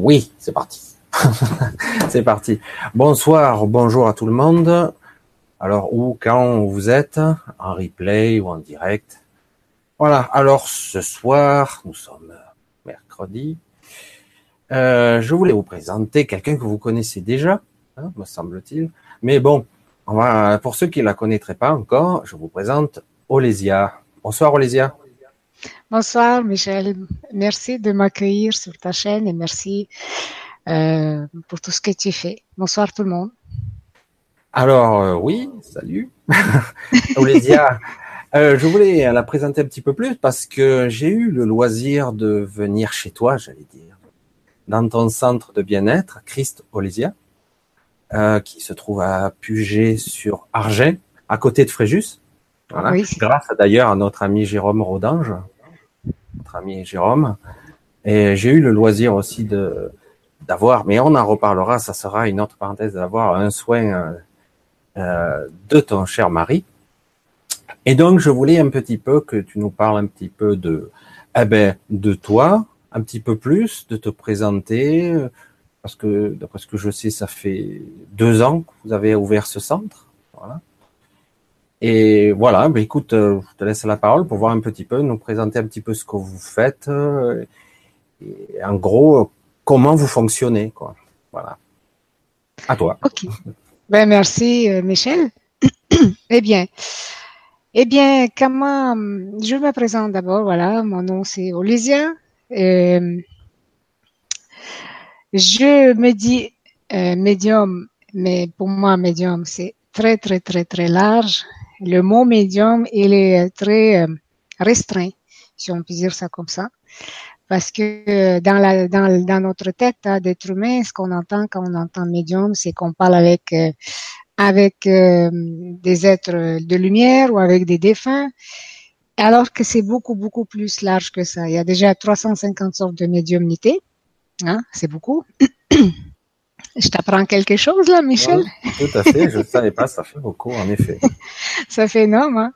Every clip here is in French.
Oui, c'est parti. c'est parti. Bonsoir, bonjour à tout le monde. Alors, où, quand vous êtes, en replay ou en direct. Voilà. Alors, ce soir, nous sommes mercredi. Euh, je voulais vous présenter quelqu'un que vous connaissez déjà, hein, me semble-t-il. Mais bon, pour ceux qui la connaîtraient pas encore, je vous présente Olésia. Bonsoir Olésia. Bonsoir Michel, merci de m'accueillir sur ta chaîne et merci euh, pour tout ce que tu fais. Bonsoir tout le monde. Alors euh, oui, salut. Olésia, euh, je voulais la présenter un petit peu plus parce que j'ai eu le loisir de venir chez toi, j'allais dire, dans ton centre de bien-être, Christ Olésia, qui se trouve à Puget sur Argent, à côté de Fréjus. Voilà. Oui. Grâce d'ailleurs à notre ami Jérôme Rodange, notre ami Jérôme. Et j'ai eu le loisir aussi de d'avoir, mais on en reparlera, ça sera une autre parenthèse, d'avoir un soin euh, de ton cher mari. Et donc, je voulais un petit peu que tu nous parles un petit peu de, eh ben, de toi, un petit peu plus, de te présenter, parce que d'après ce que je sais, ça fait deux ans que vous avez ouvert ce centre. Et voilà, ben écoute, euh, je te laisse la parole pour voir un petit peu, nous présenter un petit peu ce que vous faites, euh, et en gros, comment vous fonctionnez, quoi. Voilà. À toi. Ok. Ben merci, euh, Michel. eh bien, eh bien, comment je me présente d'abord. Voilà, mon nom c'est Olivia. je me dis médium, mais pour moi médium c'est très très très très large le mot médium, il est très euh, restreint, si on peut dire ça comme ça. Parce que euh, dans, notre tête hein, d'être humain, ce qu'on entend quand on entend médium, c'est qu'on parle avec, euh, des êtres de lumière ou avec des défunts, alors que c'est beaucoup, beaucoup plus large que ça. Il y a déjà 350 sortes de médiumnité. Hein, c'est beaucoup. Je t'apprends quelque chose là, Michel? Tout à fait, je ne savais pas, ça fait beaucoup en effet. ça fait énorme. Hein?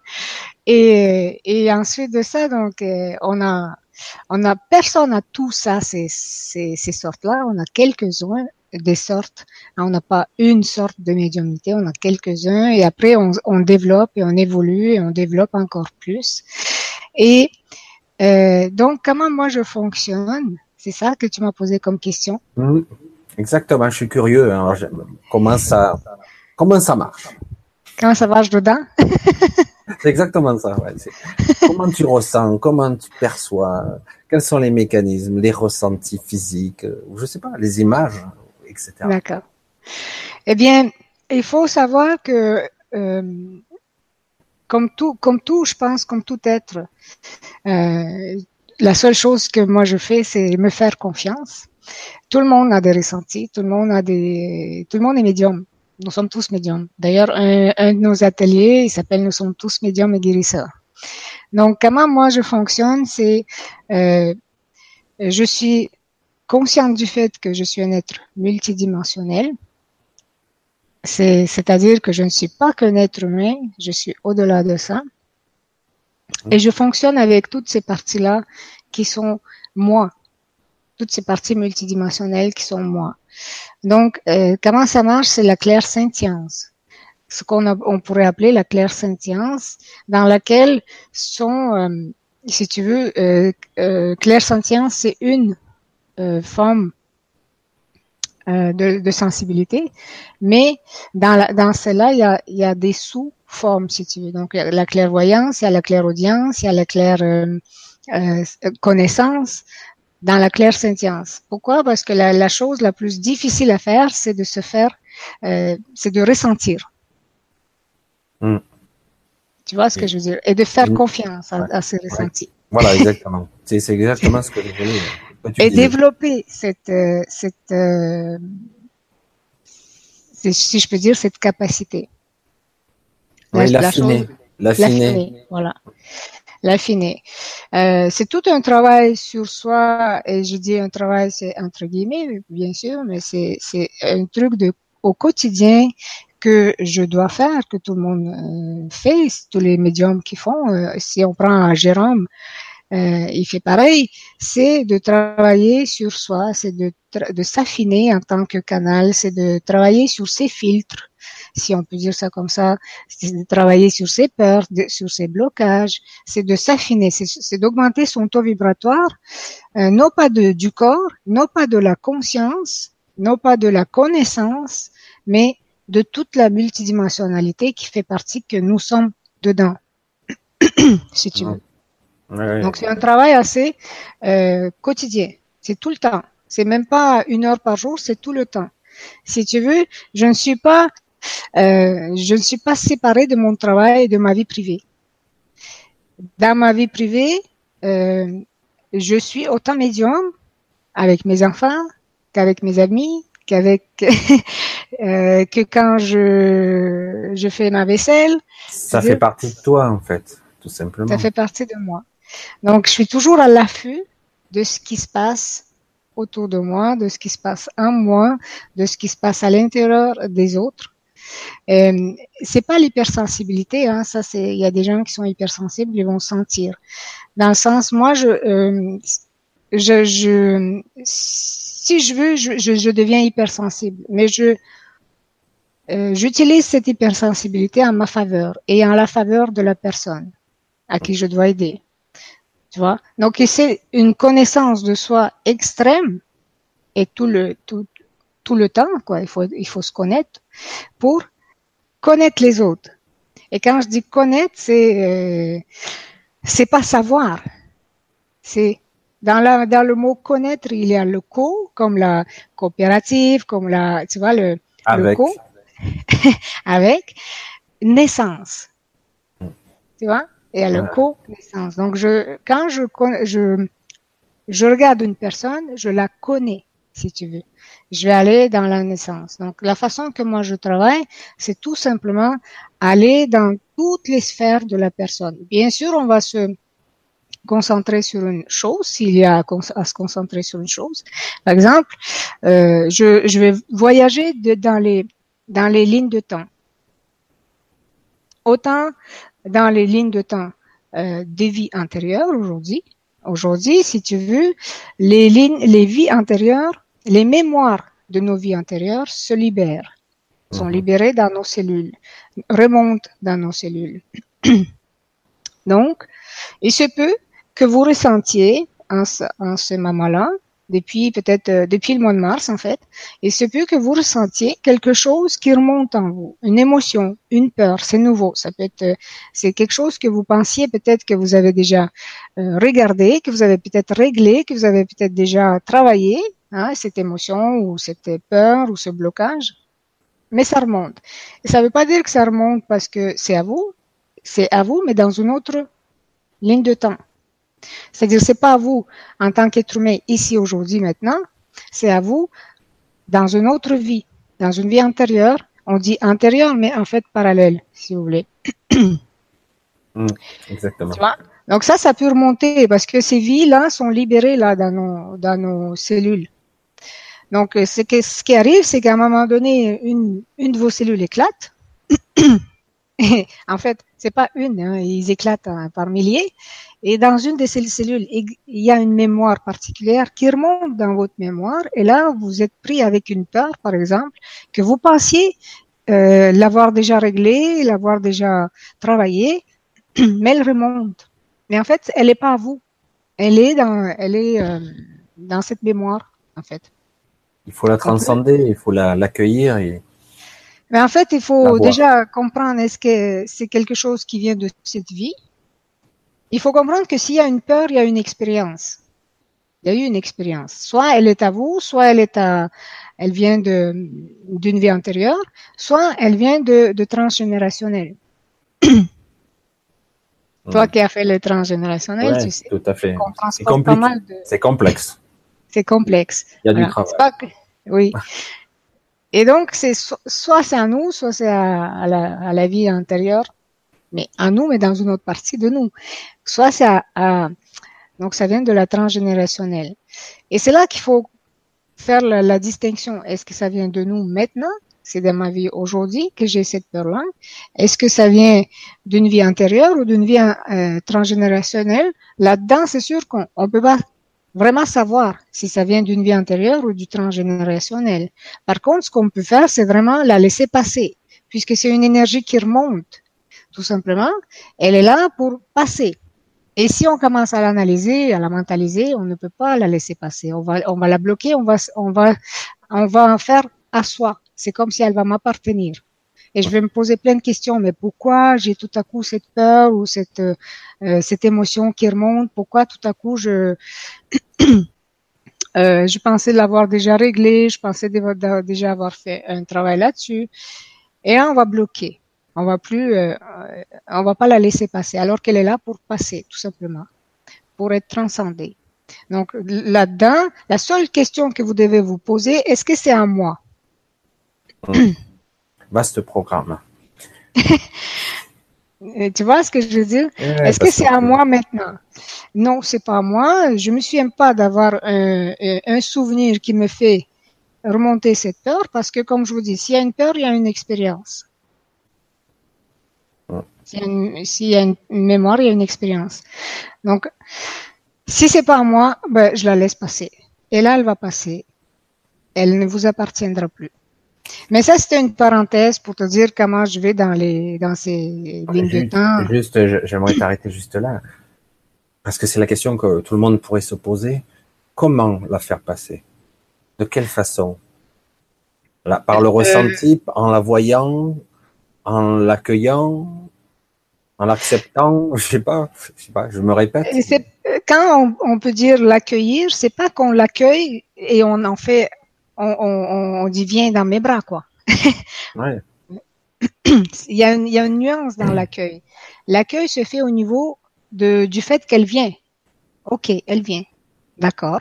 Et, et ensuite de ça, donc, euh, on a, on a personne à tout ça, ces, ces, ces sortes-là. On a quelques-uns des sortes. On n'a pas une sorte de médiumnité, on a quelques-uns. Et après, on, on développe et on évolue et on développe encore plus. Et euh, donc, comment moi je fonctionne? C'est ça que tu m'as posé comme question. Mmh. Exactement, je suis curieux. Hein. comment ça, comment ça marche? Comment ça marche dedans? C'est exactement ça. Ouais. Comment tu ressens Comment tu perçois Quels sont les mécanismes, les ressentis physiques ou je sais pas, les images, etc. D'accord. Eh bien, il faut savoir que euh, comme tout, comme tout, je pense, comme tout être, euh, la seule chose que moi je fais, c'est me faire confiance tout le monde a des ressentis, tout le monde a des, tout le monde est médium. Nous sommes tous médiums. D'ailleurs, un, un, de nos ateliers, il s'appelle Nous sommes tous médiums et guérisseurs. Donc, comment moi je fonctionne, c'est, euh, je suis consciente du fait que je suis un être multidimensionnel. C'est, c'est-à-dire que je ne suis pas qu'un être humain, je suis au-delà de ça. Et je fonctionne avec toutes ces parties-là qui sont moi, toutes ces parties multidimensionnelles qui sont moi. Donc, euh, comment ça marche? C'est la claire sentience, ce qu'on on pourrait appeler la claire sentience, dans laquelle sont, euh, si tu veux, euh, euh claire sentience, c'est une forme de, sensibilité, mais dans, cela, il y a, il y a des sous-formes, si tu veux. Donc, la clairvoyance, il y a la clairaudience, il y a la claire connaissance, dans la claire sentience. Pourquoi? Parce que la, la, chose la plus difficile à faire, c'est de se faire, euh, c'est de ressentir. Mm. Tu vois ce que je veux dire? Et de faire confiance à, à, ces ressentis. Voilà, exactement. c'est exactement ce que je voulais. Euh, Et développer cette, euh, cette euh, si je peux dire, cette capacité. Oui, l'affiner. L'affiner. Voilà l'affiner. Euh, c'est tout un travail sur soi, et je dis un travail, c'est entre guillemets, bien sûr, mais c'est un truc de au quotidien que je dois faire, que tout le monde euh, fait, tous les médiums qui font. Euh, si on prend Jérôme, euh, il fait pareil, c'est de travailler sur soi, c'est de, de s'affiner en tant que canal, c'est de travailler sur ses filtres, si on peut dire ça comme ça, c'est de travailler sur ses peurs, sur ses blocages, c'est de s'affiner, c'est d'augmenter son taux vibratoire, euh, non pas de, du corps, non pas de la conscience, non pas de la connaissance, mais de toute la multidimensionnalité qui fait partie que nous sommes dedans, si tu veux. Donc c'est un travail assez euh, quotidien. C'est tout le temps. C'est même pas une heure par jour, c'est tout le temps. Si tu veux, je ne suis pas, je ne suis pas séparée de mon travail et de ma vie privée. Dans ma vie privée, euh, je suis autant médium avec mes enfants qu'avec mes amis, qu'avec euh, que quand je je fais ma vaisselle. Ça fait partie de toi en fait, tout simplement. Ça fait partie de moi. Donc, je suis toujours à l'affût de ce qui se passe autour de moi, de ce qui se passe en moi, de ce qui se passe à l'intérieur des autres. Euh, c'est pas l'hypersensibilité, hein, ça c'est, il y a des gens qui sont hypersensibles, ils vont sentir. Dans le sens, moi, je, euh, je, si je veux, je, je, deviens hypersensible, mais je, euh, j'utilise cette hypersensibilité en ma faveur et en la faveur de la personne à qui je dois aider. Tu vois? Donc c'est une connaissance de soi extrême et tout le tout, tout le temps quoi. Il faut il faut se connaître pour connaître les autres. Et quand je dis connaître, c'est euh, c'est pas savoir. C'est dans la dans le mot connaître, il y a le co comme la coopérative, comme la tu vois le avec. le co avec naissance. Tu vois? Et à la connaissance. Donc, je, quand je, je, je regarde une personne, je la connais, si tu veux. Je vais aller dans la naissance. Donc, la façon que moi je travaille, c'est tout simplement aller dans toutes les sphères de la personne. Bien sûr, on va se concentrer sur une chose, s'il y a à se concentrer sur une chose. Par exemple, euh, je, je vais voyager de, dans les dans les lignes de temps. Autant dans les lignes de temps euh, des vies antérieures aujourd'hui. Aujourd'hui, si tu veux, les lignes, les vies antérieures, les mémoires de nos vies antérieures se libèrent, sont mhm. libérées dans nos cellules, remontent dans nos cellules. Donc, il se peut que vous ressentiez en ce, en ce moment-là depuis peut-être euh, depuis le mois de mars en fait. Et se peut que vous ressentiez quelque chose qui remonte en vous, une émotion, une peur, c'est nouveau. Ça peut être euh, c'est quelque chose que vous pensiez peut-être que vous avez déjà euh, regardé, que vous avez peut-être réglé, que vous avez peut-être déjà travaillé, hein, cette émotion ou cette peur ou ce blocage. Mais ça remonte. Et ça ne veut pas dire que ça remonte parce que c'est à vous, c'est à vous, mais dans une autre ligne de temps. C'est-à-dire, c'est pas à vous en tant qu'être humain ici aujourd'hui maintenant, c'est à vous dans une autre vie, dans une vie antérieure. On dit antérieure, mais en fait parallèle, si vous voulez. Hmm, exactement. Donc ça, ça peut remonter parce que ces vies-là sont libérées là dans nos, dans nos cellules. Donc, ce qui arrive, c'est qu'à un moment donné, une, une de vos cellules éclate. En fait, c'est pas une, hein, ils éclatent hein, par milliers. Et dans une de ces cellules, il y a une mémoire particulière qui remonte dans votre mémoire. Et là, vous êtes pris avec une peur, par exemple, que vous pensiez euh, l'avoir déjà réglée, l'avoir déjà travaillée, mais elle remonte. Mais en fait, elle n'est pas à vous. Elle est dans, elle est euh, dans cette mémoire, en fait. Il faut la transcender, il faut l'accueillir et. Mais en fait, il faut déjà comprendre est-ce que c'est quelque chose qui vient de cette vie? Il faut comprendre que s'il y a une peur, il y a une expérience. Il y a eu une expérience. Soit elle est à vous, soit elle est à, elle vient de, d'une vie antérieure, soit elle vient de, de transgénérationnel. Toi qui as fait le transgénérationnel, tu sais. Tout à fait. C'est compliqué. C'est complexe. C'est complexe. Il y a du travail. Oui. Et donc, c'est soit c'est à nous, soit c'est à, la, à la vie antérieure mais à nous, mais dans une autre partie de nous. Soit c'est à, donc ça vient de la transgénérationnelle. Et c'est là qu'il faut faire la, distinction. Est-ce que ça vient de nous maintenant? C'est dans ma vie aujourd'hui que j'ai cette peur-là. Est-ce que ça vient d'une vie antérieure ou d'une vie euh, transgénérationnelle? Là-dedans, c'est sûr qu'on ne peut pas vraiment savoir si ça vient d'une vie antérieure ou du transgénérationnel. Par contre, ce qu'on peut faire, c'est vraiment la laisser passer, puisque c'est une énergie qui remonte, tout simplement. Elle est là pour passer. Et si on commence à l'analyser, à la mentaliser, on ne peut pas la laisser passer. On va, on va la bloquer, on va, on va, on va en faire à soi. C'est comme si elle va m'appartenir. Et je vais me poser plein de questions. Mais pourquoi j'ai tout à coup cette peur ou cette euh, cette émotion qui remonte? Pourquoi tout à coup je euh, je pensais l'avoir déjà réglé, je pensais déjà avoir fait un travail là-dessus. Et on va bloquer. On va plus, euh, on va pas la laisser passer, alors qu'elle est là pour passer, tout simplement, pour être transcendée. Donc là-dedans, la seule question que vous devez vous poser, est-ce que c'est à moi? Vaste programme. tu vois ce que je veux dire? Est-ce que c'est à moi maintenant? Non, c'est pas à moi. Je me souviens pas d'avoir un, un, souvenir qui me fait remonter cette peur parce que, comme je vous dis, s'il y a une peur, il y a une expérience. S'il y, a une mémoire, il y a une expérience. Donc, si c'est pas à moi, ben, je la laisse passer. Et là, elle va passer. Elle ne vous appartiendra plus. Mais ça, c'était une parenthèse pour te dire comment je vais dans les dans ces lignes de temps. Juste, j'aimerais t'arrêter juste là, parce que c'est la question que tout le monde pourrait se poser. Comment la faire passer? De quelle façon? Par le euh, ressenti, en la voyant, en l'accueillant, en l'acceptant, je sais pas, je sais pas, je me répète. Quand on, on peut dire l'accueillir, c'est pas qu'on l'accueille et on en fait on, on, on dit viens dans mes bras, quoi. ouais. il, y a une, il y a une nuance dans l'accueil. L'accueil se fait au niveau de, du fait qu'elle vient. Ok, elle vient. D'accord.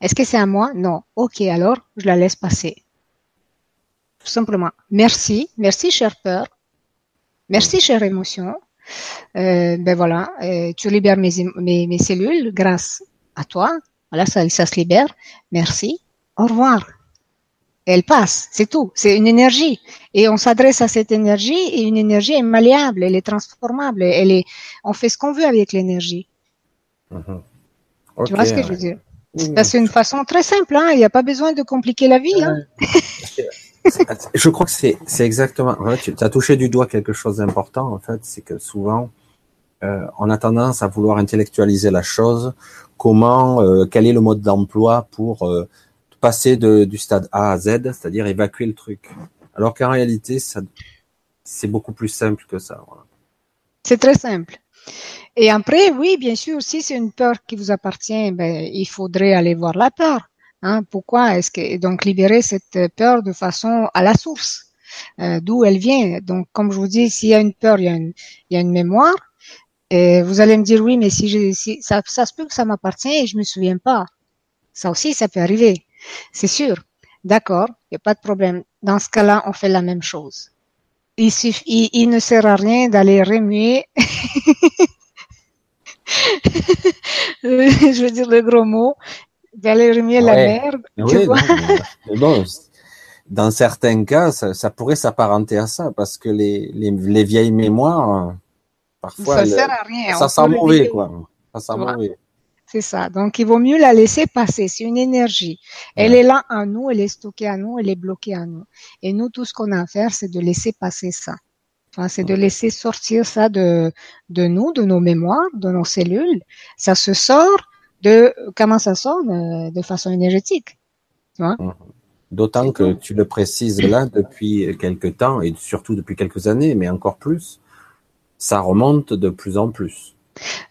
Est-ce que c'est à moi? Non. Ok, alors je la laisse passer. Tout simplement. Merci, merci chère peur. Merci chère émotion. Euh, ben voilà, euh, tu libères mes, mes, mes, cellules grâce à toi. Voilà, ça, ça se libère. Merci au revoir. Elle passe, c'est tout. C'est une énergie. Et on s'adresse à cette énergie et une énergie est malléable, elle est transformable, elle est, on fait ce qu'on veut avec l'énergie. Mhm. Tu vois ce que je veux dire? C'est une façon très simple, hein. Il n'y a pas besoin de compliquer la vie, hein. je crois que c'est, c'est exactement, tu as touché du doigt quelque chose d'important, en fait, c'est que souvent, euh, on a tendance à vouloir intellectualiser la chose, comment, euh, quel est le mode d'emploi pour euh, passer de, du stade A à Z, c'est-à-dire évacuer le truc. Alors qu'en réalité, ça, c'est beaucoup plus simple que ça. C'est très simple. Et après, oui, bien sûr, si c'est une peur qui vous appartient, ben, il faudrait aller voir la peur. Hein. Pourquoi est-ce que donc libérer cette peur de façon à la source, euh, d'où elle vient. Donc, comme je vous dis, s'il y a une peur, il y a une, il y a une mémoire. Et vous allez me dire oui, mais si, ça, ça se peut que ça m'appartient et je me souviens pas. Ça aussi, ça peut arriver. C'est sûr. D'accord, il n'y a pas de problème. Dans ce cas-là, on fait la même chose. Il, suffit, il, ne sert à rien d'aller remuer. je veux dire le gros mot, d'aller remuer la merde. Oui, bon, dans certains cas, ça, pourrait s'apparenter à ça, parce que les, les, vieilles mémoires, parfois, ça, sert à rien. ça sent mauvais, quoi. Ça sent mauvais. C'est ça. Donc, il vaut mieux la laisser passer. C'est une énergie. Elle est là en nous, elle est stockée en nous, elle est bloquée en nous. Et nous, tout ce qu'on a à faire, c'est de laisser passer ça. Enfin, c'est de laisser sortir ça de, de nous, de nos mémoires, de nos cellules. Ça se sort de, comment ça sort? De, façon énergétique. D'autant que tu le précises là depuis quelques temps et surtout depuis quelques années, mais encore plus, ça remonte de plus en plus.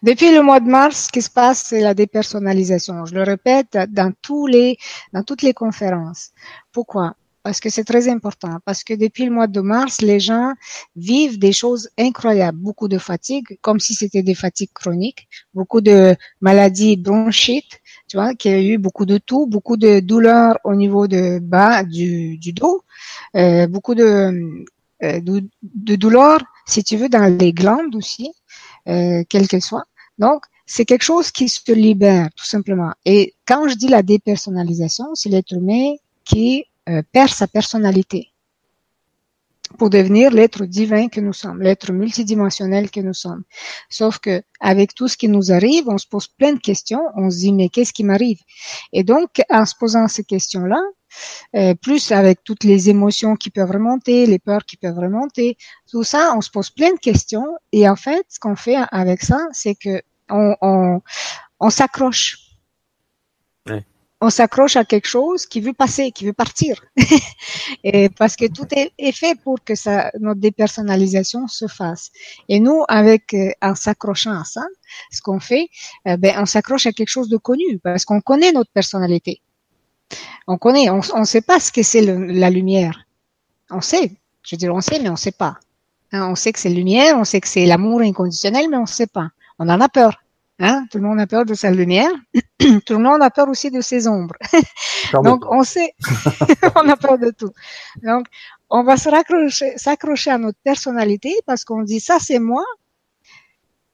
Depuis le mois de mars, ce qui se passe, c'est la dépersonnalisation. Je le répète dans tous les, dans toutes les conférences. Pourquoi? Parce que c'est très important. Parce que depuis le mois de mars, les gens vivent des choses incroyables. Beaucoup de fatigue, comme si c'était des fatigues chroniques. Beaucoup de maladies bronchites, tu vois, qui a eu beaucoup de tout, beaucoup de douleurs au niveau de bas du, du dos, euh, beaucoup de, euh, de, de douleurs, si tu veux, dans les glandes aussi euh, quelle qu'elle soit. Donc, c'est quelque chose qui se libère, tout simplement. Et quand je dis la dépersonnalisation, c'est l'être humain qui euh, perd sa personnalité. pour devenir l'être divin que nous sommes, l'être multidimensionnel que nous sommes. Sauf que avec tout ce qui nous arrive, on se pose plein de questions, on se dit mais qu'est-ce qui m'arrive? Et donc en se posant ces questions-là, euh, plus avec toutes les émotions qui peuvent remonter, les peurs qui peuvent remonter, tout ça, on se pose plein de questions et en fait, ce qu'on fait avec ça, c'est que on, on, on s'accroche on s'accroche à quelque chose qui veut passer, qui veut partir. et parce que tout est, fait pour que ça, notre dépersonnalisation se fasse. Et nous, avec, euh, en s'accrochant à ça, ce qu'on fait, euh, ben, on s'accroche à quelque chose de connu parce qu'on connaît notre personnalité. On connaît, on ne sait pas ce que c'est la lumière. On sait, je veux dire, on sait, mais on sait pas. Hein, on sait que c'est lumière, on sait que c'est l'amour inconditionnel, mais on sait pas. On en a peur. Hein? Tout le monde a peur de sa lumière. tout le monde a peur aussi de ses ombres. Donc, on sait, on a peur de tout. Donc, on va s'accrocher à notre personnalité parce qu'on dit ça c'est moi,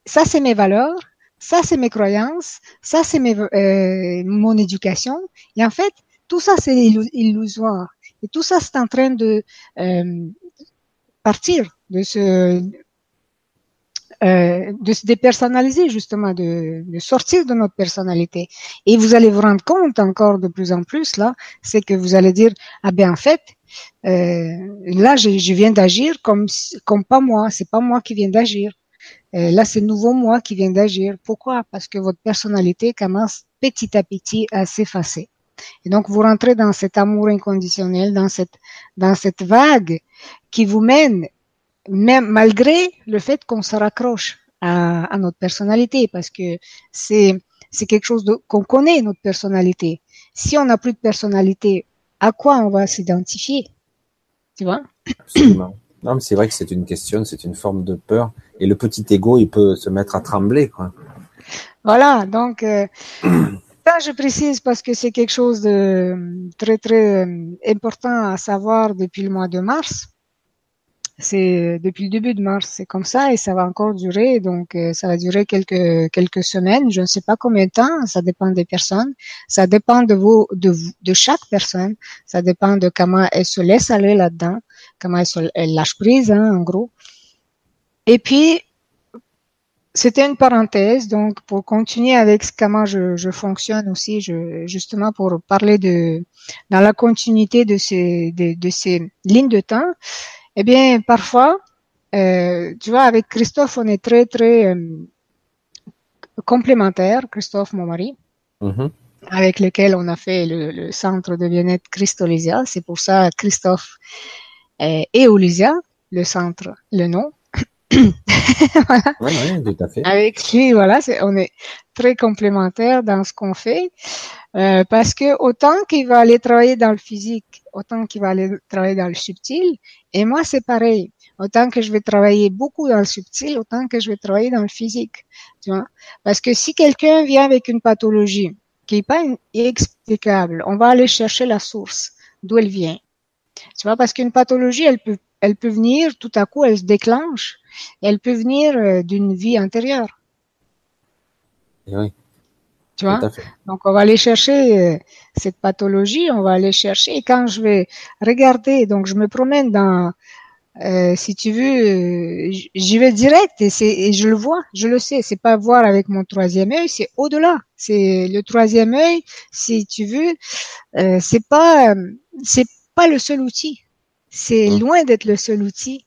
ça c'est mes valeurs, ça c'est mes croyances, ça c'est euh, mon éducation. Et en fait, tout ça c'est illusoire. Et tout ça c'est en train de euh, partir, de se euh, de se dépersonnaliser justement, de, de, sortir de notre personnalité. Et vous allez vous rendre compte encore de plus en plus là, c'est que vous allez dire ah ben en fait euh, là je, je viens d'agir comme comme pas moi, c'est pas moi qui viens d'agir. Euh, là c'est nouveau moi qui vient d'agir. Pourquoi? Parce que votre personnalité commence petit à petit à s'effacer. Et donc vous rentrez dans cet amour inconditionnel, dans cette dans cette vague qui vous mène même malgré le fait qu'on se raccroche à, à, notre personnalité, parce que c'est c'est quelque chose qu'on connaît notre personnalité. Si on n'a plus de personnalité, à quoi on va s'identifier? Tu vois? Absolument. Non, mais c'est vrai que c'est une question, c'est une forme de peur, et le petit ego, il peut se mettre à trembler, quoi. Voilà, donc euh, ça, je précise parce que c'est quelque chose de très très euh, important à savoir depuis le mois de mars c'est depuis le début de mars, c'est comme ça et ça va encore durer. Donc euh, ça va durer quelques quelques semaines. Je ne sais pas combien de temps. Ça dépend des personnes. Ça dépend de vous, de de chaque personne. Ça dépend de comment elle se laisse aller là-dedans, comment elle, elle lâche prise, hein, en gros. Et puis c'était une parenthèse, donc pour continuer avec comment je, je fonctionne aussi, je, justement pour parler de dans la continuité de ces de, de ces lignes de temps. Eh bien, parfois, euh, tu vois, avec Christophe, on est très, très euh, complémentaires, Christophe, mon mari, mm-hmm. avec lequel on a fait le, centre de bien-être Christolisia. C'est pour ça Christophe et Olisia, le centre, le nom. Voilà. Oui, tout à fait. Avec lui, voilà, on est très complémentaires dans ce qu'on fait. Euh, parce que autant qu'il va aller travailler dans le physique, autant qu'il va aller travailler dans le subtil, et moi c'est pareil. Autant que je vais travailler beaucoup dans le subtil, autant que je vais travailler dans le physique. Tu vois Parce que si quelqu'un vient avec une pathologie qui est pas explicable, on va aller chercher la source, d'où elle vient. Tu vois Parce qu'une pathologie, elle peut, elle peut venir tout à coup, elle se déclenche, elle peut venir euh, d'une vie antérieure. oui. Tu vois? Donc on va aller chercher euh, cette pathologie, on va aller chercher. Et quand je vais regarder, donc je me promène dans, euh, si tu veux, euh, j'y vais direct et, et je le vois, je le sais. C'est pas voir avec mon troisième œil, c'est au-delà. C'est le troisième œil, si tu veux, euh, c'est pas, c'est pas le seul outil. C'est mmh. loin d'être le seul outil.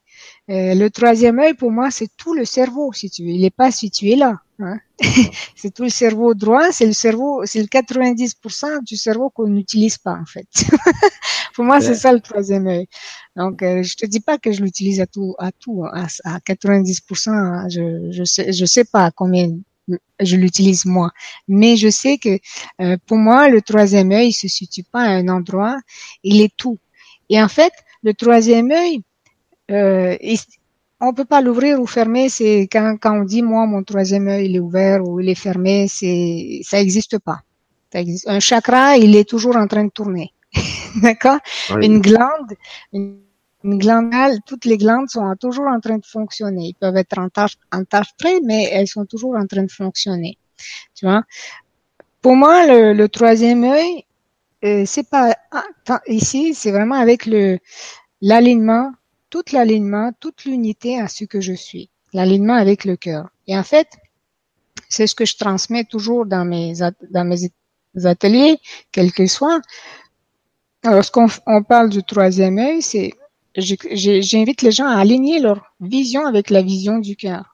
Euh, le troisième œil, pour moi, c'est tout le cerveau, si tu veux. Il n'est pas situé là. Hein. c'est tout le cerveau droit, c'est le cerveau, c'est le 90% du cerveau qu'on n'utilise pas, en fait. pour moi, c'est ça le troisième œil. Donc, euh, je te dis pas que je l'utilise à tout, à tout, à, à 90%. Hein. Je, je sais, je sais pas combien je l'utilise moi. Mais je sais que euh, pour moi, le troisième œil il se situe pas à un endroit, il est tout. Et en fait, le troisième œil, euh, on peut pas l'ouvrir ou fermer. C'est quand, quand on dit moi mon troisième œil il est ouvert ou il est fermé, c'est ça existe pas. Ça existe. Un chakra il est toujours en train de tourner, d'accord? Une glande, une, glande, toutes les glandes sont toujours en train de fonctionner. Ils peuvent être en tâche, en tâche près, mais elles sont toujours en train de fonctionner. Tu vois? Pour moi, le, le troisième œil, euh, c'est pas ah, ici, c'est vraiment avec le l'alignement tout l'alignement, toute l'unité à ce que je suis, l'alignement avec le cœur. Et en fait, c'est ce que je transmets toujours dans mes ateliers, quels qu'ils soient. Lorsqu'on on parle du troisième œil, c'est j'invite les gens à aligner leur vision avec la vision du cœur.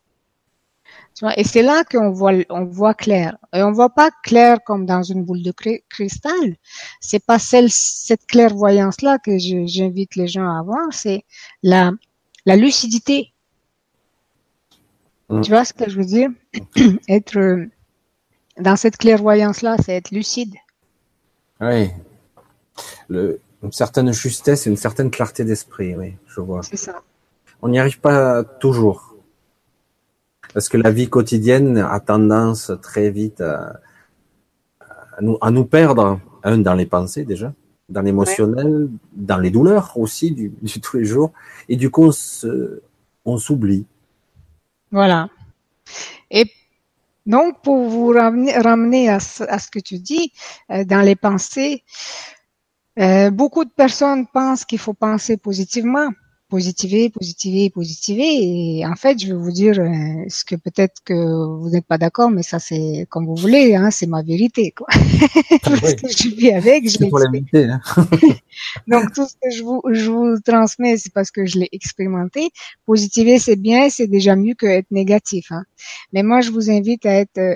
Et c'est là qu'on voit, on voit clair. Et on voit pas clair comme dans une boule de cristal. C'est pas celle, cette clairvoyance-là que j'invite les gens à avoir. C'est la, la lucidité. Mm. Tu vois ce que je veux dire? être dans cette clairvoyance-là, c'est être lucide. Oui. Le, une certaine justesse et une certaine clarté d'esprit, oui, je vois. C'est ça. On n'y arrive pas toujours. Parce que la vie quotidienne a tendance très vite à, nous, à nous perdre, un, dans les pensées déjà, dans l'émotionnel, dans les douleurs aussi du, du, tous les jours. Et du coup, on s'oublie. Voilà. Et donc, pour vous ramener, ramener à, ce, à, ce, que tu dis, euh, dans les pensées, euh, beaucoup de personnes pensent qu'il faut penser positivement, positiver, positiver, positiver. Et en fait, je vais vous dire euh, ce que peut-être que vous n'êtes pas d'accord, mais ça c'est comme vous voulez, hein, c'est ma vérité. Quoi. Parce que je vis avec, je l'ai hein. Donc tout ce que je vous, je vous transmets, c'est parce que je l'ai expérimenté. Positiver, c'est bien, c'est déjà mieux que être négatif. Hein. Mais moi, je vous invite à être euh,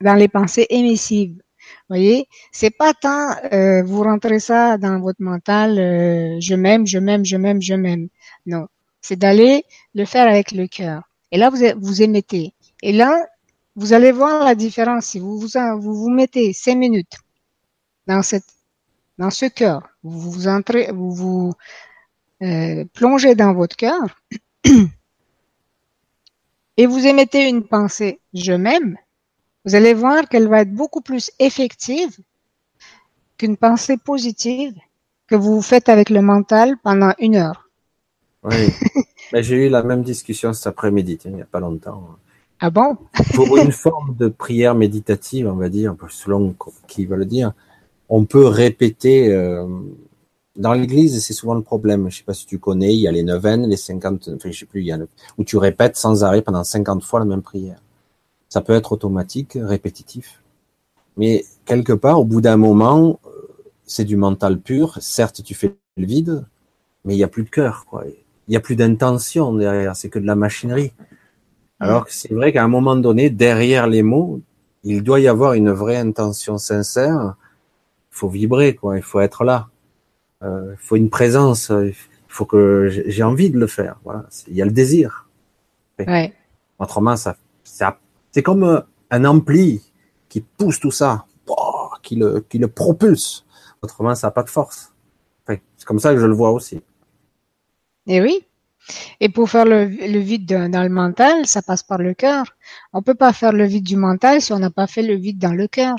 dans les pensées émissives voyez, c'est pas tant euh, vous rentrez ça dans votre mental, euh, je m'aime, je m'aime, je m'aime, je m'aime. Non, c'est d'aller le faire avec le cœur. Et là, vous vous émettez. Et là, vous allez voir la différence. Si vous vous, vous, vous mettez cinq minutes dans cette, dans ce cœur, vous vous entrez, vous vous euh, plongez dans votre cœur et vous émettez une pensée, je m'aime vous allez voir qu'elle va être beaucoup plus effective qu'une pensée positive que vous faites avec le mental pendant une heure. Oui, mais j'ai eu la même discussion cet après-midi, il n'y a pas longtemps. Ah bon? Pour une forme de prière méditative, on va dire, selon qui va le dire, on peut répéter. Euh, dans l'Église, c'est souvent le problème. Je sais pas si tu connais, il y a les neuvaines, les 50, enfin, je sais plus, il y a où tu répètes sans arrêt pendant 50 fois la même prière. Ça peut être automatique, répétitif. Mais quelque part, au bout d'un moment, euh, c'est du mental pur. Certes, tu fais le vide, mais il n'y a plus de cœur, quoi. Il n'y a plus d'intention derrière. C'est que de la machinerie. Alors que c'est vrai qu'à un moment donné, derrière les mots, il doit y avoir une vraie intention sincère. Il faut vibrer, quoi. Il faut être là. Euh, il faut une présence. Il faut que j'ai envie de le faire. Voilà. Il y a le désir. Ouais. Autrement, ça, ça c'est comme euh, un ampli qui pousse tout ça, qui le, qui le propulse. Autrement, ça n'a pas de force. c'est comme ça que je le vois aussi. Et oui. Et pour faire le, vide dans le mental, ça passe par le cœur. On peut pas faire le vide du mental si on n'a pas fait le vide dans le cœur.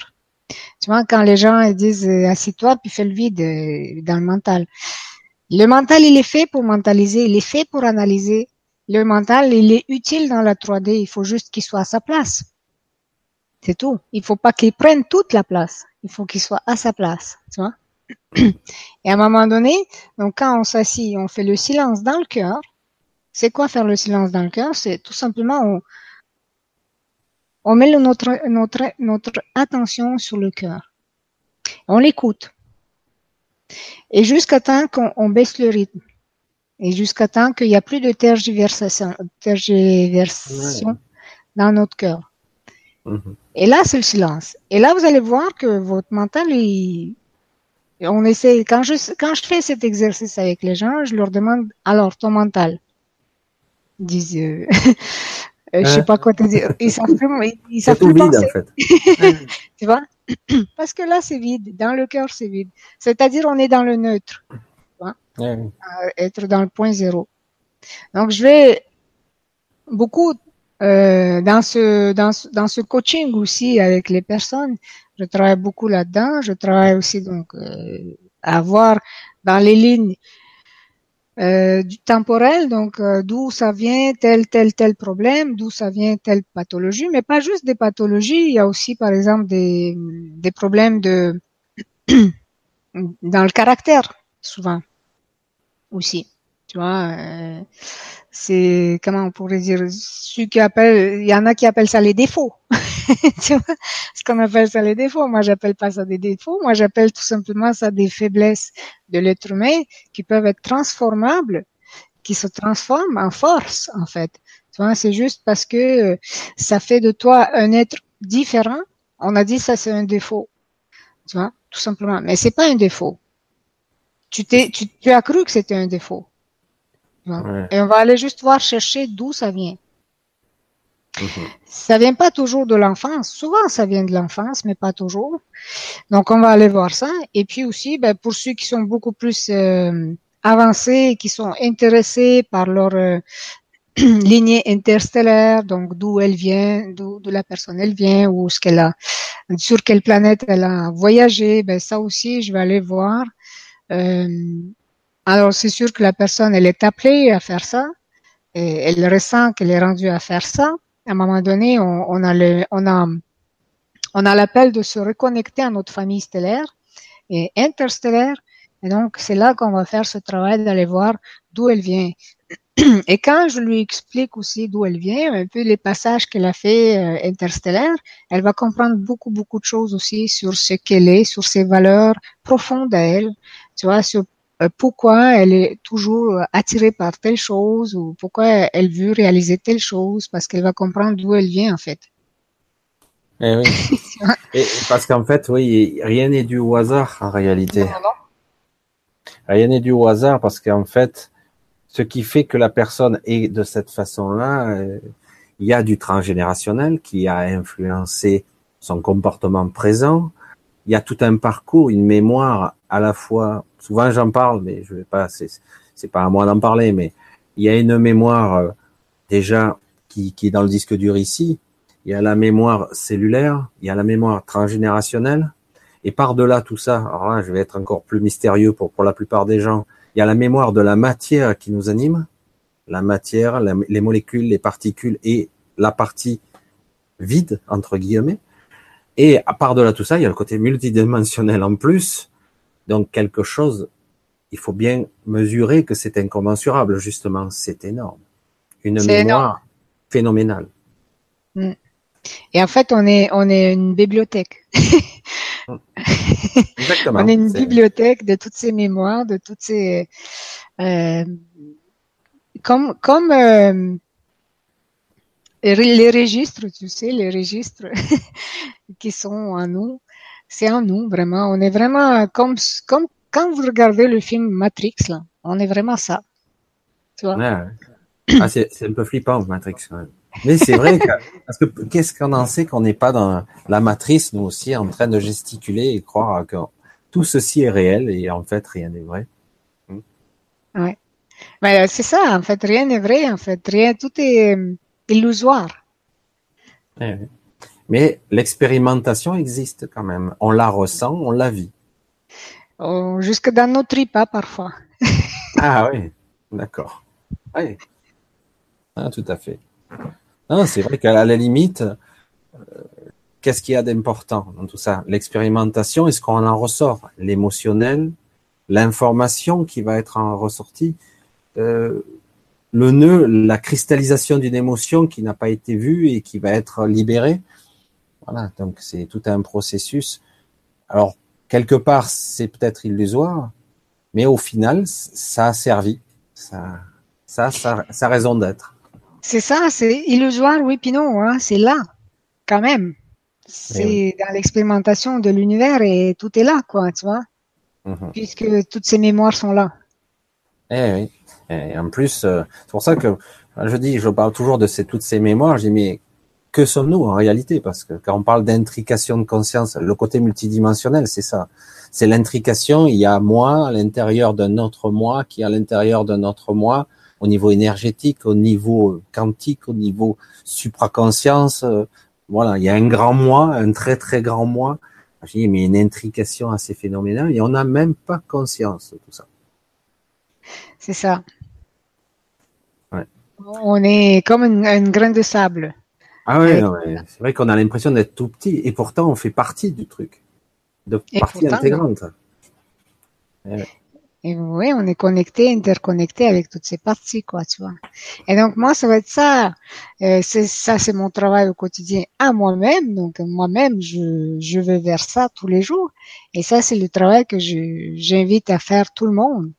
Tu vois, quand les gens disent euh, assis-toi puis fais le vide euh, dans le mental. Le mental, il est fait pour mentaliser, il est fait pour analyser, le mental, il est utile dans la 3D. Il faut juste qu'il soit à sa place. C'est tout. Il faut pas qu'il prenne toute la place. Il faut qu'il soit à sa place. Tu vois? Et à un moment donné, donc quand on s'assit, on fait le silence dans le cœur. C'est quoi faire le silence dans le cœur? C'est tout simplement on, met notre, notre, notre attention sur le cœur. On l'écoute. Et jusqu'à temps qu'on baisse le rythme et jusqu'à temps qu'il n'y a plus de tergiversation, tergiversation dans notre cœur. Mhm. Et là, c'est le silence. Et là, vous allez voir que votre mental, il, on essaie, quand je, quand je fais cet exercice avec les gens, je leur demande, alors, ton mental? Ils disent, euh, euh, je sais pas quoi te dire. Ils savent plus, ils, savent plus penser. En fait. tu vois? Parce que là, c'est vide. Dans le cœur, c'est vide. C'est-à-dire, on est dans le neutre être dans le point zéro. Donc je vais beaucoup euh, dans ce dans dans ce coaching aussi avec les personnes. Je travaille beaucoup là-dedans. Je travaille aussi donc euh, à voir dans les lignes euh, du temporel, donc euh, d'où ça vient tel tel tel problème, d'où ça vient telle pathologie, mais pas juste des pathologies. Il y a aussi par exemple des des problèmes de dans le caractère souvent aussi. Tu vois, euh, c'est comment on pourrait dire, ceux qui appellent, il y en a qui appellent ça les défauts. tu vois, ce qu'on appelle ça les défauts. Moi, j'appelle pas ça des défauts. Moi, j'appelle tout simplement ça des faiblesses de l'être humain qui peuvent être transformables, qui se transforment en force, en fait. Tu vois, c'est juste parce que ça fait de toi un être différent. On a dit ça, c'est un défaut. Tu vois, tout simplement. Mais c'est pas un défaut. Tu t'es, tu, tu as cru que c'était un défaut. Et on va aller juste voir chercher d'où ça vient. Ça mhm. Ça vient pas toujours de l'enfance. Souvent, ça vient de l'enfance, mais pas toujours. Donc, on va aller voir ça. Et puis aussi, ben, pour ceux qui sont beaucoup plus euh, avancés, qui sont intéressés par leur euh, lignée interstellaire, donc d'où elle vient, d'où la personne elle vient, ou ce qu'elle a, sur quelle planète elle a voyagé, ben ça aussi, je vais aller voir. Euh, alors, c'est sûr que la personne, elle est appelée à faire ça, et elle ressent qu'elle est rendue à faire ça. À un moment donné, on, a le, on a, on a l'appel de se reconnecter à notre famille stellaire et interstellaire. Et donc, c'est là qu'on va faire ce travail d'aller voir d'où elle vient. Et quand je lui explique aussi d'où elle vient, un peu les passages qu'elle a fait euh, interstellaire, elle va comprendre beaucoup, beaucoup de choses aussi sur ce qu'elle est, sur ses valeurs profondes à elle, tu vois, sur euh, pourquoi elle est toujours euh, attirée par telle chose ou pourquoi elle veut réaliser telle chose parce qu'elle va comprendre d'où elle vient en fait. Eh oui. Et parce qu'en fait, oui, rien n'est dû au hasard en réalité. Rien n'est dû au hasard parce qu'en fait, ce qui fait que la personne est de cette façon-là, euh, il y a du transgénérationnel qui a influencé son comportement présent. Il y a tout un parcours, une mémoire à la fois souvent j'en parle, mais je vais pas, c'est pas à moi d'en parler, mais il y a une mémoire euh, déjà qui, est dans le disque dur ici. Il y a la mémoire cellulaire, il y a la mémoire transgénérationnelle, et par-delà tout ça, alors là, je vais être encore plus mystérieux pour, la plupart des gens, il y a la mémoire de la matière qui nous anime, la matière, les molécules, les particules et la partie vide, entre guillemets. Et à part de tout ça, il y a le côté multidimensionnel en plus, donc quelque chose, il faut bien mesurer que c'est incommensurable, justement, c'est énorme. Une mémoire phénoménale. Mm. Et en fait, on est, on est une bibliothèque. Exactement. on est une bibliothèque de toutes ces mémoires, de toutes ces, euh, comme, comme euh, les registres, tu sais, les registres qui sont en nous c'est en nous, vraiment. On est vraiment comme, comme quand vous regardez le film Matrix, là, on est vraiment ça. Tu vois? Ah, c'est, un peu flippant, Matrix, Mais c'est vrai que, parce que qu'est-ce qu'on en sait qu'on n'est pas dans la matrice, nous aussi, en train de gesticuler et croire que tout ceci est réel et en fait, rien n'est vrai? Hmm. Ouais. Mais c'est ça, en fait, rien n'est vrai, en fait. Rien, tout est euh, illusoire. Eh mais l'expérimentation existe quand même. On la ressent, on la vit. Oh, jusque dans nos tripes, hein, parfois. ah oui, d'accord. Oui. Ah, tout à fait. Ah, c'est vrai qu'à la limite, euh, qu'est-ce qu'il y a d'important dans tout ça? L'expérimentation est ce qu'on en ressort, l'émotionnel, l'information qui va être en ressortie, euh, le nœud, la cristallisation d'une émotion qui n'a pas été vue et qui va être libérée. Voilà, donc c'est tout un processus. Alors, quelque part, c'est peut-être illusoire, mais au final, ça a servi. Ça, ça, ça, ça a raison d'être. C'est ça, c'est illusoire, oui, puis non, hein, c'est là, quand même. C'est dans l'expérimentation de l'univers et tout est là, quoi, tu vois. Mhm. Puisque toutes ces mémoires sont là. Eh oui. Et en plus, euh, c'est pour ça que je dis, je parle toujours de ces, toutes ces mémoires. J'ai mais que sommes-nous en réalité? Parce que quand on parle d'intrication de conscience, le côté multidimensionnel, c'est ça. C'est l'intrication, il y a moi à l'intérieur d'un autre moi, qui est à l'intérieur d'un autre moi, au niveau énergétique, au niveau quantique, au niveau supraconscience. Euh, voilà, il y a un grand moi, un très très grand moi. J'ai mais une intrication assez phénoménale et on n'a même pas conscience de tout ça. C'est ça. Ouais. On est comme une, une grain de sable. Ah ouais, c'est vrai qu'on a l'impression d'être tout petit et pourtant on fait partie du truc, de partie intégrante. Et oui, on est connecté, interconnecté avec toutes ces parties, quoi, tu vois. Et donc moi, ça va être ça. Euh, c'est ça, c'est mon travail au quotidien à moi-même. Donc moi-même, je, je vais vers ça tous les jours. Et ça, c'est le travail que j'invite à faire tout le monde.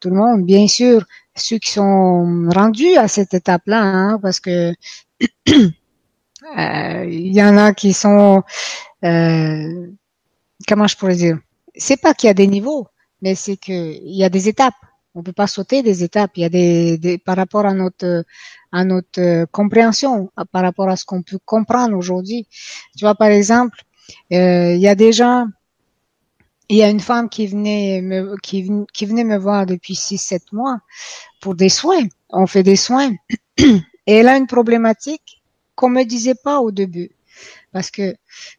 Tout le monde, bien sûr, ceux qui sont rendus à cette étape-là, hein, parce que il y en a qui sont, euh, comment je pourrais dire, c'est pas qu'il y a des niveaux mais c'est que il y a des étapes. On peut pas sauter des étapes. Il y a des, des par rapport à notre à notre euh, compréhension, par rapport à ce qu'on peut comprendre aujourd'hui. Tu vois, par exemple, euh, il y a des gens, il y a une femme qui venait me, qui, qui venait me voir depuis 6-7 mois pour des soins. On fait des soins. Et elle a une problématique qu'on me disait pas au début. Parce que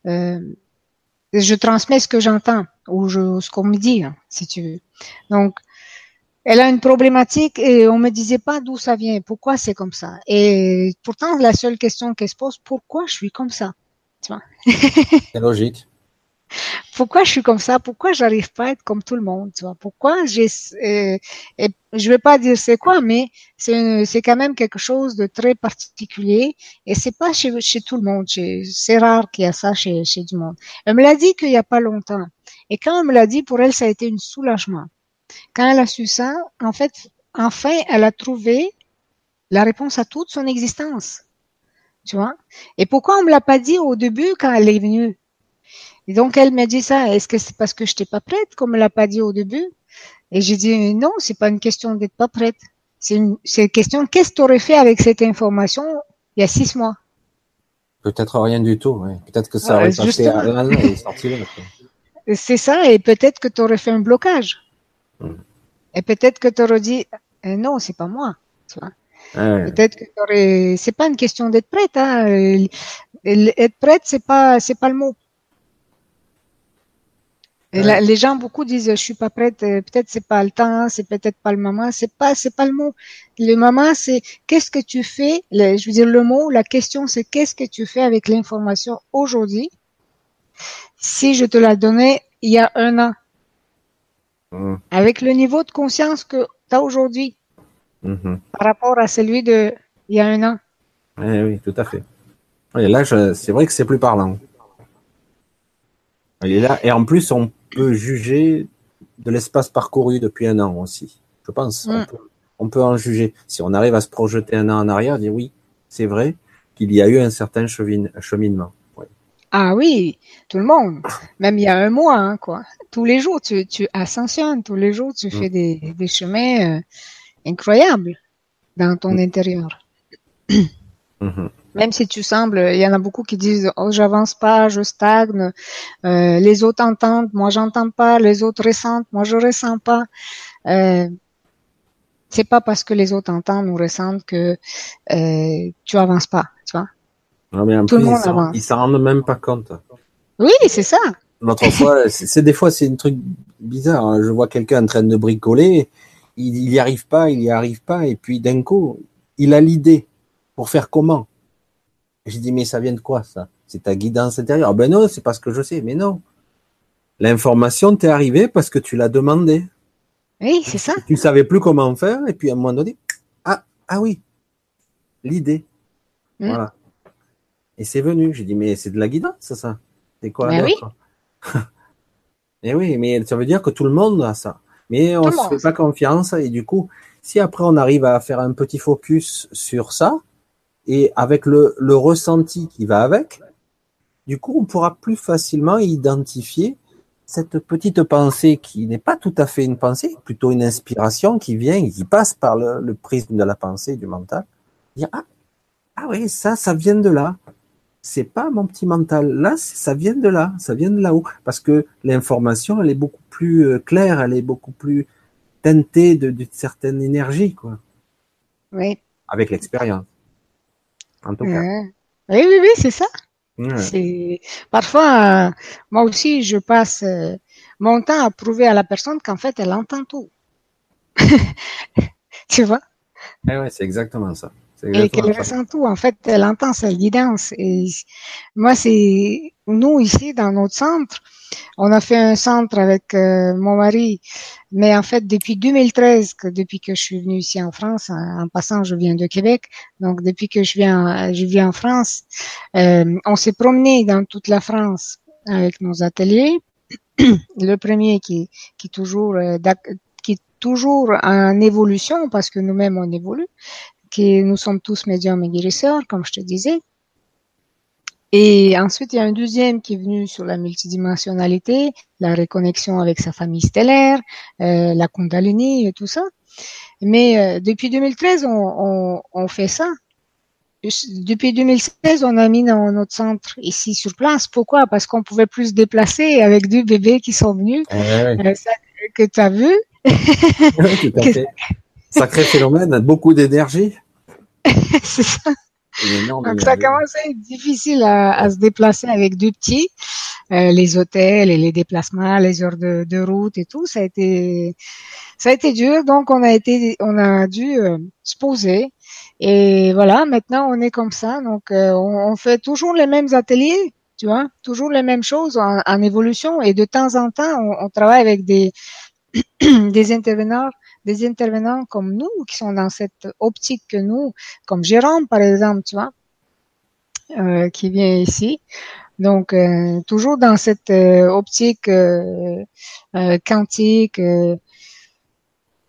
euh, je transmets ce que j'entends ou je, ce qu'on me dit, hein, si tu veux. Donc, elle a une problématique et on me disait pas d'où ça vient, pourquoi c'est comme ça. Et pourtant, la seule question qu'elle se pose, pourquoi je suis comme ça C'est logique pourquoi je suis comme ça? Pourquoi j'arrive pas à être comme tout le monde Tu vois? Pourquoi j'ai euh, je vais pas dire c'est quoi, mais c'est c'est quand même quelque chose de très particulier et c'est pas chez chez tout le monde. C'est rare qu'il y a ça chez chez du monde. Elle me l'a dit qu'il y a pas longtemps et quand elle me l'a dit, pour elle ça a été un soulagement. Quand elle a su ça, en fait, enfin, elle a trouvé la réponse à toute son existence. Tu vois? Et pourquoi on me l'a pas dit au début quand elle est venue? Et donc elle m'a dit ça. Est-ce que c'est parce que je n'étais pas prête, comme elle l'a pas dit au début? Et j'ai dit non, c'est pas une question d'être pas prête. C'est une, c'est une question qu'est-ce que tu aurais fait avec cette information il y a six mois? Peut-être rien du tout. Ouais. Peut-être que ça aurait passé à C'est ça, et peut-être que tu aurais fait un blocage. Hmm. Et peut-être que tu aurais dit eh non, c'est pas moi. Tu vois Peut-être que tu aurais. C'est pas une question d'être prête. Hein. Être prête, c'est pas, c'est pas le mot les gens beaucoup disent je suis pas prête, euh, peut-être c'est pas le temps, c'est peut-être pas le moment, c'est pas c'est pas le mot. Le moment c'est qu'est-ce que tu fais, je veux dire le mot, la question c'est qu'est-ce que tu fais avec l'information aujourd'hui? Si je te la donnais il y a un an. Mmh. Avec le niveau de conscience que tu as aujourd'hui mmh. par rapport à celui de il y a un an. Eh oui, tout à fait. Et là, c'est vrai que c'est plus parlant. Là, et en plus, on peut juger de l'espace parcouru depuis un an aussi. Je pense. Mm. On, peut, en juger. Si on arrive à se projeter un an en arrière, dire oui, c'est vrai qu'il y a eu un certain cheminement. Ah oui, tout le monde. Même il y a un mois, hein, quoi. Tous les jours, tu, tu ascensionnes. Tous les jours, tu mm. fais des, des chemins euh, incroyables dans ton mm. intérieur. Même si tu sembles, il y en a beaucoup qui disent oh j'avance pas, je stagne, euh, les autres entendent, moi j'entends pas, les autres ressentent, moi je ressens pas. Euh, c'est pas parce que les autres entendent ou ressentent que euh, tu avances pas, tu vois. Non, mais Tout le monde avance. Ils s'en rendent même pas compte. Oui, c'est ça. L'autre fois, c'est des fois c'est un truc bizarre. Hein. Je vois quelqu'un en train de bricoler, il, il y arrive pas, il y arrive pas, et puis d'un coup, il a l'idée pour faire comment? J'ai dit, mais ça vient de quoi, ça? C'est ta guidance intérieure. Ah ben non, c'est parce que je sais. Mais non. L'information t'est arrivée parce que tu l'as demandé. Oui, c'est ça. Tu savais plus comment faire, et puis à un moment donné, ah, ah oui, l'idée. Hmm. Voilà. Et c'est venu. J'ai dit, mais c'est de la guidance, ça. C'est quoi ben oui. Et oui, mais ça veut dire que tout le monde a ça. Mais on ne se fait pas confiance, et du coup, si après on arrive à faire un petit focus sur ça, et avec le, le ressenti qui va avec, du coup, on pourra plus facilement identifier cette petite pensée qui n'est pas tout à fait une pensée, plutôt une inspiration qui vient et qui passe par le, le prisme de la pensée, du mental. Dire, ah, ah oui, ça, ça vient de là. C'est pas mon petit mental. Là, ça vient de là. Ça vient de là-haut. Parce que l'information, elle est beaucoup plus euh, claire, elle est beaucoup plus teintée d'une certaine énergie, quoi. Oui. Avec l'expérience. Oui, oui, oui, c'est ça. C'est parfois, euh, moi aussi, je passe euh, mon temps à prouver à la personne qu'en fait, elle entend tout. tu vois? Eh ouais, c'est exactement ça. Et qu'elle ressent tout. En fait, elle entend sa guidance. Et moi, c'est nous ici dans notre centre. On a fait un centre avec euh, mon mari, mais en fait depuis 2013, que depuis que je suis venue ici en France, en, passant je viens de Québec, donc depuis que je viens, je viens en France, euh, on s'est promené dans toute la France avec nos ateliers. Le premier qui, qui toujours euh, qui est toujours en évolution parce que nous-mêmes on évolue, qui nous sommes tous médiums et guérisseurs, comme je te disais. Et ensuite, il y a un deuxième qui est venu sur la multidimensionnalité, la reconnexion avec sa famille stellaire, euh, la Kundalini et tout ça. Mais euh, depuis 2013, on, on, on, fait ça. Depuis 2016, on a mis dans notre centre ici sur place. Pourquoi? Parce qu'on pouvait plus se déplacer avec deux bébés qui sont venus, euh, ça, que tu as vu. oui, Sacré phénomène, beaucoup d'énergie. C'est ça. Donc ça commence à être difficile à, à, se déplacer avec deux petits. Euh, les hôtels et les déplacements, les heures de, de, route et tout, ça a été ça a été dur. Donc on a été on a dû euh, se poser. Et voilà, maintenant on est comme ça. Donc euh, on, on, fait toujours les mêmes ateliers, tu vois, toujours les mêmes choses en, en évolution. Et de temps en temps, on, on travaille avec des des intervenants des intervenants comme nous, qui sont dans cette optique que nous, comme Jérôme par exemple, tu vois, euh, qui vient ici. Donc, euh, toujours dans cette euh, optique quantique.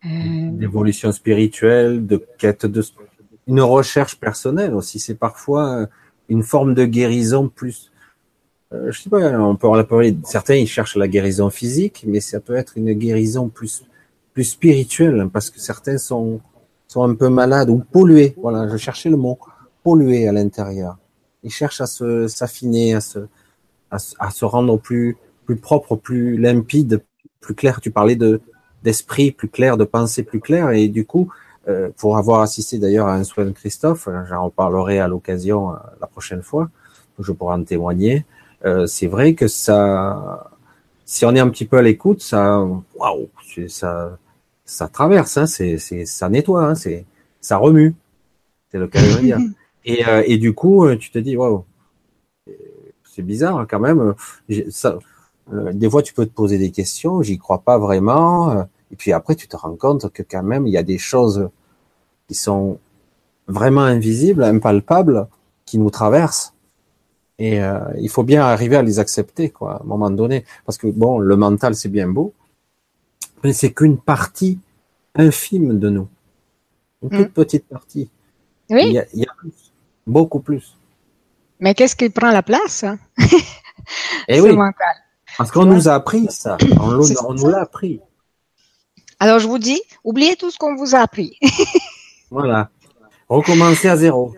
D'évolution spirituelle, de quête de... Une recherche personnelle aussi, c'est parfois une forme de guérison plus... je sais pas, on peut en parler, certains ils cherchent la guérison physique, mais ça peut être une guérison plus plus spirituel, hein, parce que certains sont, sont un peu malades ou pollués. Voilà, je cherchais le mot pollués à l'intérieur. Ils cherchent à se s'affiner, à se, à, se rendre plus, plus propre, plus limpide, plus clair. Tu parlais de d'esprit plus clair, de pensée plus claire, et du coup, euh, pour avoir assisté d'ailleurs à un soin de Christophe, j'en reparlerai à l'occasion euh, la prochaine fois, je pourrai en témoigner. Euh, c'est vrai que ça, si on est un petit peu à l'écoute, ça, waouh, ça, ça traverse, hein, c'est, c'est, ça nettoie, hein, c'est, ça remue. C'est le cas de dire. Et, euh, et du coup, euh, tu te dis, waouh, c'est bizarre hein, quand même. Ça, euh, des fois, tu peux te poser des questions, j'y crois pas vraiment. et puis après, tu te rends compte que quand même, il y a des choses qui sont vraiment invisibles, impalpables, qui nous traversent. Et il faut bien arriver à les accepter, quoi, à un moment donné. Parce que bon, le mental, c'est bien beau, mais c'est qu'une partie infime de nous. Une toute mm. petite partie. Oui. Il y, a, plus, beaucoup plus. Mais qu'est-ce qui prend la place hein? Et eh oui. mental. Parce qu'on nous a appris ça. On, on nous l'a appris. Alors je vous dis, oubliez tout ce qu'on vous a appris. voilà. Recommencez à zéro.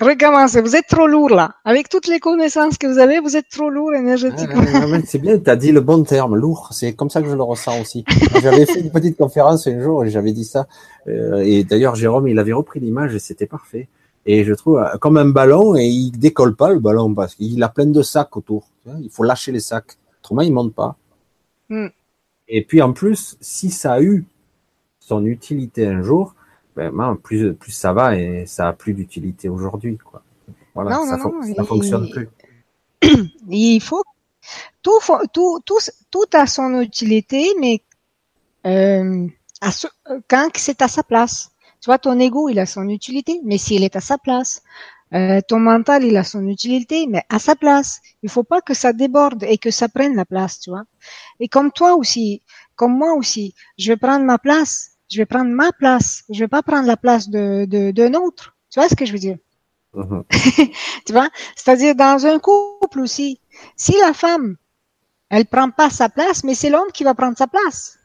Recommencez, vous êtes trop lourd là. Avec toutes les connaissances que vous avez, vous êtes trop lourd énergétiquement. c'est bien, tu as dit le bon terme, lourd. C'est comme ça que je le ressens aussi. J'avais fait une petite conférence un jour et j'avais dit ça. Euh, et d'ailleurs, Jérôme, il avait repris l'image et c'était parfait. Et je trouve euh, comme un ballon et il décolle pas le ballon parce qu'il a plein de sacs autour. Il faut lâcher les sacs. Autrement, il monte pas. Hmm. Et puis en plus, si ça a eu son utilité un jour, ben, plus, plus ça va et ça a plus d'utilité aujourd'hui. Quoi. Voilà, ça, ne fonctionne plus. Il faut tout, tout, tout, tout a son utilité, mais euh, à ce, quand c'est à sa place. Tu vois, ton ego, il a son utilité, mais s'il est à sa place. Euh, ton mental, il a son utilité, mais à sa place. Il faut pas que ça déborde et que ça prenne la place, tu vois. Et comme toi aussi, comme moi aussi, je vais prendre ma place je vais prendre ma place. Je vais pas prendre la place de d'un autre. Tu vois ce que je veux dire? Mm-hmm. Tu vois? C'est-à-dire dans un couple aussi. Si la femme, elle prend pas sa place, mais c'est l'homme qui va prendre sa place.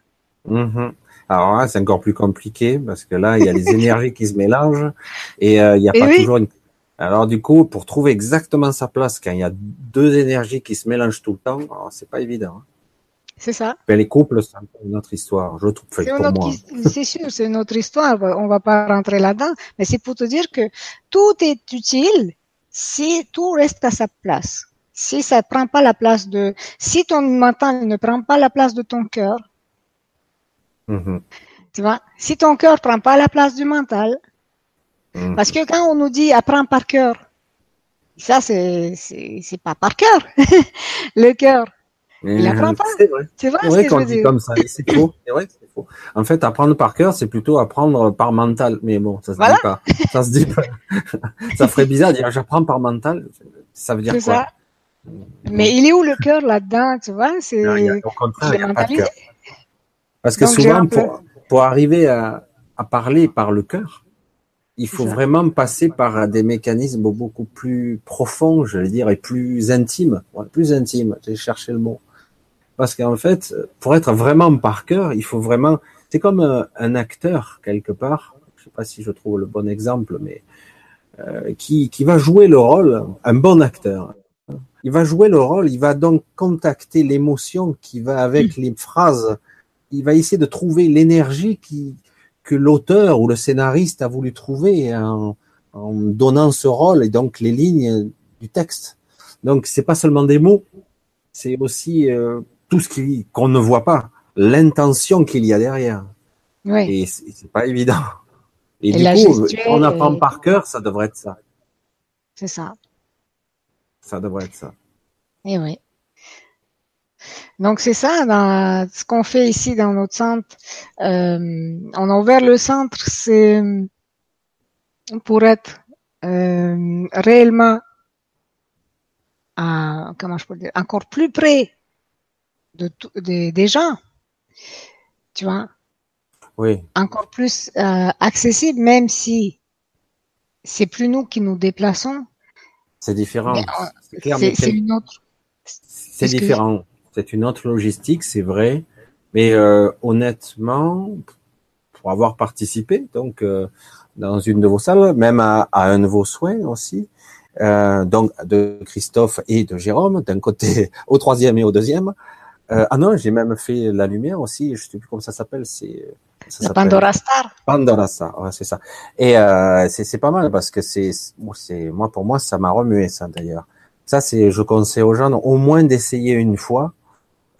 Mm-hmm. Alors là, c'est encore plus compliqué parce que là, il y a les énergies qui se mélangent et euh, il n'y a pas toujours une. Alors du coup, pour trouver exactement sa place quand il y a deux énergies qui se mélangent tout le temps, c'est pas évident. Hein. C'est ça. Mais les couples, c'est une autre histoire. Je trouve. C'est sûr, c'est une autre histoire. On va pas rentrer là-dedans. Mais c'est pour te dire que tout est utile si tout reste à sa place. Si ça prend pas la place de, si ton mental ne prend pas la place de ton cœur, mm-hmm. tu vois, si ton cœur prend pas la place du mental, Mmh. Parce que quand on nous dit apprends par cœur, ça c'est c'est pas par cœur le cœur. Il apprend pas. C'est vrai. C'est vrai, vrai qu'on dit comme ça. C'est faux. C'est vrai que c'est faux. En fait, apprendre par cœur, c'est plutôt apprendre par mental. Mais bon, ça se dit pas. Ça se dit pas. ça ferait bizarre de dire j'apprends par mental. Ça veut dire quoi ça. Mais il est où le cœur là-dedans, tu vois? C'est au contraire, il n'y a pas de cœur. Parce que souvent, pour, pour arriver à, à parler par le cœur, il faut vraiment passer par des mécanismes beaucoup plus profonds, je vais dire, et plus intimes. plus intimes, j'ai cherché le mot. Parce qu'en fait, pour être vraiment par cœur, il faut vraiment. C'est comme un, acteur quelque part. Je sais pas si je trouve le bon exemple, mais euh, qui, qui va jouer le rôle, un bon acteur. Il va jouer le rôle, il va donc contacter l'émotion qui va avec les phrases. Il va essayer de trouver l'énergie qui, que l'auteur ou le scénariste a voulu trouver en, en, donnant ce rôle et donc les lignes du texte. Donc c'est pas seulement des mots, c'est aussi euh, tout ce qui qu'on ne voit pas, l'intention qu'il y a derrière. Oui. Et c'est pas évident. Et, du coup, on apprend par cœur, ça devrait être ça. C'est ça. Ça devrait être ça. Et eh oui. Donc c'est ça, dans ce qu'on fait ici dans notre centre. Euh, on a ouvert le centre, c'est pour être euh, réellement, comment je peux dire, encore plus près de, des gens, tu vois? Oui. Encore plus euh, accessible, même si c'est plus nous qui nous déplaçons. C'est différent. C'est une autre. C'est différent c'est une autre logistique, c'est vrai. Mais euh, honnêtement, pour avoir participé donc euh, dans une de vos salles, même à, un de vos soins aussi, euh, donc de Christophe et de Jérôme, d'un côté au troisième et au deuxième. Ah non, j'ai même fait la lumière aussi. Je sais plus comment ça s'appelle. C'est ça Pandora Star. Pandora Star, ouais, c'est ça. Et c'est pas mal parce que c'est c'est moi pour moi ça m'a remué ça d'ailleurs. Ça c'est je conseille aux gens au moins d'essayer une fois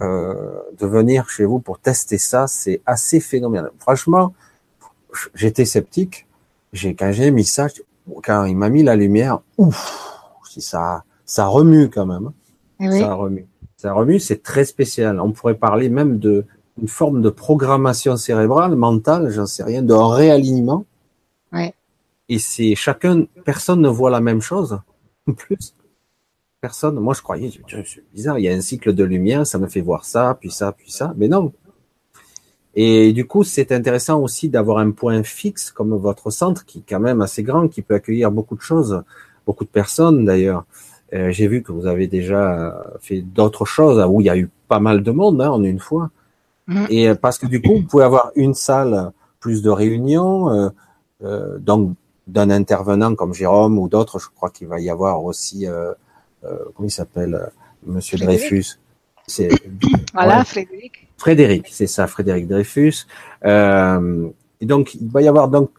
euh, de venir chez vous pour tester ça, c'est assez phénoménal. Franchement, j'étais sceptique. J'ai quand j'ai mis ça, quand il m'a mis la lumière, ouf, ça, ça remue quand même. Eh ça remue. Ça remue, c'est très spécial. On pourrait parler même de une forme de programmation cérébrale, mentale, j'en sais rien, d'un réalignement. Ouais. Et c'est chacun, personne ne voit la même chose. En plus, personne. Moi, je croyais, c'est bizarre, il y a un cycle de lumière, ça me fait voir ça, puis ça, puis ça. Mais non. Et du coup, c'est intéressant aussi d'avoir un point fixe comme votre centre, qui est quand même assez grand, qui peut accueillir beaucoup de choses, beaucoup de personnes d'ailleurs. Euh, j'ai vu que vous avez déjà fait d'autres choses où il y a eu pas mal de monde hein, en une fois. Mm. Et euh, parce que du coup, vous pouvez avoir une salle, plus de réunions, euh, euh donc d'un intervenant comme Jérôme ou d'autres. Je crois qu'il va y avoir aussi euh, euh, comment il s'appelle, Monsieur Dreyfus? C'est voilà, Frédéric. Frédéric, c'est ça, Frédéric Dreyfus. Euh, et donc il va y avoir donc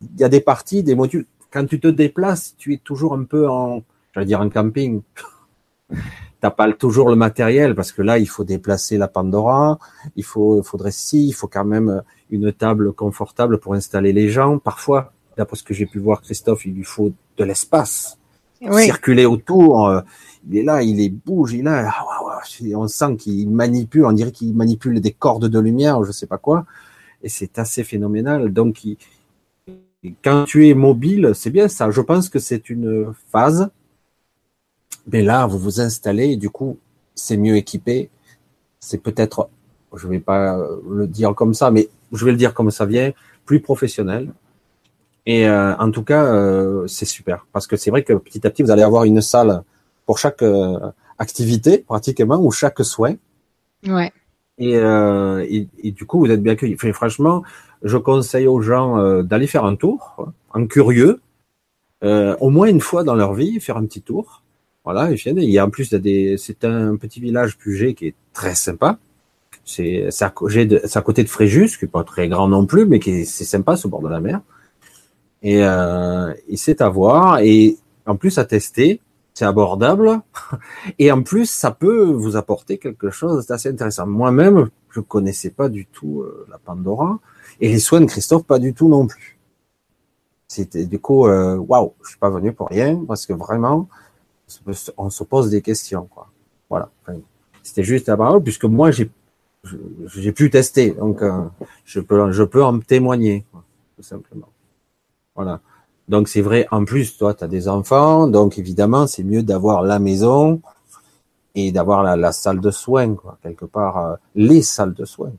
il y a des parties, des modules. Quand tu te déplaces, tu es toujours un peu en, j'allais dire en camping. T'as pas toujours le matériel parce que là il faut déplacer la Pandora, il faut, faudrait si, il faut quand même une table confortable pour installer les gens. Parfois, d'après ce que j'ai pu voir, Christophe, il lui faut de l'espace circuler autour. Euh, il est là, il est bouge, il est là. Ah, on sent qu'il manipule, on dirait qu'il manipule des cordes de lumière, je sais pas quoi. Et c'est assez phénoménal. Donc, quand tu es mobile, c'est bien ça. Je pense que c'est une phase. Mais là, vous vous installez et du coup, c'est mieux équipé. C'est peut-être, je vais pas le dire comme ça, mais je vais le dire comme ça vient, plus professionnel. Et euh, en tout cas, euh, c'est super parce que c'est vrai que petit à petit, vous allez avoir une salle pour chaque euh, activité pratiquement ou chaque souhait. Ouais. Et, et, et, du coup, vous êtes bien accueillis. Enfin, franchement, je conseille aux gens d'aller faire un tour, en curieux, au moins une fois dans leur vie, faire un petit tour. Voilà, et il y a en plus c'est un petit village Puget qui est très sympa. C'est à, côté de Fréjus, qui est pas très grand non plus, mais qui c'est sympa, ce bord de la mer. Et, euh, c'est à voir. Et en plus à tester, c'est abordable. Et en plus, ça peut vous apporter quelque chose d'assez intéressant. Moi-même, je connaissais pas du tout euh, la Pandora. Et les soins de Christophe, pas du tout non plus. C'était du coup, euh, waouh, je suis pas venu pour rien parce que vraiment, on se pose des questions, quoi. Voilà. C'était juste à parole puisque moi j'ai j'ai pu tester, donc euh, je peux je peux en témoigner, quoi, tout simplement. Voilà. Donc c'est vrai. En plus, toi, tu as des enfants, donc évidemment, c'est mieux d'avoir la maison et d'avoir la, la, salle de soins, quoi, quelque part, euh, les salles de soins,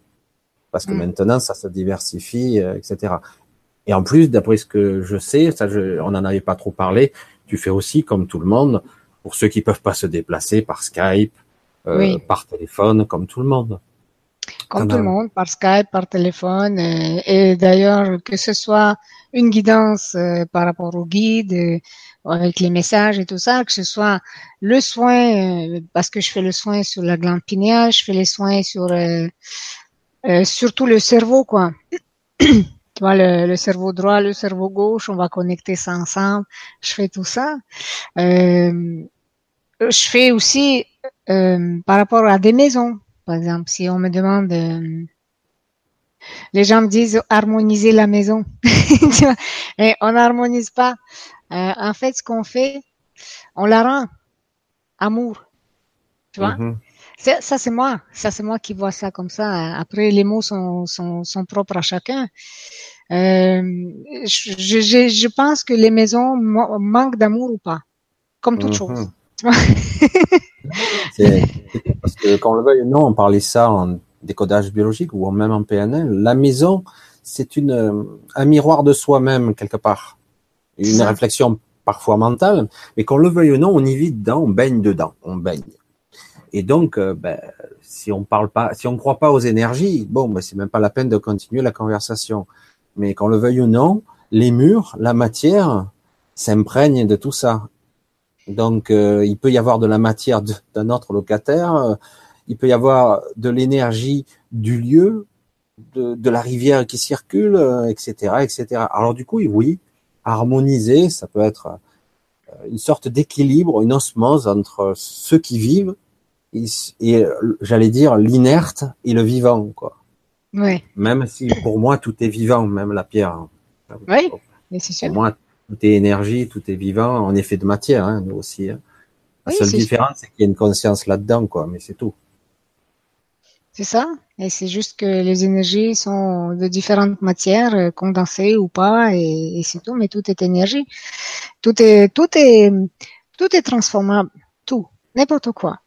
parce que mm. maintenant, ça se diversifie, euh, etc. Et en plus, d'après ce que je sais, ça, je, on n'en avait pas trop parlé, tu fais aussi, comme tout le monde, pour ceux qui peuvent pas se déplacer par Skype, euh, par téléphone, comme tout le monde. Comme tout le monde, par Skype, par téléphone, et, et d'ailleurs, que ce soit une guidance euh, par rapport au guide, euh, avec les messages et tout ça, que ce soit le soin, euh, parce que je fais le soin sur la glande pinéale, je fais les soins sur surtout le cerveau, quoi. tu vois, le, cerveau droit, le cerveau gauche, on va connecter ça ensemble. Je fais tout ça. je fais aussi par rapport à des maisons, par exemple, si on me demande les gens me disent harmoniser la maison. Et on n'harmonise pas. Euh, en fait, ce qu'on fait, on la rend amour. Tu vois? Mm-hmm. Ça, c'est moi. Ça, c'est moi qui vois ça comme ça. Après, les mots sont, sont, sont propres à chacun. Euh, je, je, je, pense que les maisons manquent d'amour ou pas, comme toute mm-hmm. chose. parce que quand on le veuille non, on parlait ça en décodage biologique ou même en PNL, la maison, c'est une un miroir de soi-même quelque part, une réflexion parfois mentale, mais qu'on le veuille ou non, on y vit dedans, on baigne dedans, on baigne. Et donc, euh, ben, si on parle pas, si on croit pas aux énergies, bon, ben, c'est même pas la peine de continuer la conversation. Mais qu'on le veuille ou non, les murs, la matière, s'imprègnent de tout ça. Donc, euh, il peut y avoir de la matière d'un autre locataire, euh, il peut y avoir de l'énergie du lieu, de, la rivière qui circule, etc., etc. Alors du coup, oui, harmoniser, ça peut être une sorte d'équilibre, une osmose entre ceux qui vivent et, j'allais dire l'inerte et le vivant, quoi. Oui. Même si pour moi tout est vivant, même la pierre. Oui, c'est sûr. Pour moi, tout est énergie, tout est vivant, en effet de matière, hein, nous aussi. Hein. La seule différence, c'est qu'il y a une conscience là-dedans, quoi, mais c'est tout. C'est ça. Et c'est juste que les énergies sont de différentes matières, euh, condensées ou pas, et, c'est tout. Mais tout est énergie. Tout est, tout est, tout est transformable. Tout, n'importe quoi.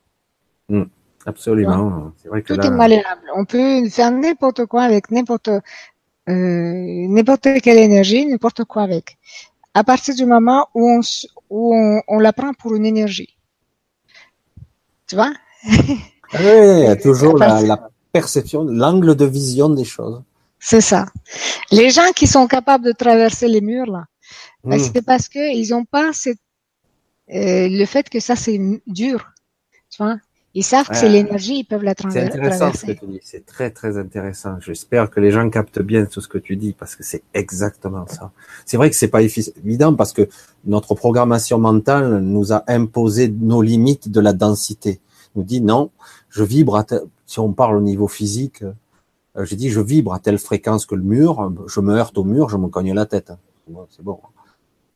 Absolument. tout est malléable. On peut faire n'importe quoi avec n'importe, euh, n'importe quelle énergie, n'importe quoi avec. À partir du moment où on, où on, on la prend pour une énergie. Tu vois? Ah oui, il y a toujours la, la perception, l'angle de vision des choses. C'est ça. Les gens qui sont capables de traverser les murs là, hmm. c'est parce que ils ont pas cette, euh, le fait que ça c'est dur? Tu vois, ils savent que c'est l'énergie, ils peuvent la traverser. C'est intéressant ce que tu dis. C'est très très intéressant. J'espère que les gens captent bien tout ce que tu dis parce que c'est exactement ça. C'est vrai que c'est pas évident parce que notre programmation mentale nous a imposé nos limites de la densité. Nous dit non, je vibre à si on parle au niveau physique, euh, j'ai dit je vibre à telle fréquence que le mur, je me heurte au mur, je me cogne la tête. C'est bon.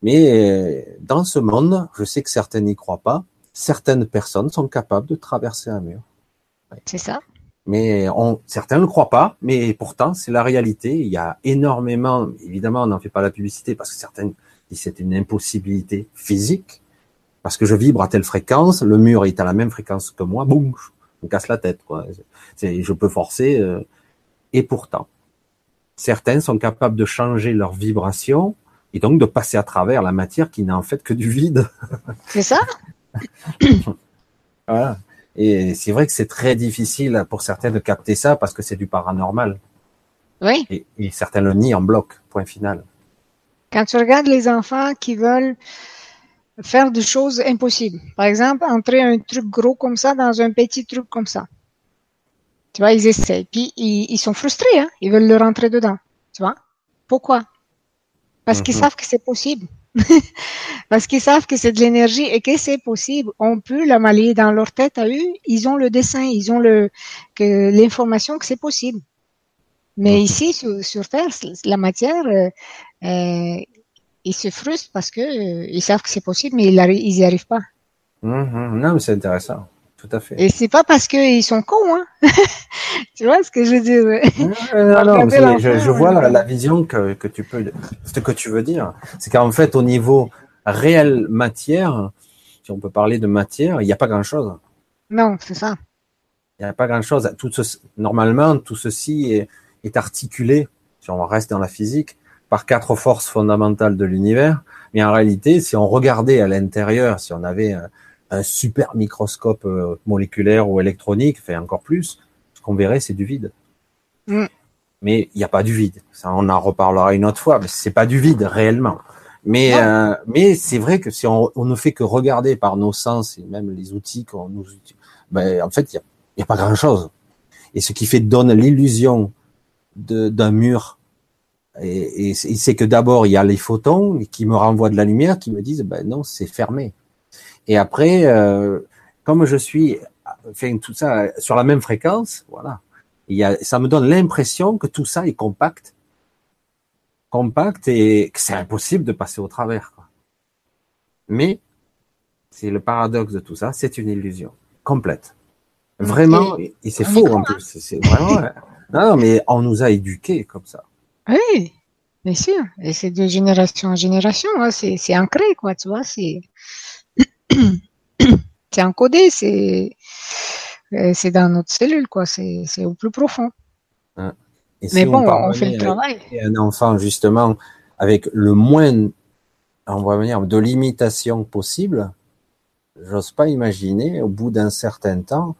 Mais dans ce monde, je sais que certains n'y croient pas. Certaines personnes sont capables de traverser un mur. C'est ça. Mais on, certains ne le croient pas, mais pourtant c'est la réalité. Il y a énormément, évidemment, on n'en fait pas la publicité parce que certains disent c'est une impossibilité physique, parce que je vibre à telle fréquence, le mur est à la même fréquence que moi, boum, me casse la tête. Quoi. je peux forcer. Euh, et pourtant, certains sont capables de changer leur vibration et donc de passer à travers la matière qui n'a en fait que du vide. C'est ça? Voilà. Et c'est vrai que c'est très difficile pour certains de capter ça parce que c'est du paranormal. Oui. Et, et, certains le nient en bloc, point final. Quand tu regardes les enfants qui veulent faire des choses impossibles. Par exemple, entrer un truc gros comme ça dans un petit truc comme ça. Tu vois, ils essaient. Puis ils, sont frustrés, hein. Ils veulent le rentrer dedans. Tu vois? Pourquoi? Parce qu'ils mhm. savent que c'est possible. Parce qu'ils savent que c'est de l'énergie et que c'est possible. On peut la malayer dans leur tête à eux. Ils ont le dessin, ils ont le, que l'information que c'est possible. Mais ici, sur, Terre, la matière, euh, euh ils se frustrent parce que euh, ils savent que c'est possible, mais ils, n'y arrivent pas. Mhm. Non, mais c'est intéressant. Tout à fait. Et c'est pas parce qu'ils sont cons, hein. tu vois ce que je veux dire? Non, non, je, vois la, vision que, que tu peux, ce que tu veux dire. C'est qu'en fait, au niveau réel matière, si on peut parler de matière, il n'y a pas grand-chose. Non, c'est ça. Il n'y a pas grand-chose. Tout normalement, tout ceci est, est articulé, si on reste dans la physique, par quatre forces fondamentales de l'univers. Mais en réalité, si on regardait à l'intérieur, si on avait un, super microscope euh, moléculaire ou électronique, fait encore plus, ce qu'on verrait, c'est du vide. Mm. Mais il n'y a pas du vide. Ça, on en reparlera une autre fois. Mais c'est pas du vide réellement. Mais euh, mais c'est vrai que si on, on, ne fait que regarder par nos sens et même les outils qu'on nous, ben en fait il y a, y a pas grand chose. Et ce qui fait donne l'illusion d'un mur et, et c'est que d'abord il y a les photons qui me renvoient de la lumière, qui me disent ben non c'est fermé. Et après, euh, comme je suis, enfin tout ça sur la même fréquence, voilà, il y a, ça me donne l'impression que tout ça est compact, compact et que c'est impossible de passer au travers. Quoi. Mais c'est le paradoxe de tout ça, c'est une illusion complète, vraiment, et, c'est faux en plus. C'est vraiment, non, mais on nous a éduqués comme ça. Oui, bien sûr. Et c'est de génération en génération. Hein. C'est ancré, quoi, tu vois. C'est encodé, c'est euh, c'est dans notre cellule, quoi. C'est au plus profond. Mais bon, on, fait le travail. Un enfant, justement, avec le moins, on va dire, de limitation possible, j'ose pas imaginer, au bout d'un certain temps,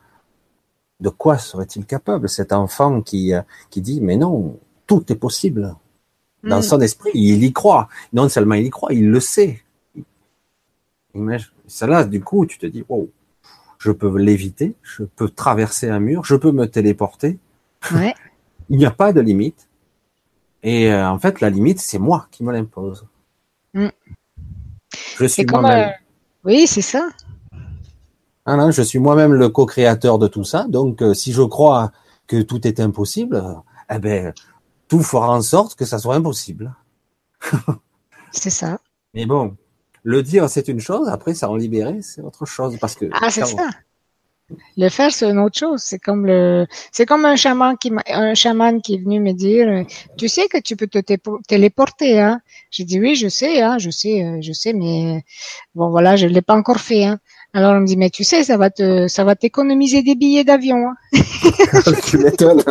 de quoi serait-il capable cet enfant qui, euh, qui dit mais non, tout est possible. Dans mm. son esprit, il y croit. Non seulement il y croit, il le sait. Ça là, du coup, tu te dis, wow, je peux l'éviter, je peux traverser un mur, je peux me téléporter. il n'y a pas de limite. Et euh, en fait, la limite, c'est moi qui me l'impose. Mm. Je suis moi-même. Euh, oui, c'est ça. Ah je suis moi-même le co-créateur de tout ça. Donc, euh, si je crois que tout est impossible, eh ben, tout fera en sorte que ça soit impossible. c'est ça. Mais bon, le dire, c'est une chose. Après, ça en libérer, c'est autre chose. Parce que. Ah, c'est ça. Le faire, c'est une autre chose. C'est comme le, c'est comme un chaman qui, un chaman qui est venu me dire, tu sais que tu peux te téléporter, hein. J'ai dit oui, je sais, hein, je sais, euh, je sais, mais bon voilà, je l'ai pas encore fait, hein. Alors on me dit mais tu sais ça va te ça va t'économiser des billets d'avion. Hein. tu m'étonnes.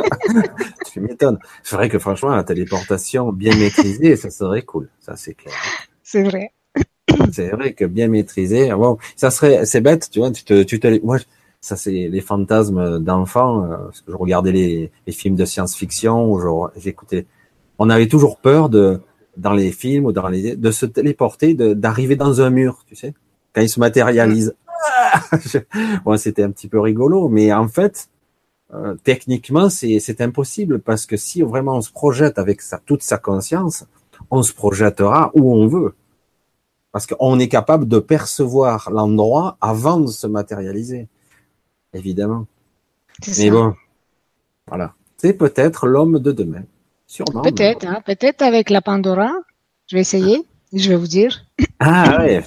tu m'étonnes. C'est vrai que franchement la téléportation bien maîtrisée ça serait cool. Ça c'est clair. C'est vrai. C'est vrai que bien maîtrisé. Bon, ça serait c'est bête tu vois tu te tu te moi ça c'est les fantasmes d'enfants euh, je regardais les, les films de science-fiction j'écoutais on avait toujours peur de dans les films ou dans les de se téléporter d'arriver dans un mur tu sais quand il se matérialise bon, c'était un petit peu rigolo, mais en fait, euh, techniquement, c'est impossible parce que si vraiment on se projette avec sa, toute sa conscience, on se projettera où on veut. Parce qu'on est capable de percevoir l'endroit avant de se matérialiser. Évidemment. Mais bon, voilà. C'est peut-être l'homme de demain. Sûrement. Peut-être, hein, peut-être avec la Pandora. Je vais essayer je vais vous dire. Ah ouais.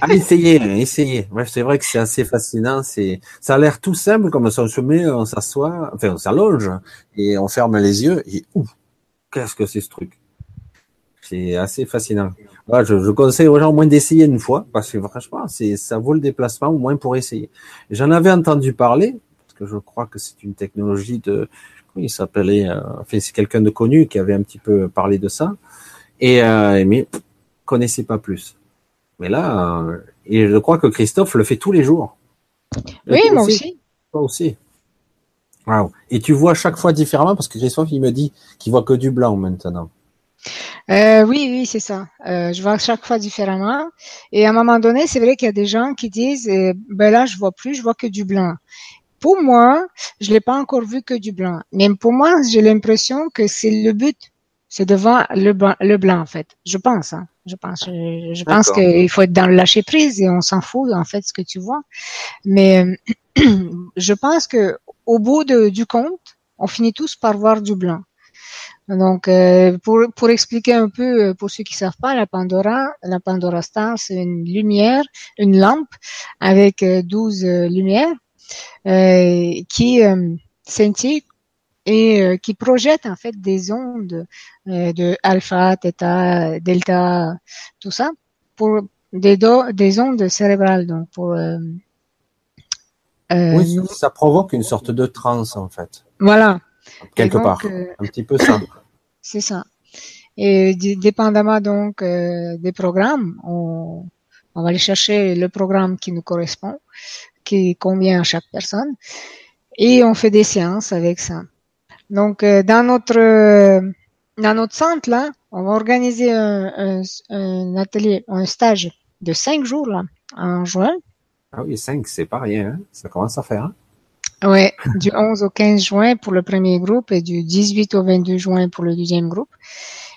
ah, essayez, essayez. Ouais, c'est vrai que c'est assez fascinant. C'est, ça a l'air tout simple comme ça. On se met, on s'assoit, enfin on s'allonge et on ferme les yeux et ouf, qu'est-ce que c'est ce truc? C'est assez fascinant. Je, je, conseille aux gens au moins d'essayer une fois parce que franchement, c'est, ça vaut le déplacement au moins pour essayer. J'en avais entendu parler parce que je crois que c'est une technologie de, comment il s'appelait, euh, enfin c'est quelqu'un de connu qui avait un petit peu parlé de ça. Et euh, mais connaissais pas plus. Mais là, euh, et je crois que Christophe le fait tous les jours. Oui, moi aussi. Toi aussi. Wow. Et tu vois chaque fois différemment parce que Christophe, il me dit qu'il voit que du blanc maintenant. Euh, oui, oui, c'est ça. Euh, je vois chaque fois différemment. Et à un moment donné, c'est vrai qu'il y a des gens qui disent, euh, ben là, je vois plus, je vois que du blanc. Pour moi, je l'ai pas encore vu que du blanc. Mais pour moi, j'ai l'impression que c'est le but. C'est devant le blanc, le blanc, en fait. Je pense. Hein. Je pense, je, pense qu'il faut être dans le lâcher prise et on s'en fout en fait ce que tu vois. Mais je pense que au bout de, du compte, on finit tous par voir du blanc. Donc, euh, pour, pour expliquer un peu, euh, pour ceux qui savent pas, la Pandora, la Pandora Star, c'est une lumière, une lampe avec 12 lumières qui scintille et qui projette en fait des ondes de alpha, theta, delta, tout ça, pour des, des ondes cérébrales, donc pour oui, ça provoque une sorte de transe en fait. Voilà. Quelque part. Euh, un petit peu ça. C'est ça. Et dépendamment donc euh, des programmes, on, on, va aller chercher le programme qui nous correspond, qui convient à chaque personne, et on fait des séances avec ça. Donc euh, dans notre dans notre centre là, on va organiser un, un, un atelier, un stage de cinq jours là en juin ah oui, 5, c'est pas rien, hein. ça commence à faire. Hein? Oui, du 11 au 15 juin pour le premier groupe et du 18 au 22 juin pour le deuxième groupe.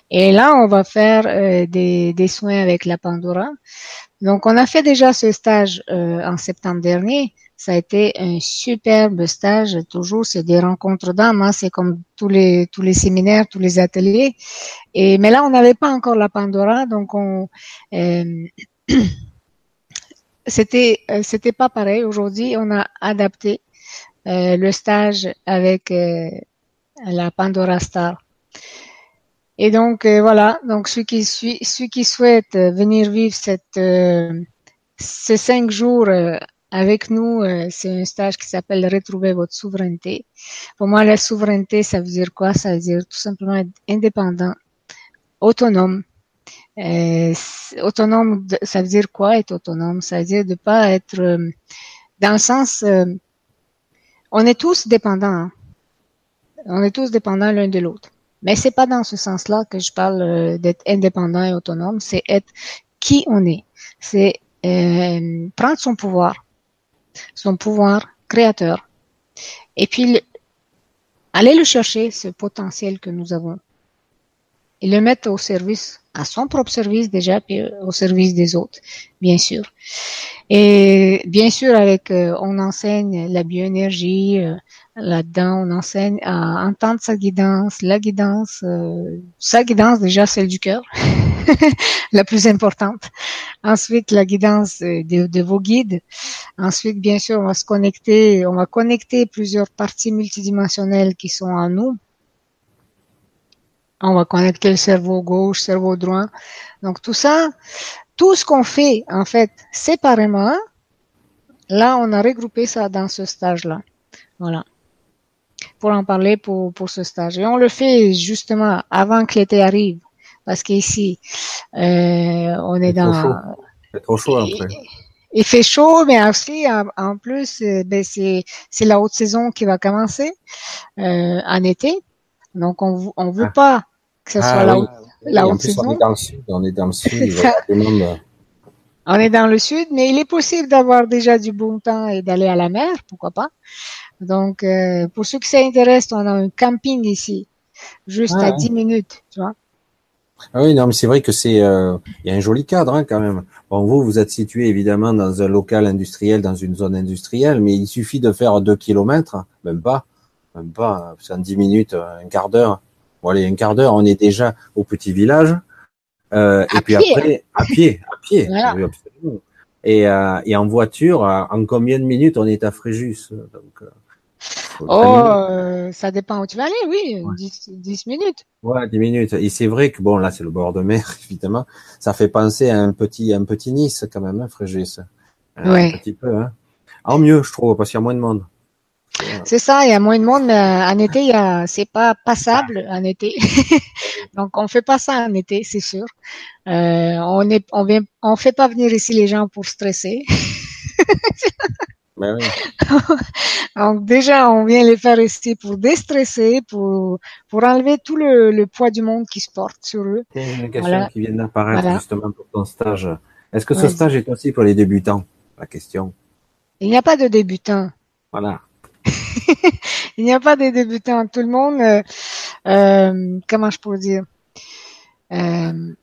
Et là, on va faire euh, des, des, soins avec la Pandora. Donc, on a fait déjà ce stage euh, en septembre dernier. Ça a été un superbe stage. Toujours, c'est des rencontres d'âmes. Hein. C'est comme tous les tous les séminaires, tous les ateliers. Et mais là, on n'avait pas encore la Pandora, donc on euh, c'était euh, c'était pas pareil. Aujourd'hui, on a adapté le stage avec euh, la Pandora Star. Et donc voilà, donc ceux qui ceux qui souhaitent venir vivre cette ces cinq jours avec nous, c'est un stage qui s'appelle Retrouver votre souveraineté. Pour moi, la souveraineté, ça veut dire quoi? Ça veut dire tout simplement être indépendant, autonome, euh, autonome, ça veut dire quoi être autonome? Ça veut dire de pas être euh, dans le sens, euh, on est tous dépendants. Hein. On est tous dépendants l'un de l'autre. Mais c'est pas dans ce sens-là que je parle euh, d'être indépendant et autonome. C'est être qui on est. C'est prendre son pouvoir, son pouvoir créateur, et puis aller le chercher, ce potentiel que nous avons, et le mettre au service à son propre service déjà, puis au service des autres, bien sûr. Et bien sûr, avec, euh, on enseigne la bioénergie, euh, là-dedans, on enseigne à entendre sa guidance, la guidance, euh, sa guidance déjà celle du cœur, la plus importante. Ensuite, la guidance de, de, vos guides. Ensuite, bien sûr, on va se connecter, on va connecter plusieurs parties multidimensionnelles qui sont en nous on va connecter le cerveau gauche, cerveau droit. Donc tout ça, tout ce qu'on fait en fait séparément, là on a regroupé ça dans ce stage-là. Voilà. Pour en parler pour, pour ce stage. Et on le fait justement avant que l'été arrive. Parce qu'ici, euh, on est dans... Trop chaud après. Il fait chaud, mais aussi en, plus, euh, ben, c'est c'est la haute saison qui va commencer euh, en été. Donc on on veut ah. pas que ce soit ah la, la haute saison. On est dans le sud, on est dans le sud. on est dans le sud, mais il est possible d'avoir déjà du bon temps et d'aller à la mer, pourquoi pas. Donc euh, pour ceux qui s'intéressent, on a un camping ici, juste à 10 minutes, tu vois. Ah oui, non, mais c'est vrai que c'est, euh, il y a un joli cadre hein, quand même. Bon, vous, vous êtes situé évidemment dans un local industriel, dans une zone industrielle, mais il suffit de faire deux kilomètres, même pas, même pas, c'est en dix minutes, un quart d'heure. Bon, allez, un quart d'heure, on est déjà au petit village. Euh, et puis après, à pied, à pied. Et, euh, et en voiture, en combien de minutes on est à Fréjus Donc, euh, Oh, euh, ça dépend où tu vas aller, oui, 10, minutes. Ouais, 10 minutes. Et c'est vrai que bon, là, c'est le bord de mer, évidemment. Ça fait penser à un petit, un petit Nice, quand même, hein, Frégis. Ouais. Un petit peu, hein. En mieux, je trouve, parce qu'il y a moins de monde. C'est ça, il y a moins de monde, mais en été, il y a, c'est pas passable en été. Donc, on fait pas ça en été, c'est sûr. Euh, on est, on vient, on fait pas venir ici les gens pour stresser. Ben oui. Donc déjà, on vient les faire ici pour déstresser, pour pour enlever tout le, le poids du monde qui se porte sur eux. C'est une question qui vient d'apparaître justement pour ton stage. Est-ce que ce stage est aussi pour les débutants? La question. Il n'y a pas de débutants. Voilà. Il n'y a pas de débutants. Tout le monde, euh, euh, comment je pourrais dire euh,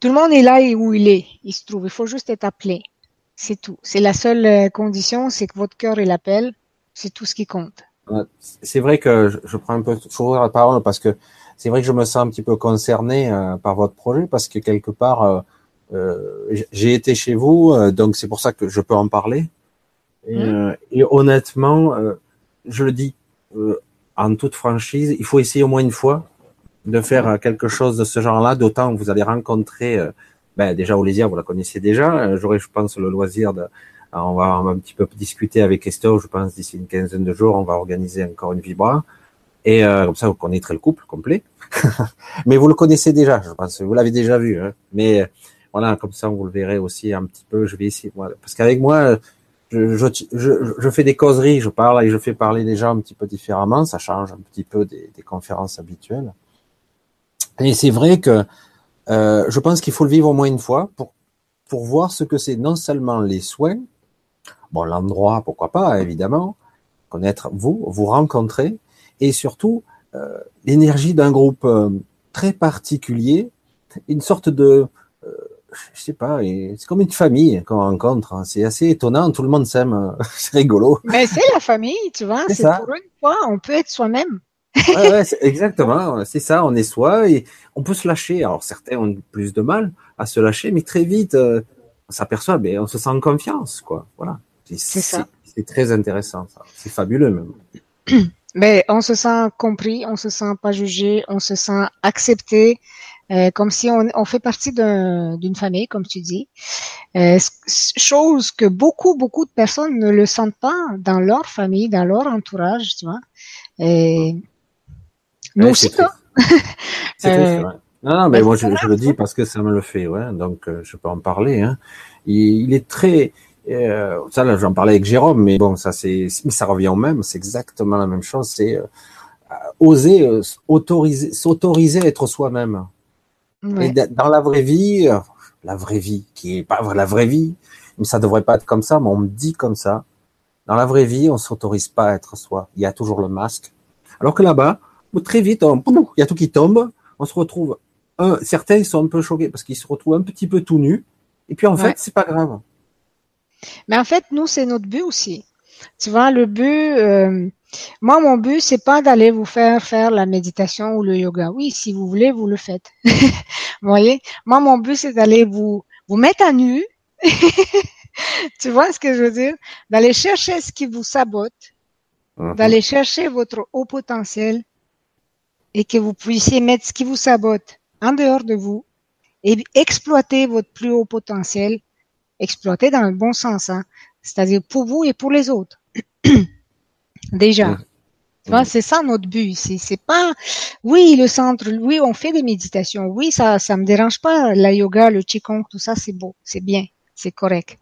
Tout le monde est là où il est. Il se trouve. Il faut juste être appelé. C'est tout. C'est la seule condition, c'est que votre cœur il appelle. C'est tout ce qui compte. C'est vrai que je, prends un peu toujours la parole parce que c'est vrai que je me sens un petit peu concerné euh, par votre projet parce que quelque part, euh, euh j'ai été chez vous, euh, donc c'est pour ça que je peux en parler. Et, mmh. et honnêtement, je le dis en toute franchise, il faut essayer au moins une fois de faire quelque chose de ce genre-là, d'autant que vous allez rencontrer, ben déjà Olésia, vous la connaissez déjà, j'aurai je pense le loisir de, on va, un petit peu discuter avec Esther, je pense d'ici une quinzaine de jours, on va organiser encore une vibra. Et euh, comme ça, vous connaîtrez le couple complet. mais vous le connaissez déjà, je pense. Vous l'avez déjà vu. Hein. Mais voilà, comme ça, vous le verrez aussi un petit peu. Je vais essayer, parce qu'avec moi, je, je, je, fais des causeries, je parle et je fais parler les gens un petit peu différemment. Ça change un petit peu des, des conférences habituelles. Et c'est vrai que euh, je pense qu'il faut le vivre au moins une fois pour pour voir ce que c'est non seulement les soins, bon l'endroit pourquoi pas évidemment, connaître vous, vous rencontrer, et surtout euh, l'énergie d'un groupe euh, très particulier, une sorte de, je sais pas, c'est comme une famille qu'on rencontre. Hein. C'est assez étonnant, tout le monde s'aime, c'est rigolo. Mais c'est la famille, tu vois. C'est pour une fois, on peut être soi-même. ouais, ouais, exactement, c'est ça, on est soi et on peut se lâcher. Alors certains ont plus de mal à se lâcher, mais très vite, on s'aperçoit, mais on se sent en confiance, quoi. Voilà. C'est ça. C'est très intéressant, ça. C'est fabuleux même. Mais on se sent compris, on se sent pas jugé, on se sent accepté, euh, comme si on, on fait partie d'une famille, comme tu dis. Euh, chose que beaucoup, beaucoup de personnes ne le sentent pas dans leur famille, dans leur entourage, tu vois. Et nous aussi, C'est euh, Non, non, mais moi je, je, le dis parce que ça me le fait, ouais. Donc euh, je peux en parler. Hein. Il, il est très, euh, ça, là, j'en parlais avec Jérôme, mais bon, ça, c'est, ça revient au même. C'est exactement la même chose. C'est euh, oser autoriser, s'autoriser à être soi-même. Et dans la vraie vie, euh, la vraie vie, qui est pas la vraie vie, mais ça devrait pas être comme ça, mais on me dit comme ça. Dans la vraie vie, on s'autorise pas à être soi. Il y a toujours le masque. Alors que là-bas, très vite, il y a tout qui tombe. On se retrouve. Un, certains sont un peu choqués parce qu'ils se retrouvent un petit peu tout nus. Et puis en fait, c'est pas grave. Mais en fait, nous, c'est notre but aussi. Tu vois, le but, euh, moi, mon but, c'est pas d'aller vous faire faire la méditation ou le yoga. Oui, si vous voulez, vous le faites. vous voyez, moi, mon but, c'est d'aller vous vous mettre à nu. tu vois ce que je veux dire? D'aller chercher ce qui vous sabote, uh-huh. d'aller chercher votre haut potentiel et que vous puissiez mettre ce qui vous sabote en dehors de vous et exploiter votre plus haut potentiel exploiter dans le bon sens, hein. c'est-à-dire pour vous et pour les autres. Déjà. Tu vois, c'est ça notre but. C'est, c'est pas, oui, le centre, oui, on fait des méditations. Oui, ça, ça me dérange pas. La yoga, le qigong, tout ça, c'est beau, c'est bien, c'est correct.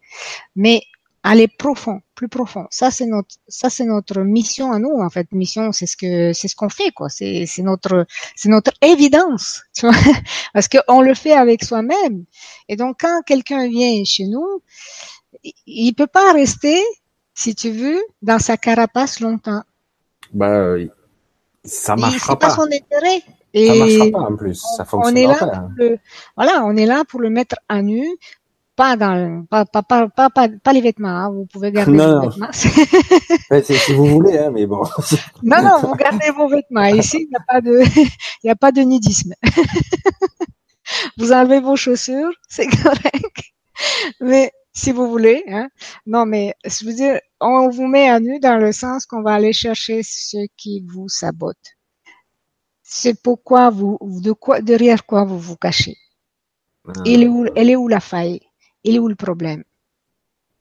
Mais aller profond, plus profond. Ça c'est notre, ça c'est notre mission à nous en fait. Mission, c'est ce que, c'est ce qu'on fait quoi. C'est, c'est notre, c'est notre évidence, tu vois, parce qu'on le fait avec soi-même. Et donc quand quelqu'un vient chez nous, il peut pas rester, si tu veux, dans sa carapace longtemps. Bah, ça marchera pas. pas son intérêt. Et ça marchera pas en plus. Ça fonctionnera on est là pas. Pour le, voilà, on est là pour le mettre à nu, pas dans pas pas pas pas, pas, les vêtements. Hein. Vous pouvez garder non, vos vêtements. si vous voulez, hein, mais bon. non non, vous gardez vos vêtements. Ici, il n'y a pas de il a pas de nudisme. vous enlevez vos chaussures, c'est correct. Mais si vous voulez, hein. Non, mais je veux dire, on vous met à nu dans le sens qu'on va aller chercher ce qui vous sabote. C'est pourquoi vous, de quoi, derrière quoi vous vous cachez. Ah. Elle est où, elle est où la faille? Il est où le problème?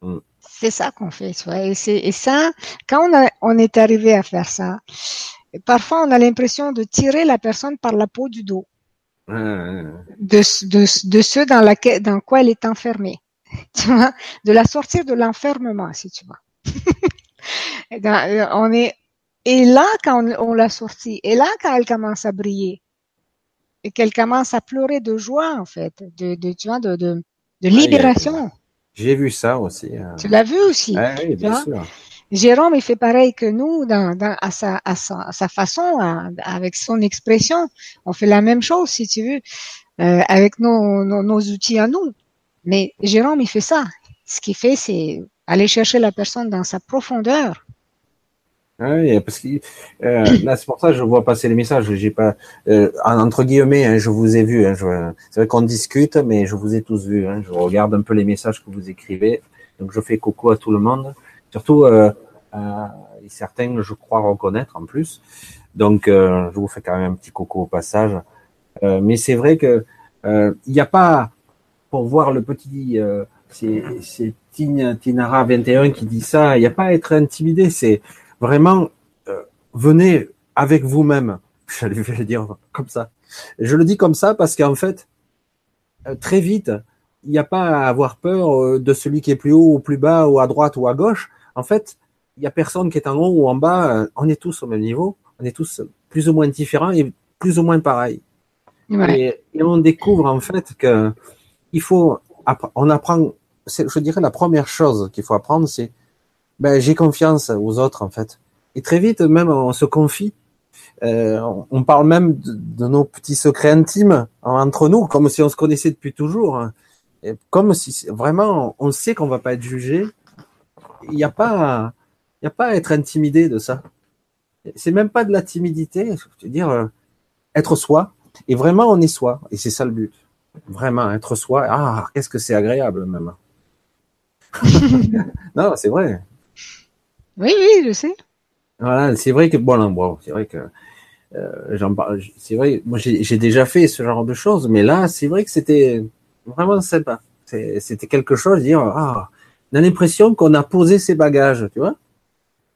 Mm. C'est ça qu'on fait. Et, et, ça, quand on, a, on est arrivé à faire ça, parfois on a l'impression de tirer la personne par la peau du dos. De, de, de ceux dans, laquelle, dans quoi elle est enfermée. Tu vois de la sortir de l'enfermement, si tu vois. Euh, on est, et là, quand on, on l'a sortie, et là, quand elle commence à briller, et qu'elle commence à pleurer de joie, en fait, de, de tu vois, de, de, de libération. J'ai vu ça aussi. Hein. Tu l'as vu aussi. oui, bien sûr. Jérôme, il fait pareil que nous dans, dans, à, sa, à, sa, sa façon, avec son expression. On fait la même chose, si tu veux, euh, avec nos, nos, nos, outils à nous. Mais Jérôme, il fait ça. Ce qu'il fait, c'est aller chercher la personne dans sa profondeur Oui, parce que euh, là c'est pour ça que je vois passer les messages. J'ai pas euh, entre guillemets, hein, je vous ai vu. Hein, c'est vrai qu'on discute, mais je vous ai tous vus. Hein, je regarde un peu les messages que vous écrivez, donc je fais coucou à tout le monde, surtout euh, certains, je crois reconnaître en plus. Donc euh, je vous fais quand même un petit coucou au passage. Mais c'est vrai que il n'y a pas pour voir le petit. c'est Tinara 21 qui dit ça. Il n'y a pas à être intimidé. C'est Vraiment, euh, venez avec vous-même. Je vais dire comme ça. Je le dis comme ça parce qu'en fait, euh, très vite, il n'y a pas à avoir peur euh, de celui qui est plus haut ou plus bas ou à droite ou à gauche. En fait, il n'y a personne qui est en haut ou en bas. On est tous au même niveau. On est tous plus ou moins différents et plus ou moins pareils. Et, on découvre en fait que il faut, on apprend, je dirais la première chose qu'il faut apprendre, c'est ben, j'ai confiance aux autres en fait. Et très vite, même on se confie. Euh, on parle même de, nos petits secrets intimes entre nous, comme si on se connaissait depuis toujours. Et comme si vraiment on sait qu'on va pas être jugé. Il n'y a pas, il a pas à être intimidé de ça. C'est même pas de la timidité, je veux dire euh, être soi. Et vraiment, on est soi. Et c'est ça le but. Vraiment, être soi. Ah, qu'est-ce que c'est agréable même. non, c'est vrai. Oui, oui, je sais. Voilà, c'est vrai que bon, bon c'est vrai que euh, j'en parle. C'est vrai, moi j'ai déjà fait ce genre de choses, mais là, c'est vrai que c'était vraiment sympa. C'était quelque chose, dire ah, on a l'impression qu'on a posé ses bagages, tu vois.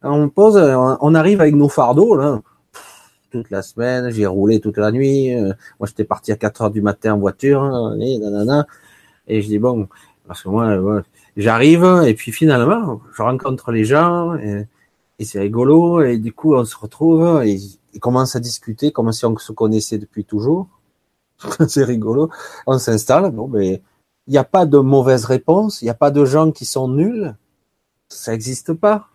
On pose, on arrive avec nos fardeaux là. Toute la semaine, j'ai roulé toute la nuit. Euh, moi, j'étais parti à 4 heures du matin en voiture, hein, et, nanana, et je dis bon, parce que moi, j'arrive et puis finalement, je rencontre les gens et, c'est rigolo et du coup on se retrouve et ils commencent à discuter comme si on se connaissait depuis toujours. c'est rigolo. On s'installe, bon mais il n'y a pas de mauvaise réponse, il n'y a pas de gens qui sont nuls, ça n'existe pas.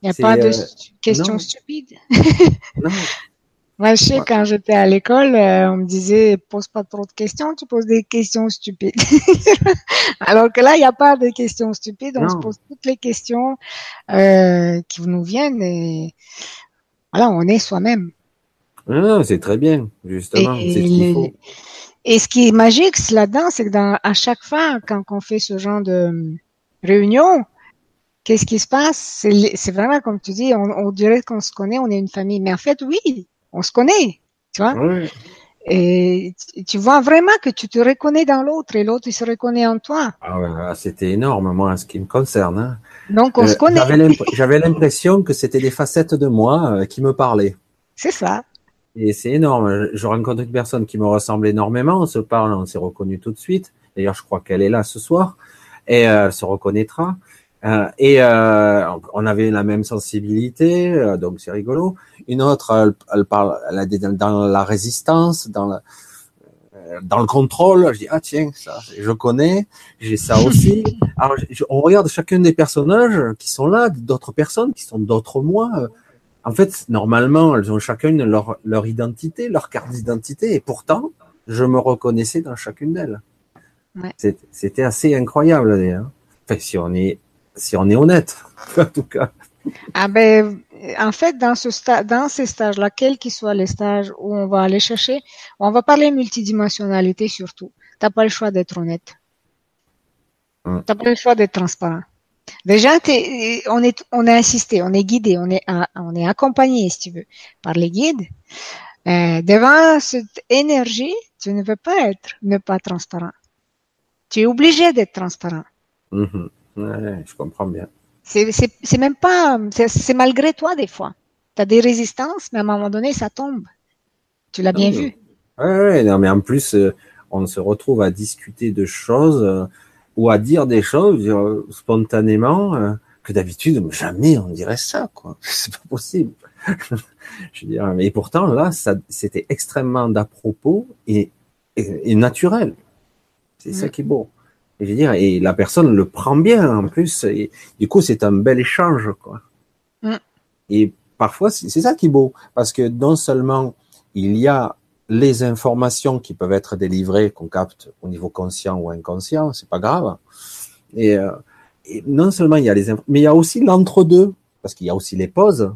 Il n'y a pas de euh, questions stupides. non, moi, je sais, quand j'étais à l'école, euh, on me disait, pose pas trop de questions, tu poses des questions stupides. Alors que là, il n'y a pas de questions stupides, on se pose toutes les questions euh, qui nous viennent et voilà, on est soi-même. Ah, c'est très bien, justement. Et, et ce qui est magique là-dedans, c'est que dans, à chaque fois, quand on fait ce genre de réunion, qu'est-ce qui se passe? C'est vraiment comme tu dis, on, on dirait qu'on se connaît, on est une famille. Mais en fait, oui, on se connaît, tu vois. Et tu vois vraiment que tu te reconnais dans l'autre et l'autre il se reconnaît en toi. Ah ouais, ah, c'était énorme, moi, en ce qui me concerne. Hein. Donc on se euh, connaît. J'avais l'impression que c'était des facettes de moi euh, qui me parlaient. C'est ça. Et c'est énorme. Je rencontre une personne qui me ressemble énormément. On se parle, on s'est reconnu tout de suite. D'ailleurs, je crois qu'elle est là ce soir et euh, elle se reconnaîtra. Euh, et euh, on avait la même sensibilité, euh, donc c'est rigolo. Une autre, elle, parle, elle a des, dans la résistance, dans la, dans le contrôle. Je dis ah tiens ça, je connais, j'ai ça aussi. Alors on regarde chacun des personnages qui sont là, d'autres personnes qui sont d'autres moi. En fait, normalement, elles ont chacune leur leur identité, leur carte d'identité, et pourtant, je me reconnaissais dans chacune d'elles. Ouais. C'était assez incroyable d'ailleurs. Enfin, si on est si on est honnête, en tout cas. Ah ben, en fait, dans ce stade, dans ces stages-là, quels qu'ils soient les stages où on va aller chercher, on va parler multidimensionnalité surtout. T'as pas le choix d'être honnête. Hum. T'as pas le choix d'être transparent. Déjà, on est, on est assisté, on est guidé, on est, on est accompagné, si tu veux, par les guides. Euh, devant cette énergie, tu ne veux pas être ne pas transparent. Tu es obligé d'être transparent. Mmh. Ouais, je comprends bien. C'est même pas, c'est malgré toi des fois. Tu as des résistances, mais à un moment donné, ça tombe. Tu l'as bien vu. Ouais, non, mais en plus, euh, on se retrouve à discuter de choses euh, ou à dire des choses euh, spontanément que d'habitude jamais on dirait ça, quoi. C'est pas possible. je veux dire, mais pourtant là, c'était extrêmement d'à propos et, et, naturel. C'est ça qui est beau. Et je veux dire, et la personne le prend bien en plus. Et du coup, c'est un bel échange, quoi. Mm. Et parfois, c'est ça qui est beau, parce que non seulement il y a les informations qui peuvent être délivrées, qu'on capte au niveau conscient ou inconscient, c'est pas grave. Et, euh, non seulement il y a les, mais il y a aussi l'entre-deux, parce qu'il y a aussi les pauses.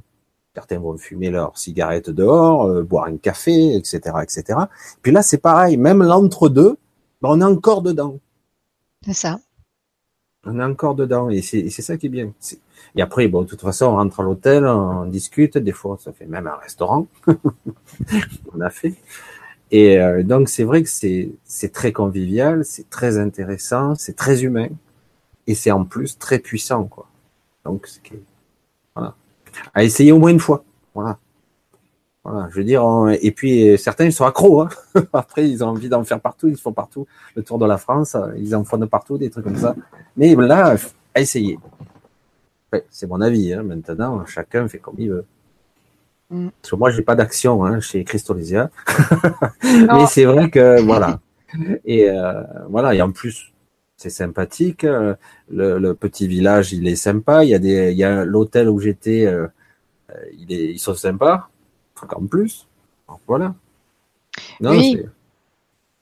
Certains vont fumer leur cigarette dehors, boire un café, etc., etc. Puis là, c'est pareil. Même l'entre-deux, ben, on est encore dedans. C'est ça. On est encore dedans et c'est ça qui est bien. Et après, bon, de toute façon, on rentre à l'hôtel, on discute. Des fois, ça fait même un restaurant. on a fait. Et euh, donc, c'est vrai que c'est très convivial, c'est très intéressant, c'est très humain et c'est en plus très puissant, quoi. Donc, voilà. À essayer au moins une fois. Voilà. Voilà, je veux dire, et puis certains ils sont accros. Hein. Après, ils ont envie d'en faire partout, ils font partout le tour de la France, ils en font de partout, des trucs comme ça. Mais là, à essayer. c'est mon avis. Hein. Maintenant, chacun fait comme il veut. Mm. Parce que moi, j'ai pas d'action hein, chez Christolésia. Mais c'est vrai que voilà. Et euh, voilà. Et en plus, c'est sympathique. Euh, le, petit village, il est sympa. Il y a des, il y a l'hôtel où j'étais, euh, il est, ils sont sympas. En plus, voilà. oui.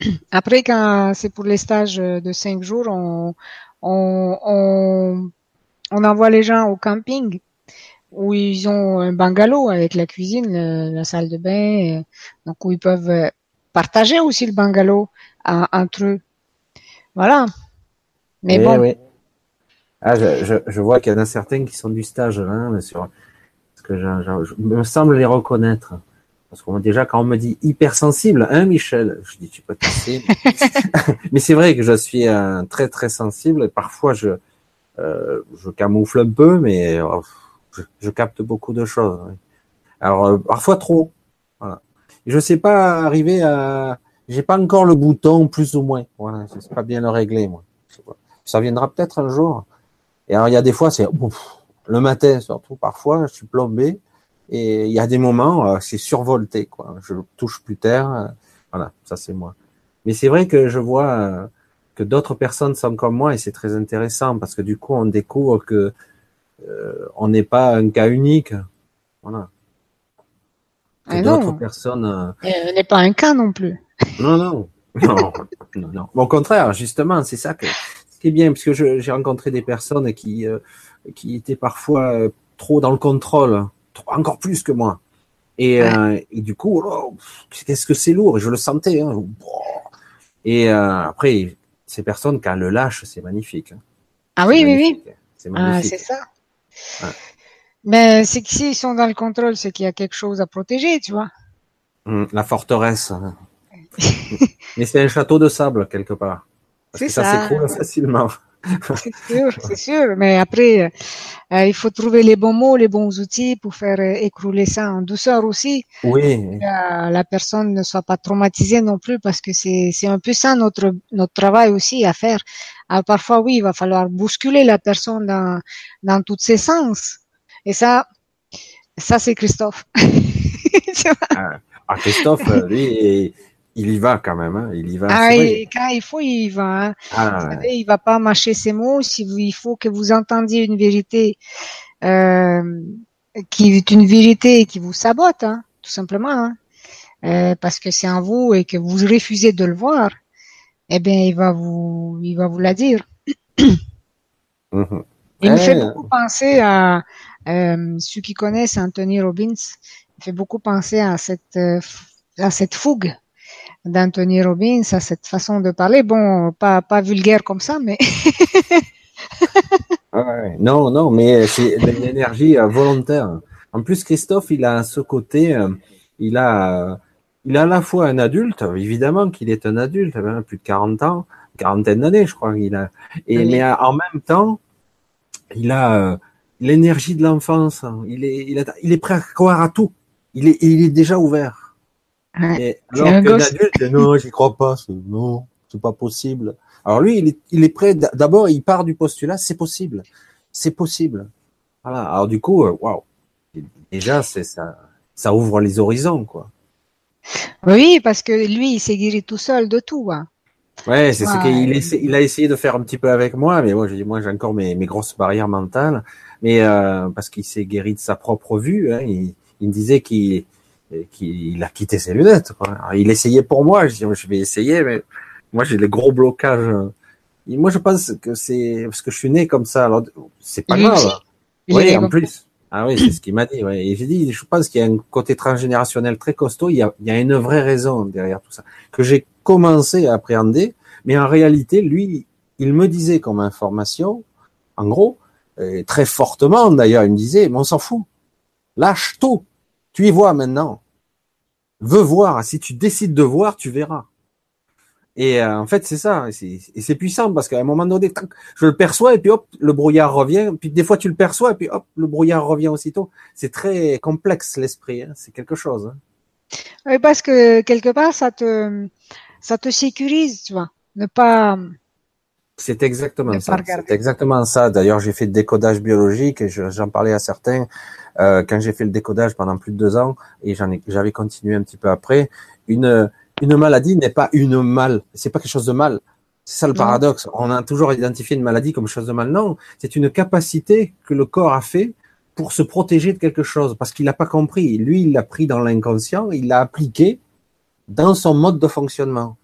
Après, quand c'est pour les stages de cinq jours, on, on, on, on envoie les gens au camping où ils ont un bungalow avec la cuisine, la salle de bain, donc où ils peuvent partager aussi le bungalow entre eux. Voilà. Mais bon. Oui. Ah, je, je, je vois qu'il y en a certains qui sont du stage hein, sur, que je, me semble les reconnaître. Parce qu'on déjà quand on me dit hypersensible, hein Michel, je dis tu peux casser. mais c'est vrai que je suis un très très sensible. Et parfois je euh, je camoufle un peu, mais oh, je, capte beaucoup de choses. Alors euh, parfois trop. Voilà. Je sais pas arriver à. J'ai pas encore le bouton plus ou moins. Voilà, je sais pas bien le régler moi. Ça viendra peut-être un jour. Et alors il y a des fois c'est le matin surtout parfois je suis plombé et il y a des moments euh, c'est survolté quoi. Je touche plus terre. Euh, voilà, ça c'est moi. Mais c'est vrai que je vois que d'autres personnes sont comme moi et c'est très intéressant parce que du coup on découvre que euh, on n'est pas un cas unique. Voilà. Ah d'autres personnes. Euh, n'est pas un cas non plus. Non, non. Non, non, non. au contraire, justement, c'est ça que ce qui est bien, parce que j'ai rencontré des personnes qui euh, qui étaient parfois trop dans le contrôle, encore plus que moi. Et, et du coup, oh, qu'est-ce que c'est lourd. Et je le sentais. Hein. Et après, ces personnes, quand elles le lâchent, c'est magnifique. Hein. Ah oui, oui, oui. C'est ah, magnifique. Ah, c'est ça. Mais c'est que s'ils sont dans le contrôle, c'est qu'il y a quelque chose à protéger, tu vois. Hum, la forteresse. Mais c'est un château de sable quelque part. C'est ça. Ça s'écroule facilement. C'est sûr, c'est sûr. Mais après, euh, il faut trouver les bons mots, les bons outils pour faire euh, écrouler ça en douceur aussi. Oui. Que la personne ne soit pas traumatisée non plus, parce que c'est c'est un peu ça notre notre travail aussi à faire. Alors, parfois, oui, il va falloir bousculer la personne dans dans tous ses sens. Et ça, ça c'est Christophe. ah, ah Christophe, lui, il y va quand même, hein. il y va. Ah, quand il faut, il y va. Hein. Ah, savez, il va pas mâcher ses mots. Si vous, il faut que vous entendiez une vérité euh, qui est une vérité qui vous sabote, hein, tout simplement, hein. euh, parce que c'est en vous et que vous refusez de le voir. Eh bien, il va vous, il va vous la dire. Mm-hmm. Il me fait beaucoup penser à euh, ceux qui connaissent Anthony Robbins. Il fait beaucoup penser à cette euh, à cette fougue d'Anthony Robbins, à cette façon de parler. Bon, pas, pas vulgaire comme ça, mais. non, non, mais c'est de l'énergie euh, volontaire. En plus, Christophe, il a ce côté, euh, il a, il a à la fois un adulte, évidemment qu'il est un adulte, hein, plus de 40 ans, quarantaine d'années, je crois qu'il a. Et mais en même temps, il a euh, l'énergie de l'enfance. Il est, il, il est prêt à croire à tout. Il est, il est déjà ouvert. Et alors que l'adulte, non, j'y crois pas, non, c'est pas possible. Alors lui, il est, il est prêt. D'abord, il part du postulat, c'est possible, c'est possible. Voilà. Alors du coup, euh, waouh, déjà, c'est ça, ça ouvre les horizons, quoi. Oui, parce que lui, il s'est guéri tout seul de tout. Hein. Ouais, c'est ce qu'il il a essayé de faire un petit peu avec moi, mais moi, j'ai, moi, j'ai encore mes, mes grosses barrières mentales, mais euh, parce qu'il s'est guéri de sa propre vue. Hein, il, il me disait qu'il qu'il a quitté ses lunettes. il essayait pour moi, je dis je vais essayer, mais moi j'ai les gros blocages. moi je pense que c'est parce que je suis né comme ça, alors c'est pas grave. Oui, en plus. Ah oui, c'est ce qu'il m'a dit. Ouais. Et j'ai dit, je pense qu'il y a un côté transgénérationnel très costaud. Il y, a, il y a une vraie raison derrière tout ça que j'ai commencé à appréhender, mais en réalité, lui, il me disait comme information, en gros, très fortement d'ailleurs, il me disait, mais on s'en fout, lâche tout, tu y vois maintenant, veux voir. Si tu décides de voir, tu verras. Et euh, en fait, c'est ça. Et c'est puissant parce qu'à un moment donné, je le perçois et puis hop, le brouillard revient. Puis des fois, tu le perçois et puis hop, le brouillard revient aussitôt. C'est très complexe l'esprit. Hein. C'est quelque chose. Hein. Oui, parce que quelque part, ça te, ça te sécurise, tu vois. Ne pas. C'est exactement ça. C'est exactement ça. D'ailleurs, j'ai fait le décodage biologique et j'en parlais à certains euh, quand j'ai fait le décodage pendant plus de deux ans et j'en ai, j'avais continué un petit peu après. Une une maladie n'est pas une mal, c'est pas quelque chose de mal. C'est ça le paradoxe. On a toujours identifié une maladie comme chose de mal. Non, c'est une capacité que le corps a fait pour se protéger de quelque chose, parce qu'il n'a pas compris. Lui, il l'a pris dans l'inconscient, il l'a appliqué dans son mode de fonctionnement.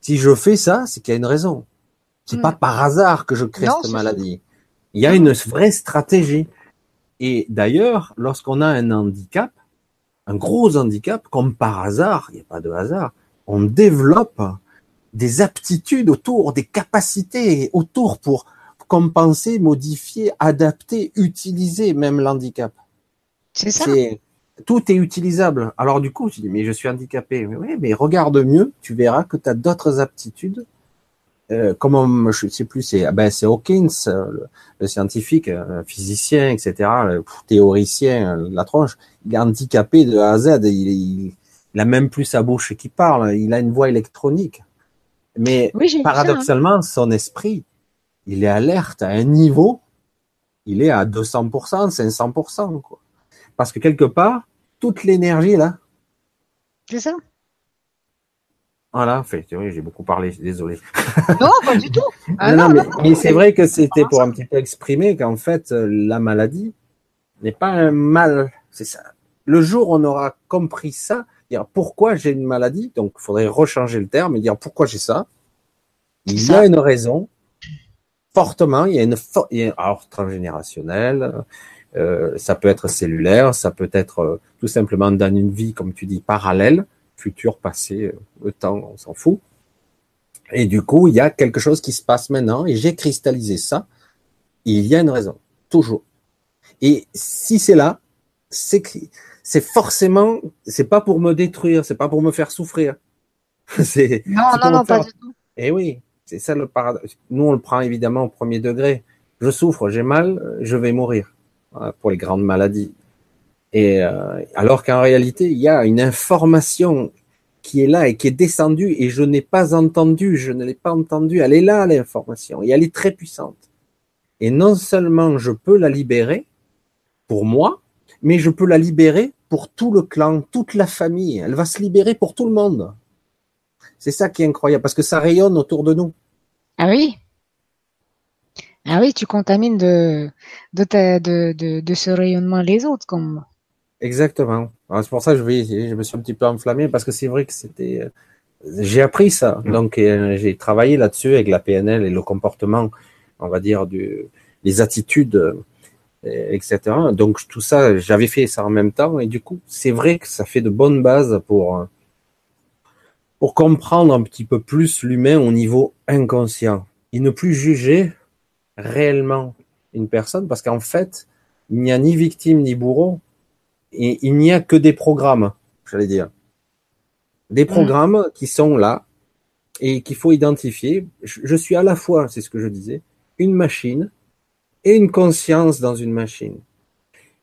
Si je fais ça, c'est qu'il y a une raison. C'est pas hmm. par hasard que je crée cette maladie. Il y a une vraie stratégie. Et d'ailleurs, lorsqu'on a un handicap, un gros handicap, comme par hasard, il n'y a pas de hasard, on développe des aptitudes autour, des capacités autour pour compenser, modifier, adapter, utiliser même l'handicap. C'est ça. tout est utilisable. Alors du coup, je dis, mais je suis handicapé. Mais oui, mais regarde mieux, tu verras que tu as d'autres aptitudes. Euh, comme je sais plus, c'est ah ben c'est Hawkins, le, scientifique, euh, physicien, etc., le théoricien, la tronche. Il est handicapé de A à Z. il, il a même plus sa bouche qui parle, il a une voix électronique. Mais hein. paradoxalement, son esprit, il est alerte à un niveau, il est à 200%, 500%, quoi. Parce que quelque part, toute l'énergie là. C'est ça. Voilà, fait, j'ai beaucoup parlé, désolé. Non, pas du tout. Ah non, mais, c'est vrai que c'était pour un petit peu exprimer qu'en fait, la maladie n'est pas un mal. C'est ça. Le jour où on aura compris ça, dire pourquoi j'ai une maladie, donc il faudrait rechanger le terme et dire pourquoi j'ai ça. Il y a une raison, fortement, il y a une for alors transgénérationnelle, euh, ça peut être cellulaire, ça peut être euh, tout simplement dans une vie, comme tu dis, parallèle, futur, passé, euh, le temps, on s'en fout. Et du coup, il y a quelque chose qui se passe maintenant, et j'ai cristallisé ça. Il y a une raison, toujours. Et si c'est là, c'est c'est forcément, c'est pas pour me détruire, c'est pas pour me faire souffrir. c'est non, non, non, pas du tout. Et eh oui, c'est ça le paradoxe. Nous, on le prend évidemment au premier degré. Je souffre, j'ai mal, je vais mourir pour les grandes maladies. Et euh, alors qu'en réalité, il y a une information qui est là et qui est descendue et je n'ai pas entendu, je ne l'ai pas entendue. Elle est là l'information et elle est très puissante. Et non seulement je peux la libérer pour moi, mais je peux la libérer pour tout le clan, toute la famille. Elle va se libérer pour tout le monde. C'est ça qui est incroyable, parce que ça rayonne autour de nous. Ah oui Ah oui, tu contamines de, de, de, ce rayonnement les autres. comme. Exactement. C'est pour ça que je, je me suis un petit peu enflammé, parce que c'est vrai que c'était... Euh, j'ai appris ça, donc euh, j'ai travaillé là-dessus avec la PNL et le comportement, on va dire, du, les attitudes etc. Donc tout ça, j'avais fait ça en même temps. Et du coup, c'est vrai que ça fait de bonnes bases pour pour comprendre un petit peu plus l'humain au niveau inconscient. Et ne plus juger réellement une personne parce qu'en fait, il n'y a ni victime ni bourreau et il n'y a que des programmes, j'allais dire. Des mmh. programmes qui sont là et qu'il faut identifier. Je suis à la fois, c'est ce que je disais, une machine et une conscience dans une machine.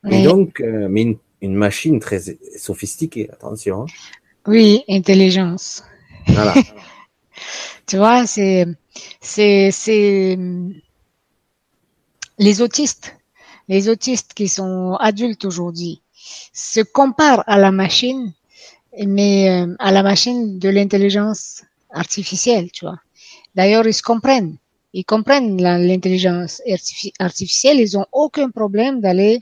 Et donc, euh, mais une, machine très sophistiquée, attention. Hein. Oui, intelligence. Voilà. tu vois, c'est, c'est, c'est les autistes, les autistes qui sont adultes aujourd'hui se comparent à la machine, mais euh, à la machine de l'intelligence artificielle, tu vois. D'ailleurs, ils se comprennent ils comprennent l'intelligence artificielle, ils ont aucun problème d'aller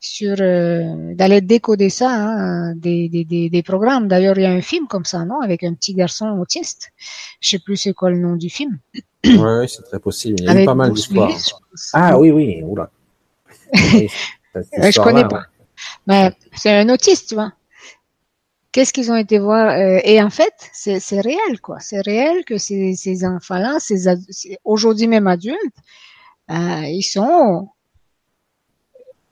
sur euh, d'aller décoder ça, hein, des, des, des, programmes. D'ailleurs, il y a un film comme ça, non, avec un petit garçon autiste. Je sais plus c'est quoi le nom du film. Oui, c'est très possible. Il y a eu pas mal d'histoires. Ah oui, oui. Oula. je connais pas. Mais c'est un autiste, tu vois. Qu'est-ce qu'ils ont été voir euh, Et en fait, c'est réel, quoi. C'est réel que ces, ces enfants-là, ces, aujourd'hui même adultes, euh, ils sont,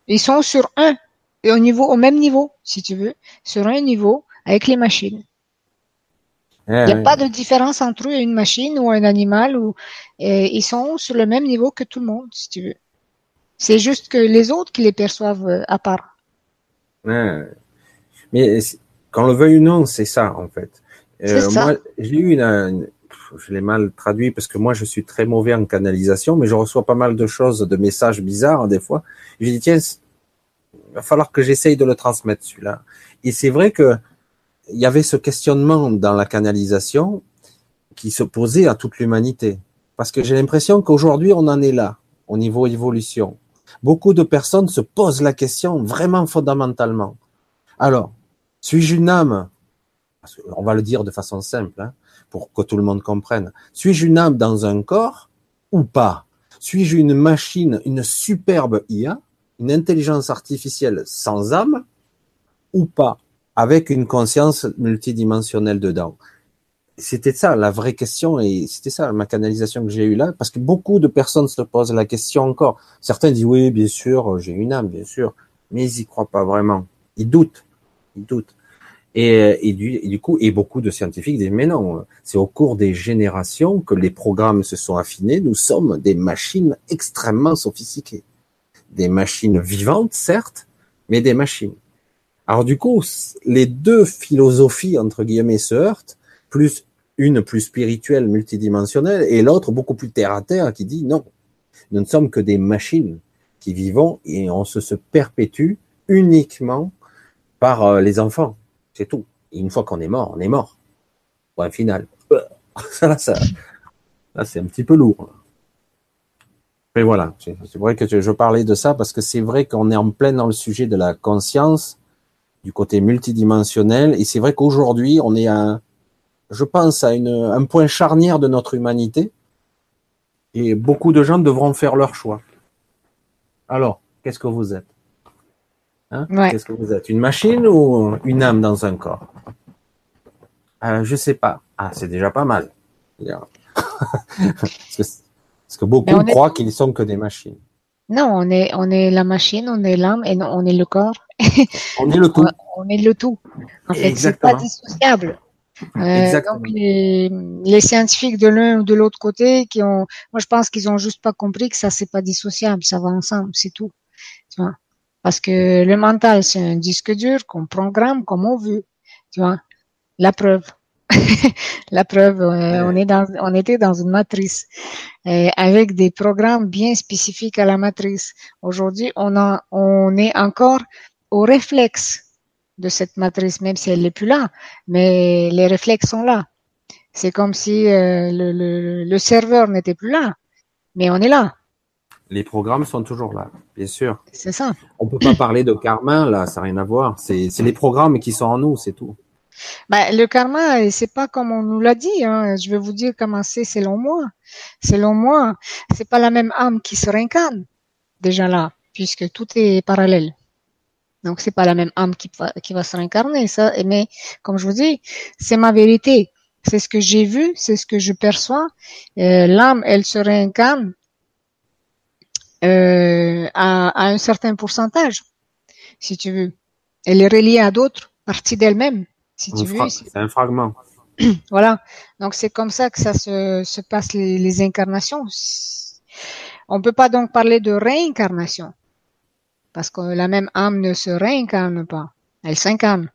ils sont sur un, et au niveau, au même niveau, si tu veux, sur un niveau avec les machines. Il n'y a pas de différence entre eux et une machine ou un animal ou ils sont sur le même niveau que tout le monde, si tu veux. C'est juste que les autres qui les perçoivent euh, à part. Mais quand le veuille ou non, c'est ça en fait. Euh, moi, j'ai eu une, je l'ai mal traduit parce que moi je suis très mauvais en canalisation, mais je reçois pas mal de choses, de messages bizarres des fois. J'ai dit tiens, il va falloir que j'essaye de le transmettre celui-là. Et c'est vrai que il y avait ce questionnement dans la canalisation qui se posait à toute l'humanité. Parce que j'ai l'impression qu'aujourd'hui on en est là, au niveau évolution beaucoup de personnes se posent la question vraiment fondamentalement. Alors, suis-je une âme? On va le dire de façon simple, hein, pour que tout le monde comprenne. Suis-je une âme dans un corps ou pas? Suis-je une machine, une superbe IA, une intelligence artificielle sans âme ou pas, avec une conscience multidimensionnelle dedans? C'était ça la vraie question et c'était ça ma canalisation que j'ai eue là parce que beaucoup de personnes se posent la question encore. Certains disent oui bien sûr j'ai une âme bien sûr mais ils y croient pas vraiment. Ils doutent, ils doutent. Et, et, du, coup, et beaucoup de scientifiques disent mais non, c'est au cours des générations que les programmes se sont affinés. Nous sommes des machines extrêmement sophistiquées, des machines vivantes certes, mais des machines. Alors du coup, les deux philosophies entre guillemets se heurtent plus une plus spirituelle, multidimensionnelle, et l'autre beaucoup plus terre à terre qui dit non, nous ne sommes que des machines qui vivons et on se, se perpétue uniquement par euh, les enfants. C'est tout. Et une fois qu'on est mort, on est mort. Point final. Ça, ça, là, c'est un petit peu lourd. Mais voilà, c'est vrai que je parlais de ça parce que c'est vrai qu'on est en plein dans le sujet de la conscience, du côté multidimensionnel, et c'est vrai qu'aujourd'hui, on est à, je pense, à un point charnière de notre humanité. Et beaucoup de gens devront faire leur choix. Alors, qu'est-ce que vous êtes? Hein? Qu'est-ce que vous êtes? Une machine ou une âme dans un corps? Euh, Je sais pas. Ah, c'est déjà pas mal. parce, que, beaucoup croient qu'ils sont que des machines. Non, on est, on est la machine, on est l'âme et on est le corps. on est le tout. On, est le tout. En fait, c'est pas dissociable. Euh, donc les, les, scientifiques de l'un ou de l'autre côté qui ont, moi je pense qu'ils ont juste pas compris que ça c'est pas dissociable, ça va ensemble, c'est tout. Tu vois? Parce que le mental c'est un disque dur qu'on programme comme on veut. Tu vois? La preuve. la preuve, euh, on est dans, on était dans une matrice euh, avec des programmes bien spécifiques à la matrice. Aujourd'hui, on a, on est encore au réflexe de cette matrice, même si elle n'est plus là, mais les réflexes sont là. C'est comme si euh, le, le, serveur n'était plus là, mais on est là. Les programmes sont toujours là, bien sûr. C'est ça. On peut pas parler de karma là, ça n'a rien à voir. C'est les programmes qui sont en nous, c'est tout. Bah, le karma, c'est pas comme on nous l'a dit. Hein. Je vais vous dire comment c'est selon moi. Selon moi, c'est pas la même âme qui se réincarne déjà là, puisque tout est parallèle. Donc c'est pas la même âme qui va, qui va se réincarner, ça. Mais comme je vous dis, c'est ma vérité. C'est ce que j'ai vu, c'est ce que je perçois. Euh, l'âme, elle se réincarne euh, à, à, un certain pourcentage, si tu veux. Elle est reliée à d'autres parties d'elle-même, si tu veux. C'est un fragment. voilà. Donc c'est comme ça que ça se, se passe les, les incarnations. On peut pas donc parler de réincarnation parce que la même âme ne se réincarne pas, elle s'incarne.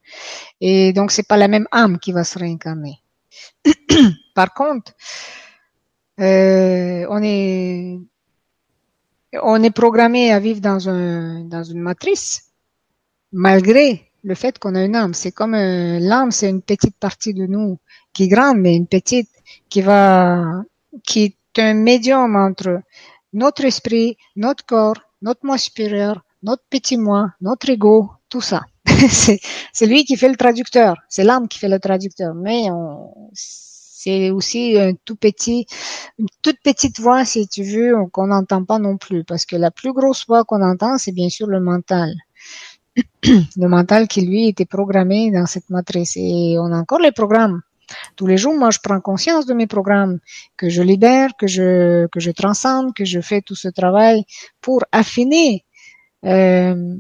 Et donc c'est pas la même âme qui va se réincarner. Par contre, euh, on est on est programmé à vivre dans un dans une matrice malgré le fait qu'on a une âme. C'est comme euh, l'âme, c'est une petite partie de nous qui est grande, mais une petite qui va qui est un médium entre notre esprit, notre corps, notre moi supérieur, notre petit moi, notre ego, tout ça. c'est lui qui fait le traducteur, c'est l'âme qui fait le traducteur, mais C'est aussi un tout petit, une toute petite voix, si tu veux, qu'on n'entend pas non plus, parce que la plus grosse voix qu'on entend, c'est bien sûr le mental. le mental qui lui était programmé dans cette matrice. Et on a encore les programmes. Tous les jours, moi, je prends conscience de mes programmes, que je libère, que je que je transcende, que je fais tout ce travail pour affiner euh,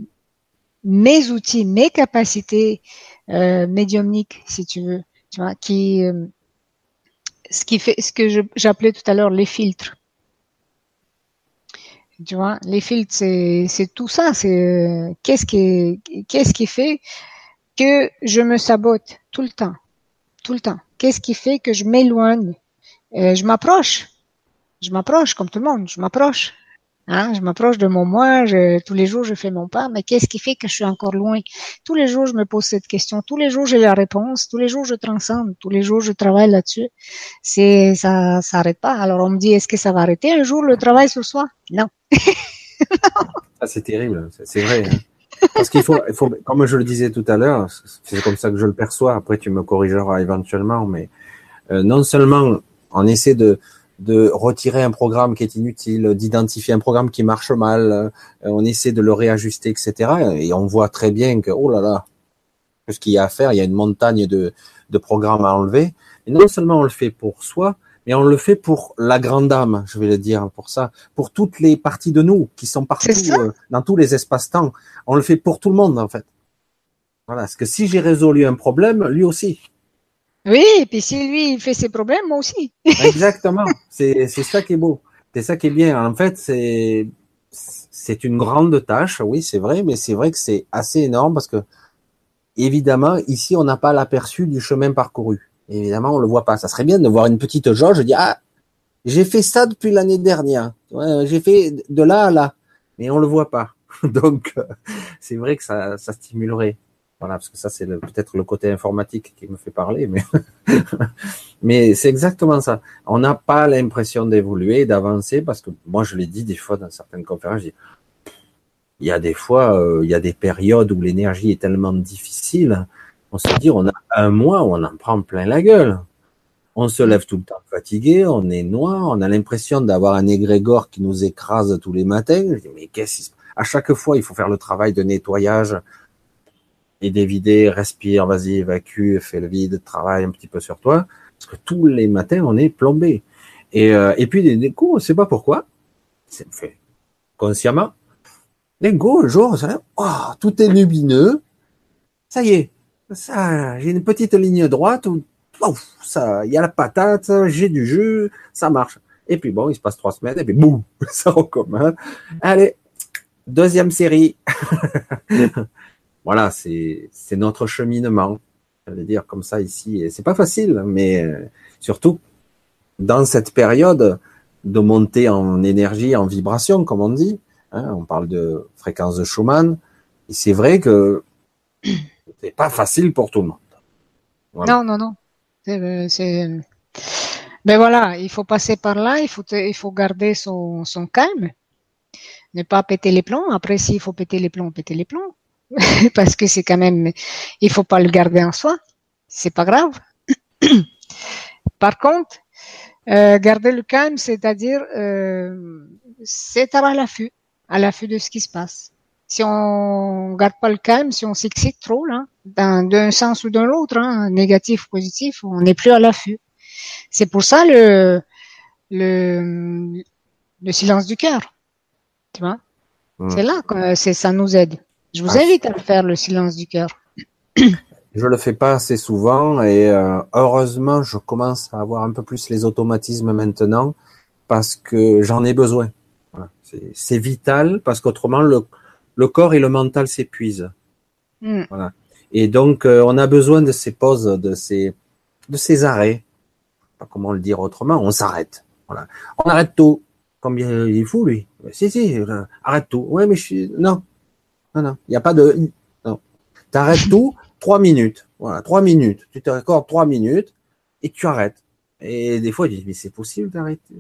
mes outils, mes capacités euh, médiumniques, si tu veux, tu vois, qui euh, ce qui fait ce que j'appelais tout à l'heure les filtres. Tu vois, les filtres, c'est tout ça. C'est qu'est-ce qui qu'est-ce qui fait que je me sabote tout le temps, tout le temps. Qu'est-ce qui fait que je m'éloigne? Euh, Je m'approche, je m'approche comme tout le monde. Je m'approche, Hein, je m'approche de mon moi, je, tous les jours je fais mon pas, mais qu'est-ce qui fait que je suis encore loin? Tous les jours je me pose cette question, tous les jours j'ai la réponse, tous les jours je transcende, tous les jours je travaille là-dessus. C'est ça, ça arrête pas. Alors on me dit est-ce que ça va arrêter un jour le travail sur soi? Non. ah, c'est terrible, c'est vrai. Hein. Parce qu'il faut, il faut, comme je le disais tout à l'heure, c'est comme ça que je le perçois. Après tu me corrigeras éventuellement, mais euh, non seulement on essaie de de retirer un programme qui est inutile, d'identifier un programme qui marche mal, euh, on essaie de le réajuster, etc. Et on voit très bien que, oh là là, ce qu'il y a à faire, il y a une montagne de, de programmes à enlever. Et non seulement on le fait pour soi, mais on le fait pour la grande âme, je vais le dire pour ça, pour toutes les parties de nous qui sont partout, euh, dans tous les espaces-temps. On le fait pour tout le monde, en fait. Voilà, parce que si j'ai résolu un problème, lui aussi. Oui, et puis si lui il fait ses problèmes, moi aussi. Exactement. C'est ça qui est beau. C'est ça qui est bien. En fait, c'est c'est une grande tâche, oui, c'est vrai, mais c'est vrai que c'est assez énorme parce que évidemment ici on n'a pas l'aperçu du chemin parcouru. Évidemment, on le voit pas. Ça serait bien de voir une petite jauge. Je dis ah, j'ai fait ça depuis l'année dernière. j'ai fait de là à là, mais on le voit pas. Donc c'est vrai que ça ça stimulerait. Voilà, parce que ça, c'est peut-être le côté informatique qui me fait parler, mais, mais c'est exactement ça. On n'a pas l'impression d'évoluer, d'avancer, parce que moi, je l'ai dit des fois dans certaines conférences, il y a des fois, euh, il y a des périodes où l'énergie est tellement difficile, on se dit, on a un mois où on en prend plein la gueule. On se lève tout le temps fatigué, on est noir, on a l'impression d'avoir un égrégore qui nous écrase tous les matins. Je dis, mais qu'est-ce À chaque fois, il faut faire le travail de nettoyage, et d'évider, respire, vas-y, évacue, fais le vide, travaille un petit peu sur toi, parce que tous les matins on est plombé. Et, euh, et puis des, coups, on sait pas pourquoi, c'est fait consciemment. D'un coup, un jour, oh, tout est lumineux, ça y est, ça, j'ai une petite ligne droite où, ça, il y a la patate, j'ai du jus, ça marche. Et puis bon, il se passe trois semaines, et puis boum, ça recommence. Allez, deuxième série. Voilà, c'est notre cheminement. J'allais dire comme ça ici, et c'est pas facile, mais euh, surtout dans cette période de montée en énergie, en vibration, comme on dit. Hein, on parle de fréquence de Schumann, et c'est vrai que c'est pas facile pour tout le monde. Non, non, non. C'est, ben voilà, il faut passer par là, il faut, il faut garder son, son calme, ne pas péter les plombs. Après, s'il faut péter les plombs, péter les plombs. parce que c'est quand même, il faut pas le garder en soi. C'est pas grave. Par contre, euh, garder le calme, c'est-à-dire euh, c'est à l'affût, à l'affût de ce qui se passe. Si on garde pas le calme, si on s'excite trop là, d'un sens ou de l'autre, hein, négatif ou positif, on n'est plus à l'affût. C'est pour ça le le, le silence du cœur. Tu vois, mmh. c'est là que ça nous aide. Je vous ah, invite à le faire, le silence du cœur. Je le fais pas assez souvent et euh, heureusement, je commence à avoir un peu plus les automatismes maintenant parce que j'en ai besoin. C'est vital parce qu'autrement, le, le, corps et le mental s'épuisent. Hmm. Voilà. Et donc, euh, on a besoin de ces pauses, de ces, de ces arrêts. Pas comment le dire autrement. On s'arrête. Voilà. On arrête tout. Combien il est fou, lui? Si, si, euh, arrête tout. Ouais, mais je suis, non, non, non, il n'y a pas de. Non. Tu arrêtes tout, trois minutes. Voilà, trois minutes. Tu te recordes trois minutes et tu arrêtes. Et des fois, je dis, mais c'est possible d'arrêter?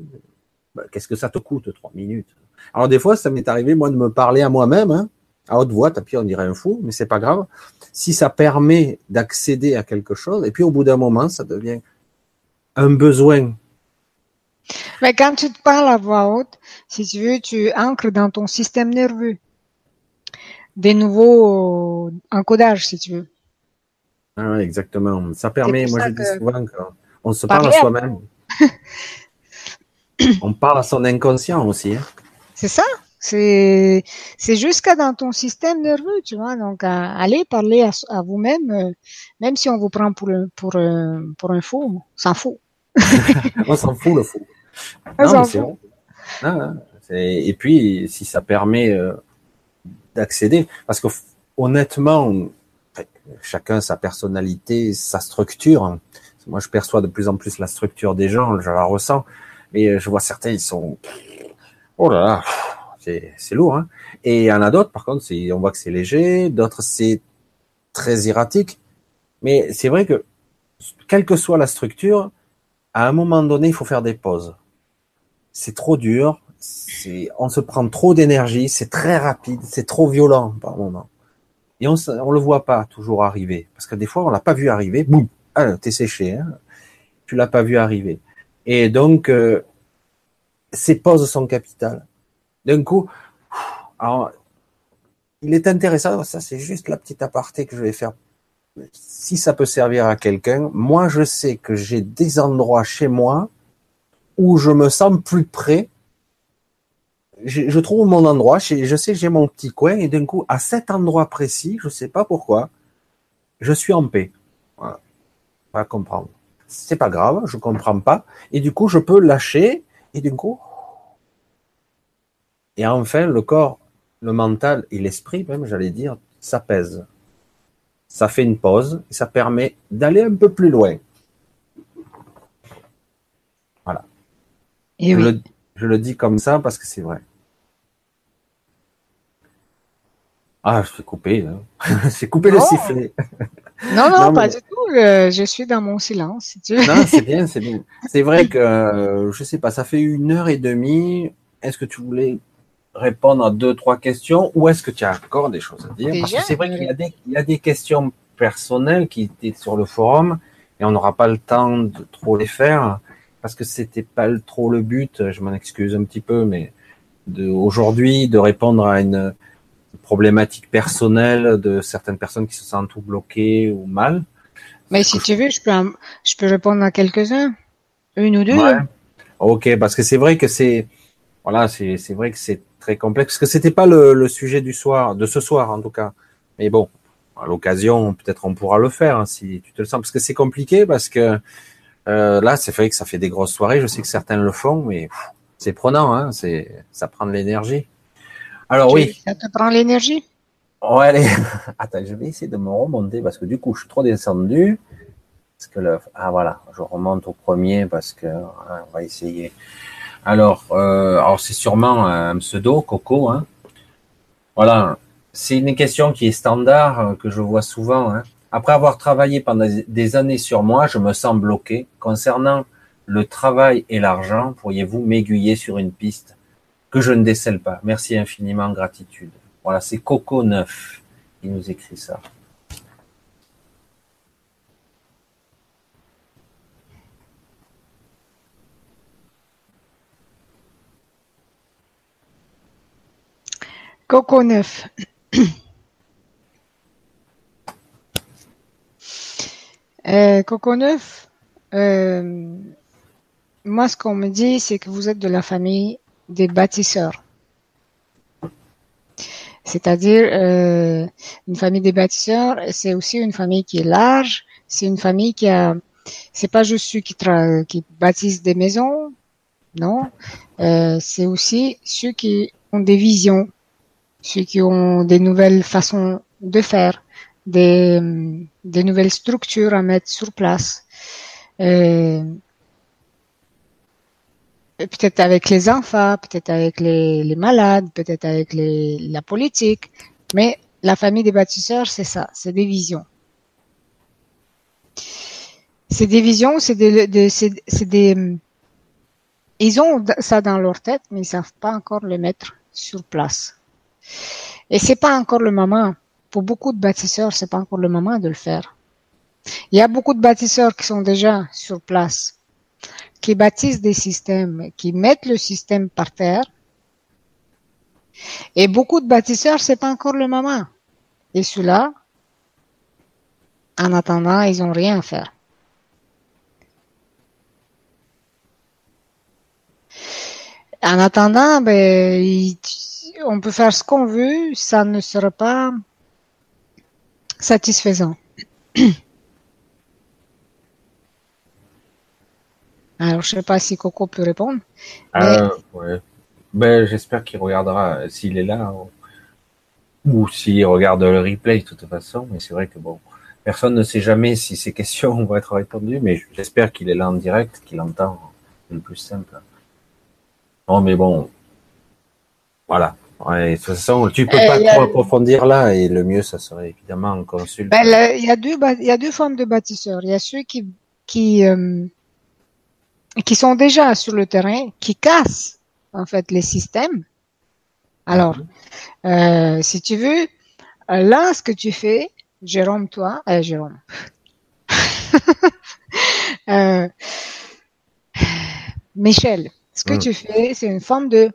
Bah, Qu'est-ce que ça te coûte, trois minutes? Alors, des fois, ça m'est arrivé, moi, de me parler à moi-même, hein, à haute voix, tapis, on dirait un fou, mais c'est pas grave. Si ça permet d'accéder à quelque chose, et puis au bout d'un moment, ça devient un besoin. Mais quand tu te parles à voix haute, si tu veux, tu ancres dans ton système nerveux des nouveaux encodages, si tu veux. Ah, exactement. Ça permet, moi je dis souvent qu'on se parle à soi-même. on parle à son inconscient aussi. Hein. C'est ça. C'est jusqu'à dans ton système nerveux, tu vois. Donc allez parler à, vous-même, euh, même si on vous prend pour pour pour un fou, on s'en fout. on s'en fout le fou. Non, c'est bon. Ah, et puis si ça permet euh, d'accéder, parce que honnêtement, chacun sa personnalité, sa structure. Moi, je perçois de plus en plus la structure des gens, je la ressens, mais je vois certains, ils sont, oh là là, c'est lourd. Hein et il y en a d'autres, par contre, on voit que c'est léger, d'autres c'est très erratique. Mais c'est vrai que, quelle que soit la structure, à un moment donné, il faut faire des pauses. C'est trop dur, on se prend trop d'énergie, c'est très rapide, c'est trop violent par moment. Et on, on le voit pas toujours arriver, parce que des fois on l'a pas vu arriver, boum, ah, t'es séché, hein tu l'as pas vu arriver. Et donc, euh, pauses sont capitales. D'un coup, alors, il est intéressant, ça c'est juste la petite aparté que je vais faire. Si ça peut servir à quelqu'un, moi je sais que j'ai des endroits chez moi où je me sens plus près. Je, je trouve mon endroit, je sais que j'ai mon petit coin et d'un coup, à cet endroit précis, je sais pas pourquoi, je suis en paix. Voilà. Pas comprendre. C'est pas grave, je comprends pas. Et du coup, je peux lâcher et du coup, et enfin, le corps, le mental et l'esprit, même, j'allais dire, s'apaisent. Ça fait une pause et ça permet d'aller un peu plus loin. Voilà. Et le, je le dis comme ça parce que c'est vrai. Ah, je suis coupé. J'ai coupé le sifflet. Non, non, pas du tout. je suis dans mon silence. Si tu veux. Non, c'est bien, c'est bien. C'est vrai que, euh, je sais pas, ça fait une heure et demie. Est-ce que tu voulais répondre à deux, trois questions ou est-ce que tu as encore des choses à dire? Parce que c'est vrai qu'il y a des questions personnelles qui étaient sur le forum et on n'aura pas le temps de trop les faire parce que c'était pas trop le but. Je m'en excuse un petit peu, mais aujourd'hui de répondre à une problématique personnelle de certaines personnes qui se sentent tout bloquées ou mal. Mais si tu veux, je peux, je peux répondre à quelques-uns, une ou deux. Ok, parce que c'est vrai que c'est, voilà, c'est, c'est vrai que c'est très complexe. Parce que c'était pas le, sujet du soir, de ce soir en tout cas. Mais bon, à l'occasion, peut-être on pourra le faire hein, si tu te le sens. Parce que c'est compliqué parce que euh, là, c'est vrai que ça fait des grosses soirées. Je sais que certains le font, mais c'est prenant. Hein, c'est ça prend de l'énergie. Alors oui. Ça te prend l'énergie? Ouais, allez. Attends, je vais essayer de me remonter parce que du coup, je suis trop descendu. Parce que le... ah voilà, je remonte au premier parce que hein, on va essayer. Alors, euh, alors c'est sûrement un pseudo, Coco. Hein. Voilà, c'est une question qui est standard, euh, que je vois souvent. Hein. Après avoir travaillé pendant des années sur moi, je me sens bloqué. Concernant le travail et l'argent, pourriez-vous m'aiguiller sur une piste que je ne décèle pas? Merci infiniment, gratitude. Voilà, c'est Coco 9 qui nous écrit ça. Coco neuf. Euh, Coco neuf, euh, moi ce qu'on me dit c'est que vous êtes de la famille des bâtisseurs. C'est-à-dire euh, une famille des bâtisseurs, c'est aussi une famille qui est large, c'est une famille qui a c'est pas juste ceux qui, qui bâtissent des maisons, non, c'est aussi ceux qui ont des visions, ceux qui ont des nouvelles façons de faire, des, des nouvelles structures à mettre sur place. Euh, peut-être avec les enfants, peut-être avec les, les malades, peut-être avec les, la politique, mais la famille des bâtisseurs, c'est ça, c'est des visions. C'est des visions, c'est des, des c'est des, ils ont ça dans leur tête, mais ils savent pas encore le mettre sur place. Et c'est pas encore le moment. Pour beaucoup de bâtisseurs, c'est pas encore le moment de le faire. Il y a beaucoup de bâtisseurs qui sont déjà sur place, qui bâtissent des systèmes, qui mettent le système par terre. Et beaucoup de bâtisseurs, c'est pas encore le moment. Et ceux-là, en attendant, ils ont rien à faire. En attendant, ben, on peut faire ce qu'on veut, ça ne sera pas satisfaisant. Alors, je sais pas si Coco peut répondre. Euh, ben, j'espère qu'il regardera s'il est là ou s'il regarde le replay de toute façon. Mais c'est vrai que bon, personne ne sait jamais si ces questions vont être répondues. Mais j'espère qu'il est là en direct, qu'il entend. le plus simple. Non, mais bon, voilà. De toute façon, tu peux pas trop approfondir là, et le mieux, ça serait évidemment un consulte. Ben, il y a deux, il y a deux formes de bâtisseurs. Il y a ceux qui qui euh, qui sont déjà sur le terrain, qui cassent en fait les systèmes. Alors, euh, si tu veux, là, ce que tu fais, Jérôme, toi, euh, Jérôme, euh, Michel, ce que mm. tu fais, c'est une forme de,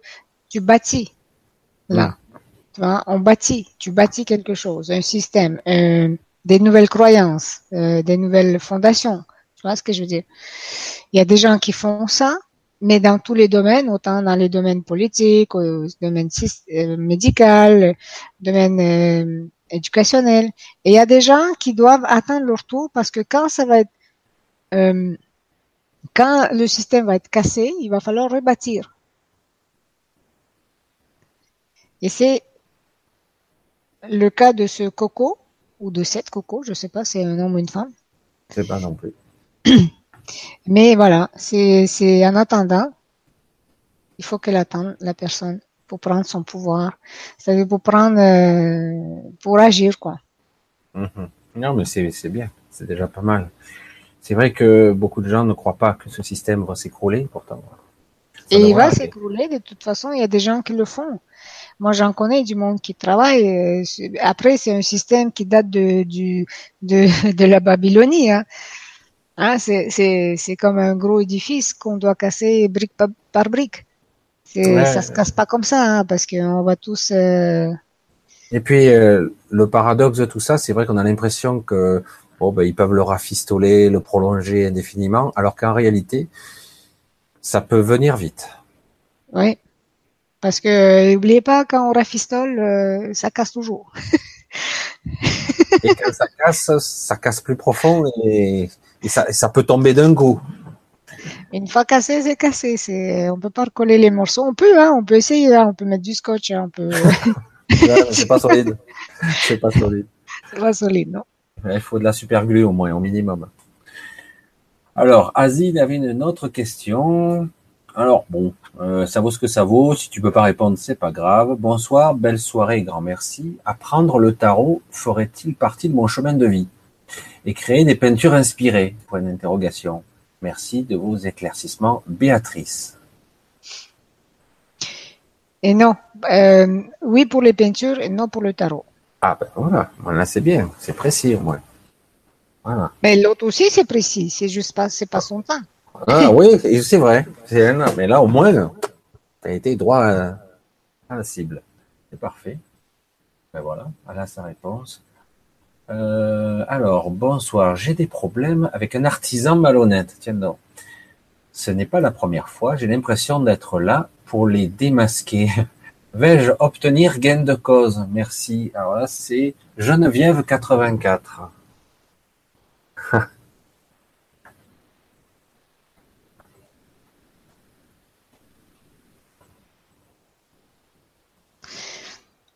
tu bâtis, là. Tu vois, on bâtit, tu bâtis quelque chose, un système, euh, des nouvelles croyances, euh, des nouvelles fondations. Tu vois ce que je veux dire? Il y a des gens qui font ça, mais dans tous les domaines, autant dans les domaines politiques, au domaine euh, médical, domaine euh, éducationnel. Et il y a des gens qui doivent attendre leur tour parce que quand ça va être euh, quand le système va être cassé, il va falloir rebâtir. Et c'est le cas de ce coco, ou de cette coco, je ne sais pas, c'est un homme ou une femme. Je sais pas non plus. Mais voilà, c'est en attendant, il faut qu'elle attende la personne pour prendre son pouvoir, c'est-à-dire pour prendre, euh, pour agir quoi. Mhm. Non, mais c'est bien, c'est déjà pas mal. C'est vrai que beaucoup de gens ne croient pas que ce système va s'écrouler, pourtant. Et il va s'écrouler, de toute façon, il y a des gens qui le font. Moi, j'en connais du monde qui travaille. Euh, après, c'est un système qui date de, du, de, de la Babylonie. Hein. Hein, c'est comme un gros édifice qu'on doit casser brique par, brique. Ouais. Ça se casse pas comme ça, hein, parce qu'on va tous. Euh... Et puis euh, le paradoxe de tout ça, c'est vrai qu'on a l'impression que bon, ben, ils peuvent le rafistoler, le prolonger indéfiniment, alors qu'en réalité, ça peut venir vite. Oui, parce que n'oubliez pas quand on rafistole, euh, ça casse toujours. et quand ça casse, ça casse plus profond et, ça, ça, peut tomber d'un coup. Une fois cassé, c'est cassé. C'est, on peut pas recoller les morceaux. On peut, hein, on peut essayer. Hein, on peut mettre du scotch. Hein, on peut. c'est pas solide. C'est pas solide. C'est pas solide, non. Il faut de la super glue au moins, au minimum. Alors, Azine avait une autre question. Alors, bon, euh, ça vaut ce que ça vaut. Si tu peux pas répondre, c'est pas grave. Bonsoir, belle soirée, grand merci. Apprendre le tarot ferait-il partie de mon chemin de vie Et créer des peintures inspirées? Point d'interrogation. Merci de vos éclaircissements, Béatrice. Et non, euh, oui pour les peintures et non pour le tarot. Ah ben voilà, là c'est bien, c'est précis au moins. Voilà. Mais l'autre aussi c'est précis, c'est juste pas, c'est pas son temps. Ah oui, c'est vrai. Mais là au moins, tu as été droit à, la cible. C'est parfait. Ben voilà, voilà sa réponse. Euh, alors, bonsoir, j'ai des problèmes avec un artisan malhonnête. Tiens donc. Ce n'est pas la première fois, j'ai l'impression d'être là pour les démasquer. Vais-je obtenir gain de cause? Merci. Alors là, c'est Geneviève 84.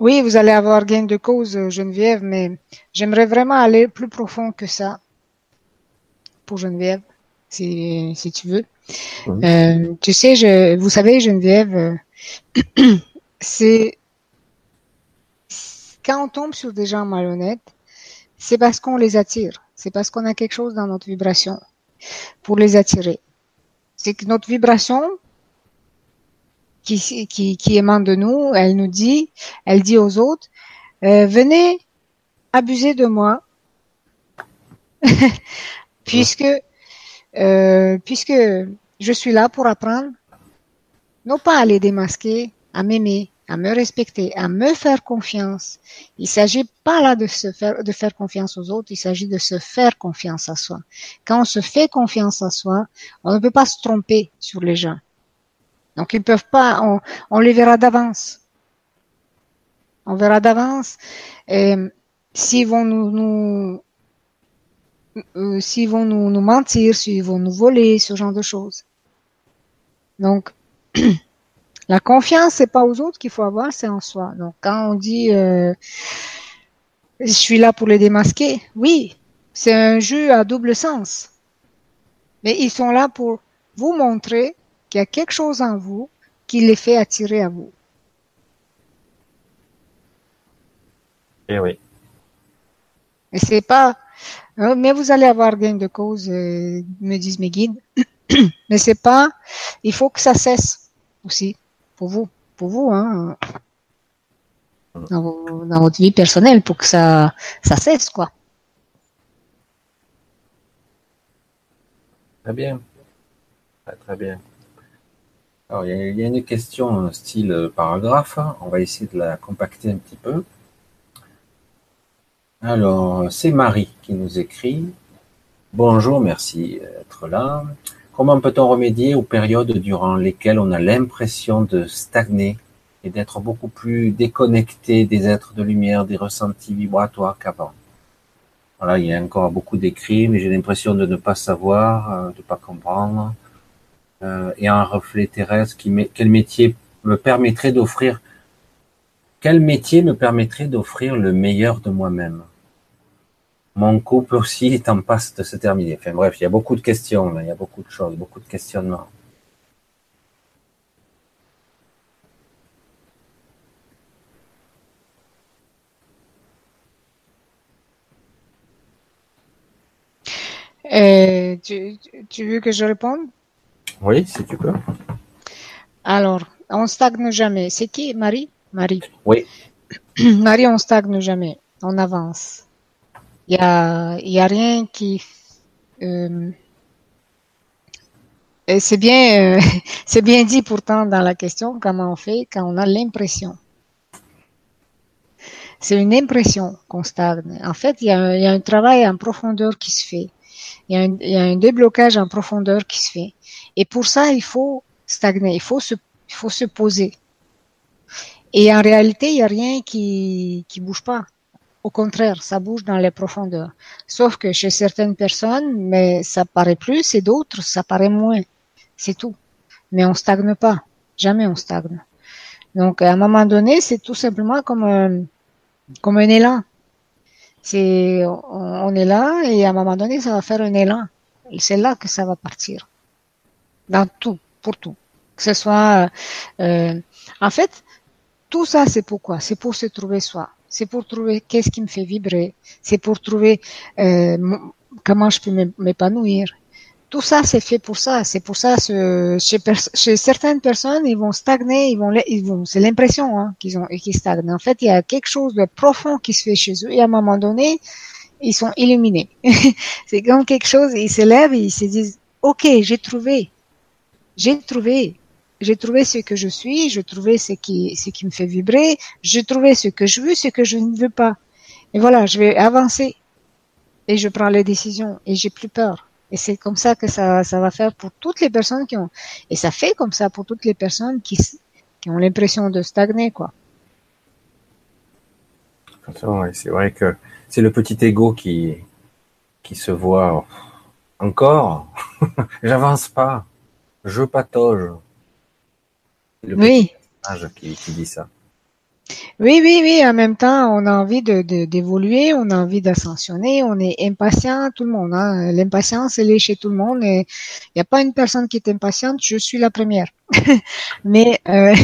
Oui, vous allez avoir gain de cause, Geneviève, mais j'aimerais vraiment aller plus profond que ça pour Geneviève, si, si tu veux. Euh, tu sais, je, vous savez, Geneviève, c'est quand on tombe sur des gens malhonnêtes, c'est parce qu'on les attire. C'est parce qu'on a quelque chose dans notre vibration pour les attirer. C'est que notre vibration qui, qui, qui émane de nous, elle nous dit, elle dit aux autres, euh, venez abuser de moi, puisque euh, puisque je suis là pour apprendre, non pas à les démasquer, à m'aimer, à me respecter, à me faire confiance. Il s'agit pas là de se faire, de faire confiance aux autres, il s'agit de se faire confiance à soi. Quand on se fait confiance à soi, on ne peut pas se tromper sur les gens. Donc ils peuvent pas, on, on les verra d'avance. On verra d'avance. S'ils vont nous, nous euh, s'ils vont nous, nous mentir, s'ils vont nous voler, ce genre de choses. Donc, la confiance, c'est pas aux autres qu'il faut avoir, c'est en soi. Donc, quand on dit euh, je suis là pour les démasquer, oui, c'est un jeu à double sens. Mais ils sont là pour vous montrer qu'il y a quelque chose en vous qui les fait attirer à vous. Eh oui. Et c'est pas, euh, mais vous allez avoir gain de cause, euh, me disent mes guides. mais c'est pas, il faut que ça cesse aussi pour vous, pour vous, hein, dans, dans, votre vie personnelle, pour que ça, ça cesse, quoi. Très bien, très, très bien. Alors, il y, a, une question style paragraphe. On va essayer de la compacter un petit peu. Alors, c'est Marie qui nous écrit. Bonjour, merci d'être là. Comment peut-on remédier aux périodes durant lesquelles on a l'impression de stagner et d'être beaucoup plus déconnecté des êtres de lumière, des ressentis vibratoires qu'avant? Voilà, il y a encore beaucoup d'écrits, mais j'ai l'impression de ne pas savoir, euh, de ne pas comprendre. Euh, et un reflet terrestre, qui, quel métier me permettrait d'offrir quel métier me permettrait d'offrir le meilleur de moi-même? Mon couple aussi est en passe de se terminer. Enfin bref, il y a beaucoup de questions, là. il y a beaucoup de choses, beaucoup de questionnements. Euh, tu, tu, veux que je réponde? Oui, si tu peux. Alors, on stagne jamais. C'est qui, Marie? Marie. Oui. Marie, on stagne jamais. On avance. Il y a, y a rien qui. Euh, c'est bien, euh, c'est bien dit pourtant dans la question comment on fait quand on a l'impression. C'est une impression qu'on stagne. En fait, il y, a, il y, a, un travail en profondeur qui se fait. Il y, a un, y a un déblocage en profondeur qui se fait. Et pour ça, il faut stagner. Il faut se, il faut se poser. Et en réalité, il n'y a rien qui qui bouge pas. Au contraire, ça bouge dans les profondeurs. Sauf que chez certaines personnes, mais ça paraît plus, et d'autres, ça paraît moins. C'est tout. Mais on stagne pas. Jamais on stagne. Donc, à un moment donné, c'est tout simplement comme un, comme un élan. C'est, on, est là, et à un moment donné, ça va faire un élan. C'est là que ça va partir. Dans tout, pour tout. Que ce soit, euh, en fait, tout ça, c'est pourquoi? C'est pour se trouver soi. C'est pour trouver qu'est-ce qui me fait vibrer. C'est pour trouver euh, comment je peux m'épanouir. Tout ça, c'est fait pour ça. C'est pour ça, ce, chez, chez, certaines personnes, ils vont stagner, ils vont, ils vont, c'est l'impression hein, qu'ils ont, qu'ils stagnent. En fait, il y a quelque chose de profond qui se fait chez eux, et à un moment donné, ils sont illuminés. c'est comme quelque chose, ils se lèvent et ils se disent, ok, j'ai trouvé, j'ai trouvé, j'ai trouvé ce que je suis, je trouvais ce qui, ce qui me fait vibrer, j'ai trouvé ce que je veux, ce que je ne veux pas. Et voilà, je vais avancer. Et je prends les décisions et j'ai plus peur. Et c'est comme ça que ça, ça va faire pour toutes les personnes qui ont, et ça fait comme ça pour toutes les personnes qui, qui ont l'impression de stagner, quoi. C'est vrai que c'est le petit ego qui, qui se voit encore. J'avance pas. Je patauge oui. Qui, qui, dit ça. Oui, oui, oui. En même temps, on a envie de d'évoluer, on a envie d'ascensionner, on est impatient, tout le monde. Hein. L'impatience, elle est chez tout le monde. Il n'y a pas une personne qui est impatiente. Je suis la première. mais euh,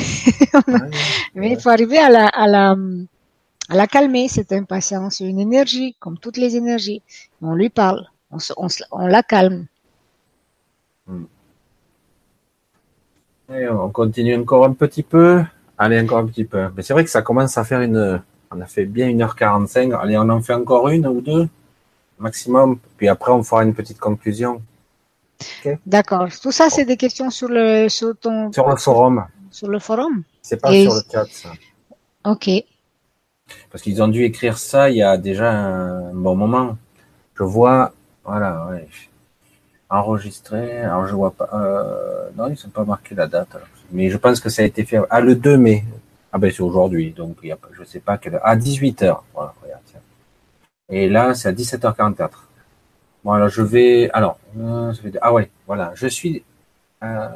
mais il faut arriver à la à la à la calmer cette impatience. C'est une énergie, comme toutes les énergies. On lui parle, on, on, on la calme. Hmm on continue encore un petit peu. Allez, encore un petit peu. Mais c'est vrai que ça commence à faire une. On a fait bien 1h45. Allez, on en fait encore une ou deux maximum. Puis après, on fera une petite conclusion. D'accord. Tout ça, c'est des questions sur le sur ton sur le forum. Sur le forum. C'est pas sur le chat. Ça. Ok. Parce qu'ils ont dû écrire ça il y a déjà un bon moment. Je vois, voilà, ouais. enregistré. Alors je vois pas. Euh, non, ils sont pas marqué la date. Mais je pense que ça a été fait. Ah, le 2 mai. Ah ben c'est aujourd'hui, donc il y a, je sais pas quelle. À 18h. Voilà, regarde, tiens. Et là, c'est à 17h44. Voilà, je vais. Alors, euh, ah ouais, voilà, je suis euh,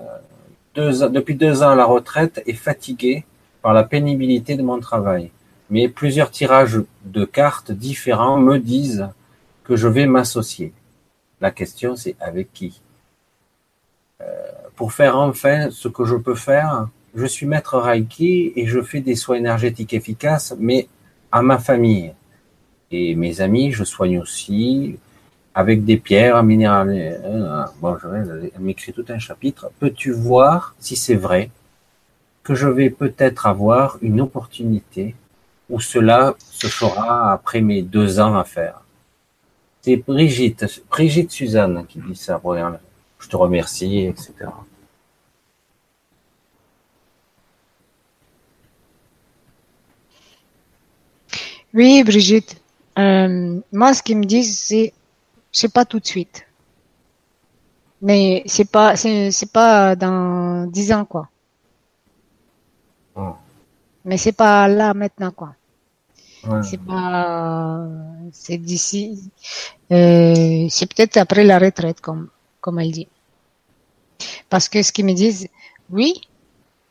deux, depuis deux ans à la retraite et fatigué par la pénibilité de mon travail. Mais plusieurs tirages de cartes différents me disent que je vais m'associer. La question, c'est avec qui? Pour faire enfin ce que je peux faire, je suis maître Reiki et je fais des soins énergétiques efficaces, mais à ma famille. Et mes amis, je soigne aussi avec des pierres minérales. Euh, bon, elle m'écrit tout un chapitre. Peux-tu voir si c'est vrai que je vais peut-être avoir une opportunité où cela se fera après mes deux ans à faire? C'est Brigitte, Brigitte Suzanne qui dit ça. Je te remercie, etc. Oui, Brigitte. Euh, moi, ce qu'ils me disent, c'est c'est pas tout de suite. Mais c'est pas, c'est pas dans dix ans, quoi. Mais c'est pas là maintenant, quoi. C'est pas, c'est d'ici, euh, c'est peut-être après la retraite, comme, comme elle dit. Parce que ce qu'ils me disent, oui,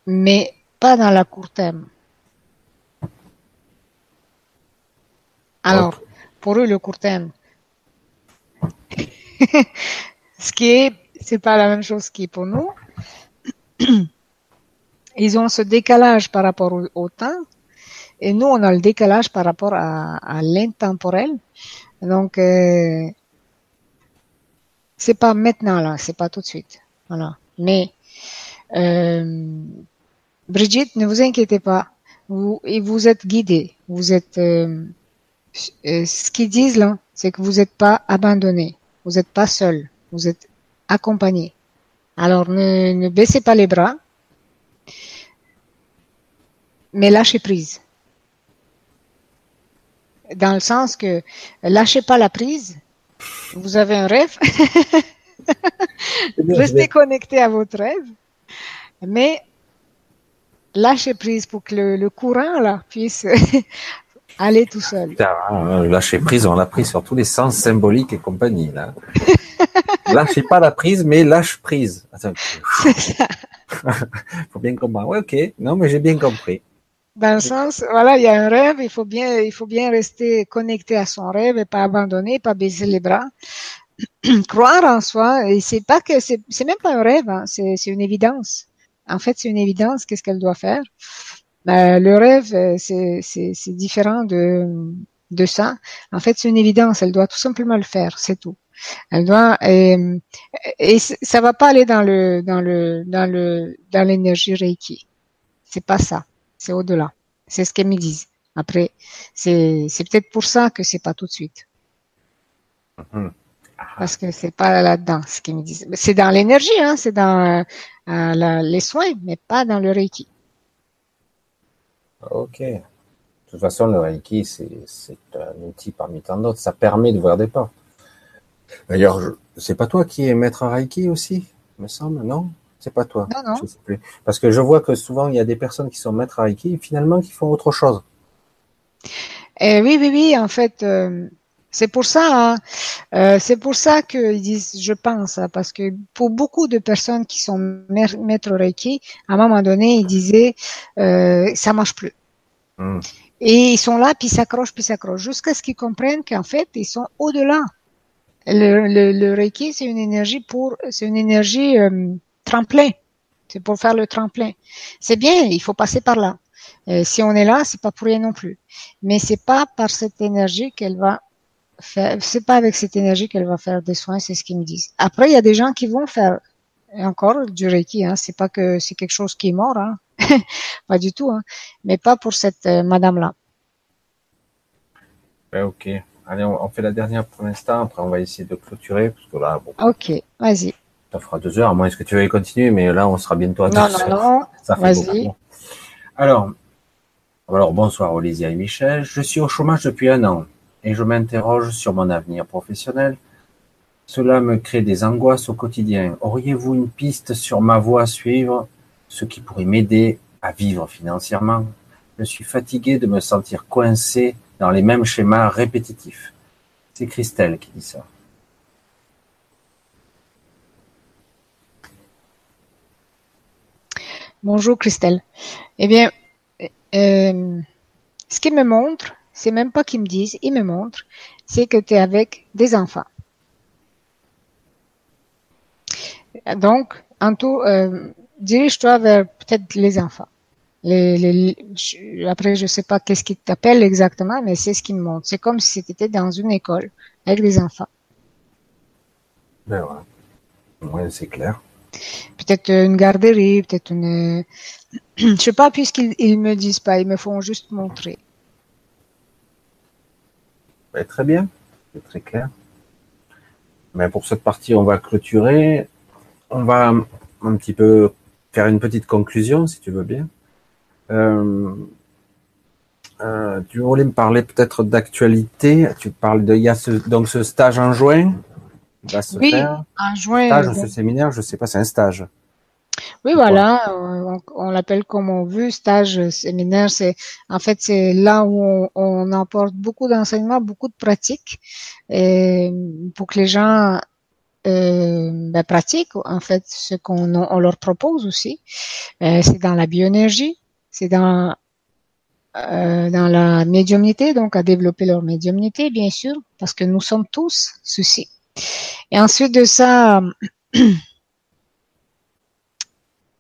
mais pas dans la court terme. Alors, pour eux, le court terme, ce qui est, c'est pas la même chose qui est pour nous. Ils ont ce décalage par rapport au, temps, et nous, on a le décalage par rapport à, l'intemporel. Donc, euh, c'est pas maintenant là, c'est pas tout de suite. Voilà. Mais euh, Brigitte, ne vous inquiétez pas. Vous, vous êtes guidé. Vous êtes. Euh, euh, ce qu'ils disent là, c'est que vous n'êtes pas abandonné. Vous n'êtes pas seul, vous êtes accompagné. Alors ne, baissez pas les bras, mais lâchez prise. Dans le sens que lâchez pas la prise. Vous avez un rêve? Restez connecté à votre rêve. Mais lâchez prise pour que le, le courant là puisse Allez tout seul. Hein, lâcher prise, on l'a pris sur tous les sens symboliques et compagnie. Là. Lâchez pas la prise, mais lâche prise. Ça. faut bien comprendre. Ouais, ok. Non, mais j'ai bien compris. Dans le sens, voilà, il y a un rêve, il faut bien, il faut bien rester connecté à son rêve et pas abandonner, pas baisser les bras. Croire en soi, et c'est pas que c'est, c'est même pas un rêve, hein, c'est, c'est une évidence. En fait, c'est une évidence. Qu'est-ce qu'elle doit faire? Bah, le rêve, euh, c'est différent de, de ça. En fait, c'est une évidence. Elle doit tout simplement le faire, c'est tout. Elle doit et, et ça va pas aller dans le dans le dans le dans l'énergie Reiki. C'est pas ça. C'est au-delà. C'est ce qu'elles me disent. Après, c'est peut-être pour ça que c'est pas tout de suite. Mm-hmm. Parce que c'est pas là-dedans ce qu'ils me disent. C'est dans l'énergie, hein, c'est dans euh, les soins, mais pas dans le Reiki. Ok. De toute façon, le Reiki, c'est un outil parmi tant d'autres. Ça permet d'ouvrir des portes. D'ailleurs, c'est pas toi qui es maître Reiki aussi, me semble, non? C'est pas toi. Non, non. sais plus. Parce que je vois que souvent, il y a des personnes qui sont maîtres Reiki et finalement qui font autre chose. Eh oui, oui, oui. En fait, euh, c'est pour ça, hein. euh, c'est pour ça qu'ils disent, je pense, hein, parce que pour beaucoup de personnes qui sont maîtres Reiki, à un moment donné, ils disaient, euh, ça marche plus. Hmm. Et ils sont là, puis s'accrochent, puis s'accrochent, jusqu'à ce qu'ils comprennent qu'en fait, ils sont au-delà. Le, le, Reiki, c'est une énergie pour, c'est une énergie euh, tremplin. C'est pour faire le tremplin. C'est bien, il faut passer par là. Euh, si on est là, c'est pas pour rien non plus. Mais c'est pas par cette énergie qu'elle va c'est pas avec cette énergie qu'elle va faire des soins, c'est ce qu'ils me disent. Après, il y a des gens qui vont faire encore du Reiki, hein. C'est pas que c'est quelque chose qui est mort, hein. pas du tout, hein. Mais pas pour cette euh, madame-là. ok. Allez, on, fait la dernière pour l'instant. Après, on va essayer de clôturer parce que là, Ok, vas-y. Ça fera deux heures, à moins que tu veuilles continuer, mais là, on sera bientôt à deux Non, heures. non, non. Ça fait beaucoup. Alors, alors, bonsoir Olivia et Michel. Je suis au chômage depuis un an et je m'interroge sur mon avenir professionnel. Cela me crée des angoisses au quotidien. Auriez-vous une piste sur ma voie à suivre, ce qui pourrait m'aider à vivre financièrement? Je suis fatigué de me sentir coincé dans les mêmes schémas répétitifs. C'est Christelle qui dit ça. Bonjour Christelle. Eh bien, euh, ce qu'ils me montrent, c'est même pas qu'ils me disent, ils me montrent, c'est que tu es avec des enfants. Donc, en tout, euh, dirige-toi vers peut-être les enfants. Les, les, je- après, je sais pas qu'est-ce qu'ils t'appellent exactement, mais c'est ce qu'ils me montrent. C'est comme si tu étais dans une école avec des enfants. Ben voilà. Ouais, c'est clair. Peut-être une garderie, peut-être une... Je sais pas, puisqu'ils ils me disent pas, ils me font juste montrer. Ben, très bien, c'est très clair. Mais pour cette partie, on va clôturer. On va un petit peu faire une petite conclusion, si tu veux bien. Euh, euh, tu voulais me parler peut-être d'actualité. Tu parles de, il y a donc ce stage en juin. Qui va se Oui, faire. en juin. Stage euh, ou ce séminaire, je sais pas, c'est un stage. Oui, voilà, on, on l'appelle comme on veut, stage, séminaire, c'est en fait c'est là où on, on apporte beaucoup d'enseignements, beaucoup de pratiques, et pour que les gens euh, ben, pratiquent en fait ce qu'on on leur propose aussi. Euh, c'est dans la bioénergie, c'est dans euh, dans la médiumnité, donc à développer leur médiumnité, bien sûr, parce que nous sommes tous ceci. Et ensuite de ça,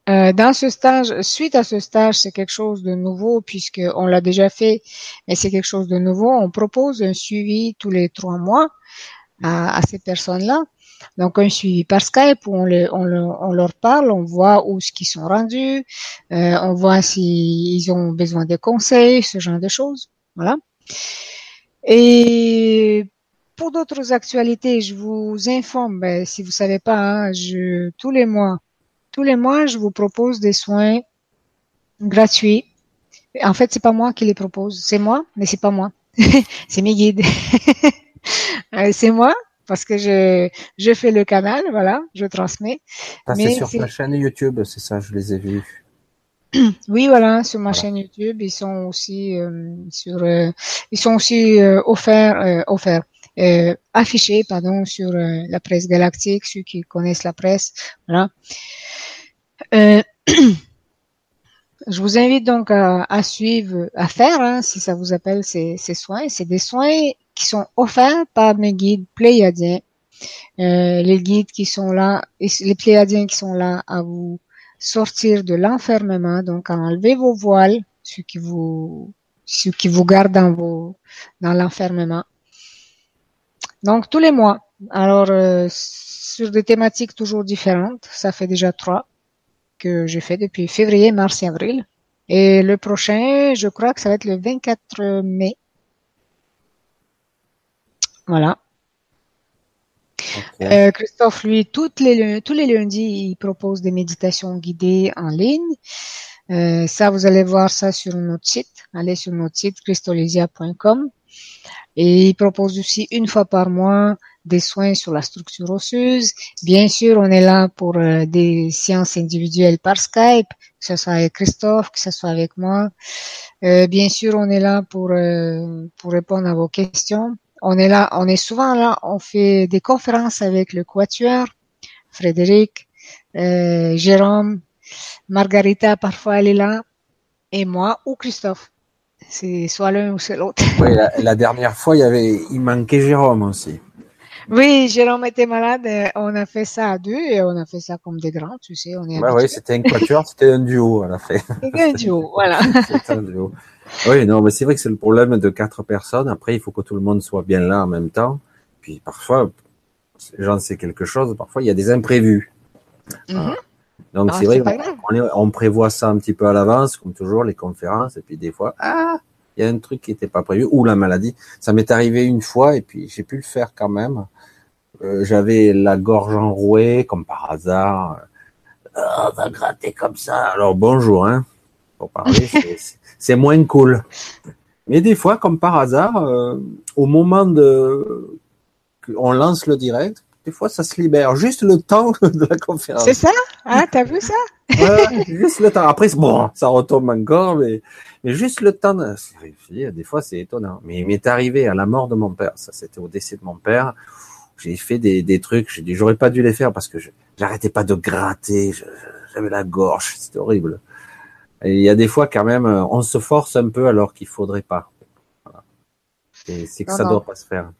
euh, dans ce stage, suite à ce stage, c'est quelque chose de nouveau puisque on l'a déjà fait, mais c'est quelque chose de nouveau. On propose un suivi tous les trois mois à, ces personnes-là. Donc un suivi par Skype où on, leur parle, on voit où ce sont rendus, euh, on voit s'ils ont besoin de conseils, ce genre de choses. Voilà. Et pour d'autres actualités, je vous informe, ben, si vous savez pas, hein, je, tous les mois, tous les mois, je vous propose des soins gratuits. En fait, c'est pas moi qui les propose, c'est moi, mais c'est pas moi, c'est mes guides. Euh, c'est moi parce que je je fais le canal, voilà, je transmets. C'est sur ta chaîne YouTube, c'est ça, je les ai vus. Oui, voilà, sur ma Voilà. chaîne YouTube, ils sont aussi euh, sur, euh, ils sont aussi euh, offerts, euh, offerts, euh, affichés, pardon, sur euh, la presse galactique, ceux qui connaissent la presse, voilà. Euh, je vous invite donc à, à suivre, à faire, hein, si ça vous appelle ces, ces soins. C'est des soins qui sont offerts par mes guides pléiadiens, euh, les guides qui sont là, les pléiadiens qui sont là à vous sortir de l'enfermement, donc à enlever vos voiles, ceux qui vous, ceux qui vous gardent dans vos, dans l'enfermement. Donc tous les mois. Alors euh, sur des thématiques toujours différentes. Ça fait déjà trois que j'ai fait depuis février, mars et avril. Et le prochain, je crois que ça va être le 24 mai. Voilà. Euh, Christophe, lui, toutes les, tous les lundis, il propose des méditations guidées en ligne. Euh, ça, vous allez voir ça sur notre site. Allez sur notre site christolesia.com. Et il propose aussi une fois par mois des soins sur la structure osseuse. Bien sûr, on est là pour euh, des séances individuelles par Skype, que ce soit avec Christophe, que ce soit avec moi. Euh, bien sûr, on est là pour, euh, pour répondre à vos questions. On est là, on est souvent là, on fait des conférences avec le Quatuor, Frédéric, Jérôme, Margarita, parfois elle est là, et moi ou Christophe. C'est soit l'un ou c'est l'autre. Oui, la, la dernière fois, il y avait, il manquait Jérôme aussi. Oui, Jérôme était malade, on a fait ça à deux et on a fait ça comme des grands, tu sais, on est ouais, habitués. c'était un quatuor, c'était un duo à la fin. C'est un duo, voilà. C'était un duo. Oui, non, mais c'est vrai que c'est le problème de quatre personnes. Après, il faut que tout le monde soit bien là en même temps. Puis parfois, j'en sais quelque chose. Parfois, il y a des imprévus. Mhm. Donc Ah, c'est vrai, on, est- on prévoit ça un petit peu à l'avance, comme toujours les conférences. Et puis des fois, ah, il y a un truc qui n'était pas prévu ou la maladie. Ça m'est arrivé une fois et puis j'ai pu le faire quand même. euh, j'avais la gorge enrouée, comme par hasard. Ah, on va gratter comme ça. Alors bonjour, hein. Pour parler, c'est moins cool. Mais des fois, comme par hasard, euh, au moment de on lance le direct, des fois ça se libère. Juste le temps de la conférence. C'est ça? Ah, t'as vu ça? Ouais, Juste le temps. Après, bon, ça retombe encore, mais, mais juste le temps. De... Des fois, c'est étonnant. Mais il m'est arrivé à la mort de mon père. Ça, c'était au décès de mon père. J'ai fait des, des trucs. J'ai dit, j'aurais pas dû les faire parce que j'arrêtais pas de gratter. J'avais la gorge. C'était horrible. Et il y a des fois quand même, on se force un peu alors qu'il faudrait pas. Voilà. C'est que ça ne doit pas se faire.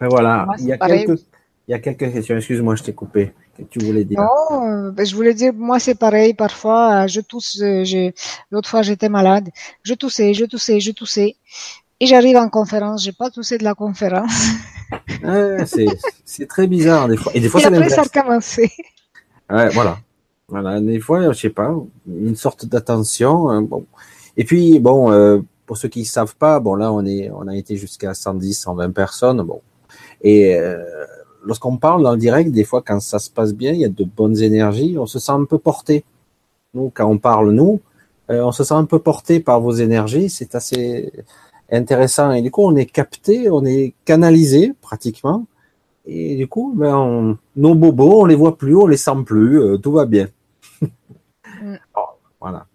Mais voilà, il, y a quelques, il y a quelques questions. Excuse-moi, je t'ai coupé. que tu voulais dire? Non, euh, ben, je voulais dire, moi c'est pareil. Parfois, je tousse. Euh, l'autre fois, j'étais malade. Je toussais, je toussais, je toussais. Et j'arrive en conférence. J'ai pas toussé de la conférence. c'est très bizarre des fois. Et des fois, Et après, ça a commencé. Ouais, voilà. Voilà, des fois, je sais pas, une sorte d'attention. Hein, bon. Et puis, bon, euh, pour ceux qui savent pas, bon là, on est, on a été jusqu'à 110, 120 personnes. Bon, et euh, lorsqu'on parle dans le direct, des fois, quand ça se passe bien, il y a de bonnes énergies, on se sent un peu porté. Nous, quand on parle, nous, euh, on se sent un peu porté par vos énergies. C'est assez intéressant. Et du coup, on est capté, on est canalisé pratiquement. Et du coup, ben, nos bobos, on les voit plus, on les sent plus, euh, tout va bien. Mm. voilà.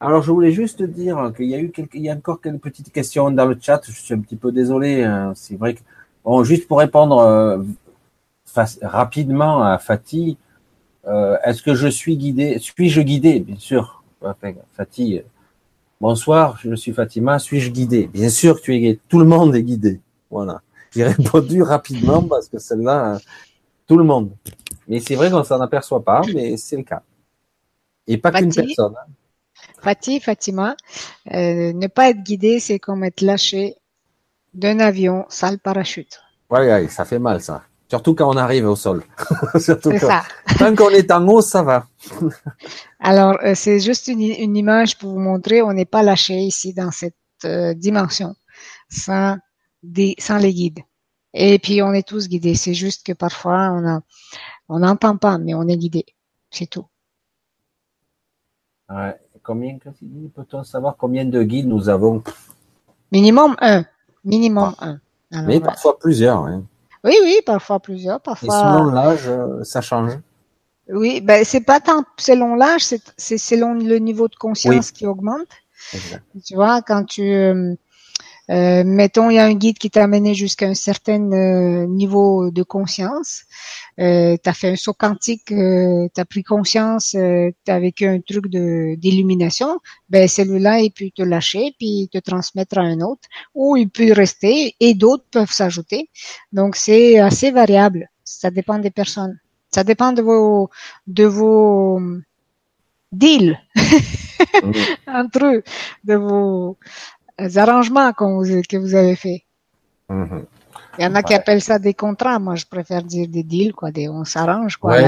Alors, je voulais juste dire qu'il y a eu quelques, il y a encore quelques petites questions dans le chat. Je suis un petit peu désolé. Hein. C'est vrai que Bon, juste pour répondre euh, rapidement à Fatih, euh, est-ce que je suis guidé Suis-je guidé? Bien sûr. Fatih, bonsoir, je suis Fatima. Suis-je guidé? Bien sûr que tu es guidé. Tout le monde est guidé. Voilà. J'ai répondu rapidement parce que celle-là, tout le monde. Mais c'est vrai qu'on s'en aperçoit pas, mais c'est le cas. Et pas qu'une personne. Hein. Fatih, Fatima, euh, ne pas être guidé, c'est comme être lâché d'un avion sans le parachute. Oui, ça fait mal ça. Surtout quand on arrive au sol. Surtout ça. Tant qu'on est en haut, ça va. Alors, euh, c'est juste une, image pour vous montrer, on n'est pas lâché ici dans cette euh, dimension sans, des, sans les guides. Et puis, on est tous guidés. C'est juste que parfois, on a, on n'entend pas, mais on est guidé. C'est tout. Ouais. Combien, peut-on savoir combien de guides nous avons? Minimum un. Minimum ah. un. Mais parfois plusieurs. Hein. Oui, oui, parfois plusieurs. Parfois... Et selon l'âge, euh, ça change. Oui, ben c'est pas tant selon l'âge, c'est selon le niveau de conscience qui augmente. Tu vois, quand tu euh, mettons, il y a un guide qui t'a amené jusqu'à un certain euh, niveau de conscience. Euh, tu as fait un saut quantique, euh, tu as pris conscience, euh, tu as vécu un truc de d'illumination. Ben celui-là, il peut te lâcher puis te transmettre à un autre, ou il peut rester et d'autres peuvent s'ajouter. Donc c'est assez variable. Ça dépend des personnes. Ça dépend de vos de vos deals entre eux, de vos arrangements que vous avez fait. Mm-hmm. Il y en a qui appellent ça des contrats. Moi, je préfère dire des deals, quoi. Des, on s'arrange, quoi.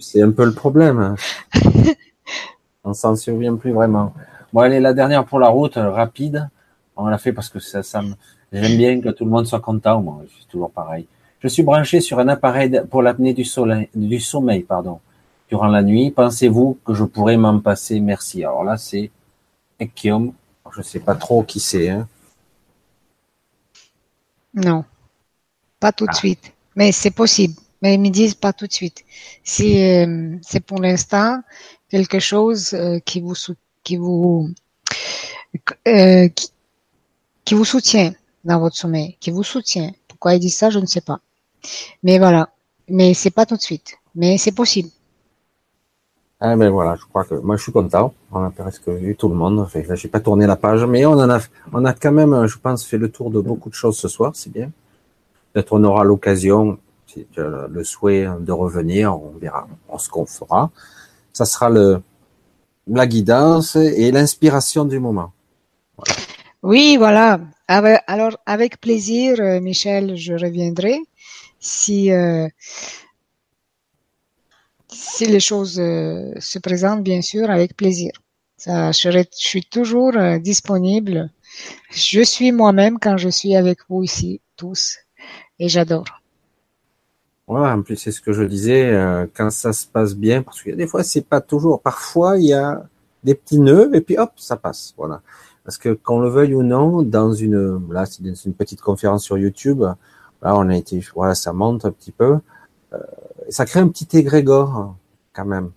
c'est un peu le problème. On s'en souvient plus vraiment. Bon, allez, la dernière pour la route, euh, rapide. On l'a fait parce que ça, ça me... j'aime bien que tout le monde soit content. Moi, c'est toujours pareil. Je suis branché sur un appareil pour l'apnée du, soleil, du sommeil, pardon. Durant la nuit, pensez-vous que je pourrais m'en passer? Merci. Alors là, c'est Ekium. Je sais pas trop qui c'est. Hein. Non, pas tout de ah. suite. Mais c'est possible. Mais ils me disent pas tout de suite. Si euh, c'est pour l'instant quelque chose euh, qui vous qui vous euh, qui, vous soutient dans votre sommeil, qui vous soutient. Pourquoi ils disent ça, je ne sais pas. Mais voilà. Mais c'est pas tout de suite. Mais c'est possible. Ah ben voilà, je crois que moi je suis content. On a presque vu tout le monde. Je j'ai pas tourné la page, mais on en a, on a quand même, je pense, fait le tour de beaucoup de choses ce soir. C'est bien. Peut-être on aura l'occasion, le souhait de revenir. On verra ce qu'on fera. Ça sera le la guidance et l'inspiration du moment. Oui, voilà. Alors avec plaisir, euh, Michel, je reviendrai si. Euh, si les choses euh, se présentent, bien sûr, avec plaisir. Ça, je, suis toujours euh, disponible je suis moi-même quand je suis avec vous ici, tous, et j'adore. Voilà, en plus c'est ce que je disais, euh, quand ça se passe bien, parce que des fois c'est pas toujours, parfois il y a des petits nœuds et puis hop, ça passe, voilà. Parce que qu'on le veuille ou non, dans une, là c'est une petite conférence sur YouTube, là on a voilà, ça monte un petit peu, euh, ça crée un petit égrégore quand même.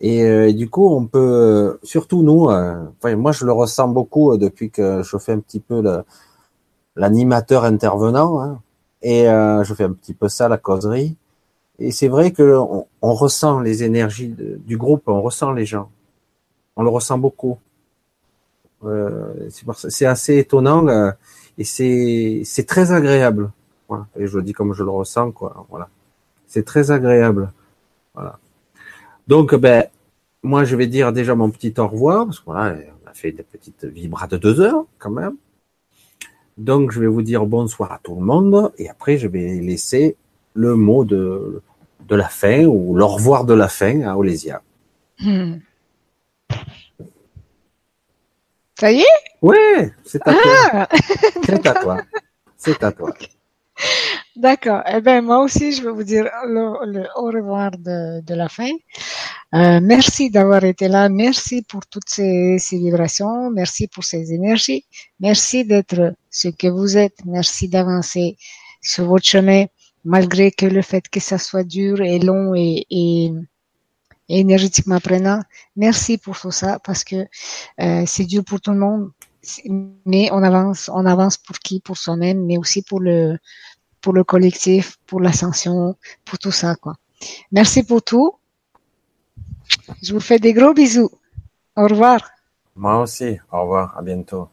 Et, euh, du coup, on peut, surtout nous, euh, moi je le ressens beaucoup euh, depuis que je fais un petit peu l'animateur intervenant, hein, et je fais un petit peu ça, la causerie. Et c'est vrai que on, ressent les énergies du groupe, on ressent les gens, on le ressent beaucoup. c'est assez étonnant et c'est très agréable. Et je le dis comme je le ressens, quoi. Voilà, c'est très agréable. Voilà. Donc, ben, moi, je vais dire déjà mon petit au revoir, parce voilà, on a fait des petites vibras de deux heures, quand même. Donc, je vais vous dire bonsoir à tout le monde, et après, je vais laisser le mot de, de la fin, ou le revoir de la fin à Olésia. Hmm. Ça y est? Oui, c'est à toi. Ah c'est à toi. C'est à toi. D'accord. Eh bien, moi aussi, je vais vous dire le, au revoir de, de la fin. Euh, merci d'avoir été là. Merci pour toutes ces, ces, vibrations. Merci pour ces énergies. Merci d'être ce que vous êtes. Merci d'avancer sur votre chemin, malgré que le fait que ça soit dur et long et, et, énergétiquement prenant. Merci pour tout ça parce que euh, c'est dur pour tout le monde. Mais on avance, on avance pour qui? Pour soi-même, mais aussi pour le pour le collectif, pour l'ascension, pour tout ça, quoi. Merci pour tout. Je vous fais des gros bisous. Au revoir. Moi aussi. Au revoir. À bientôt.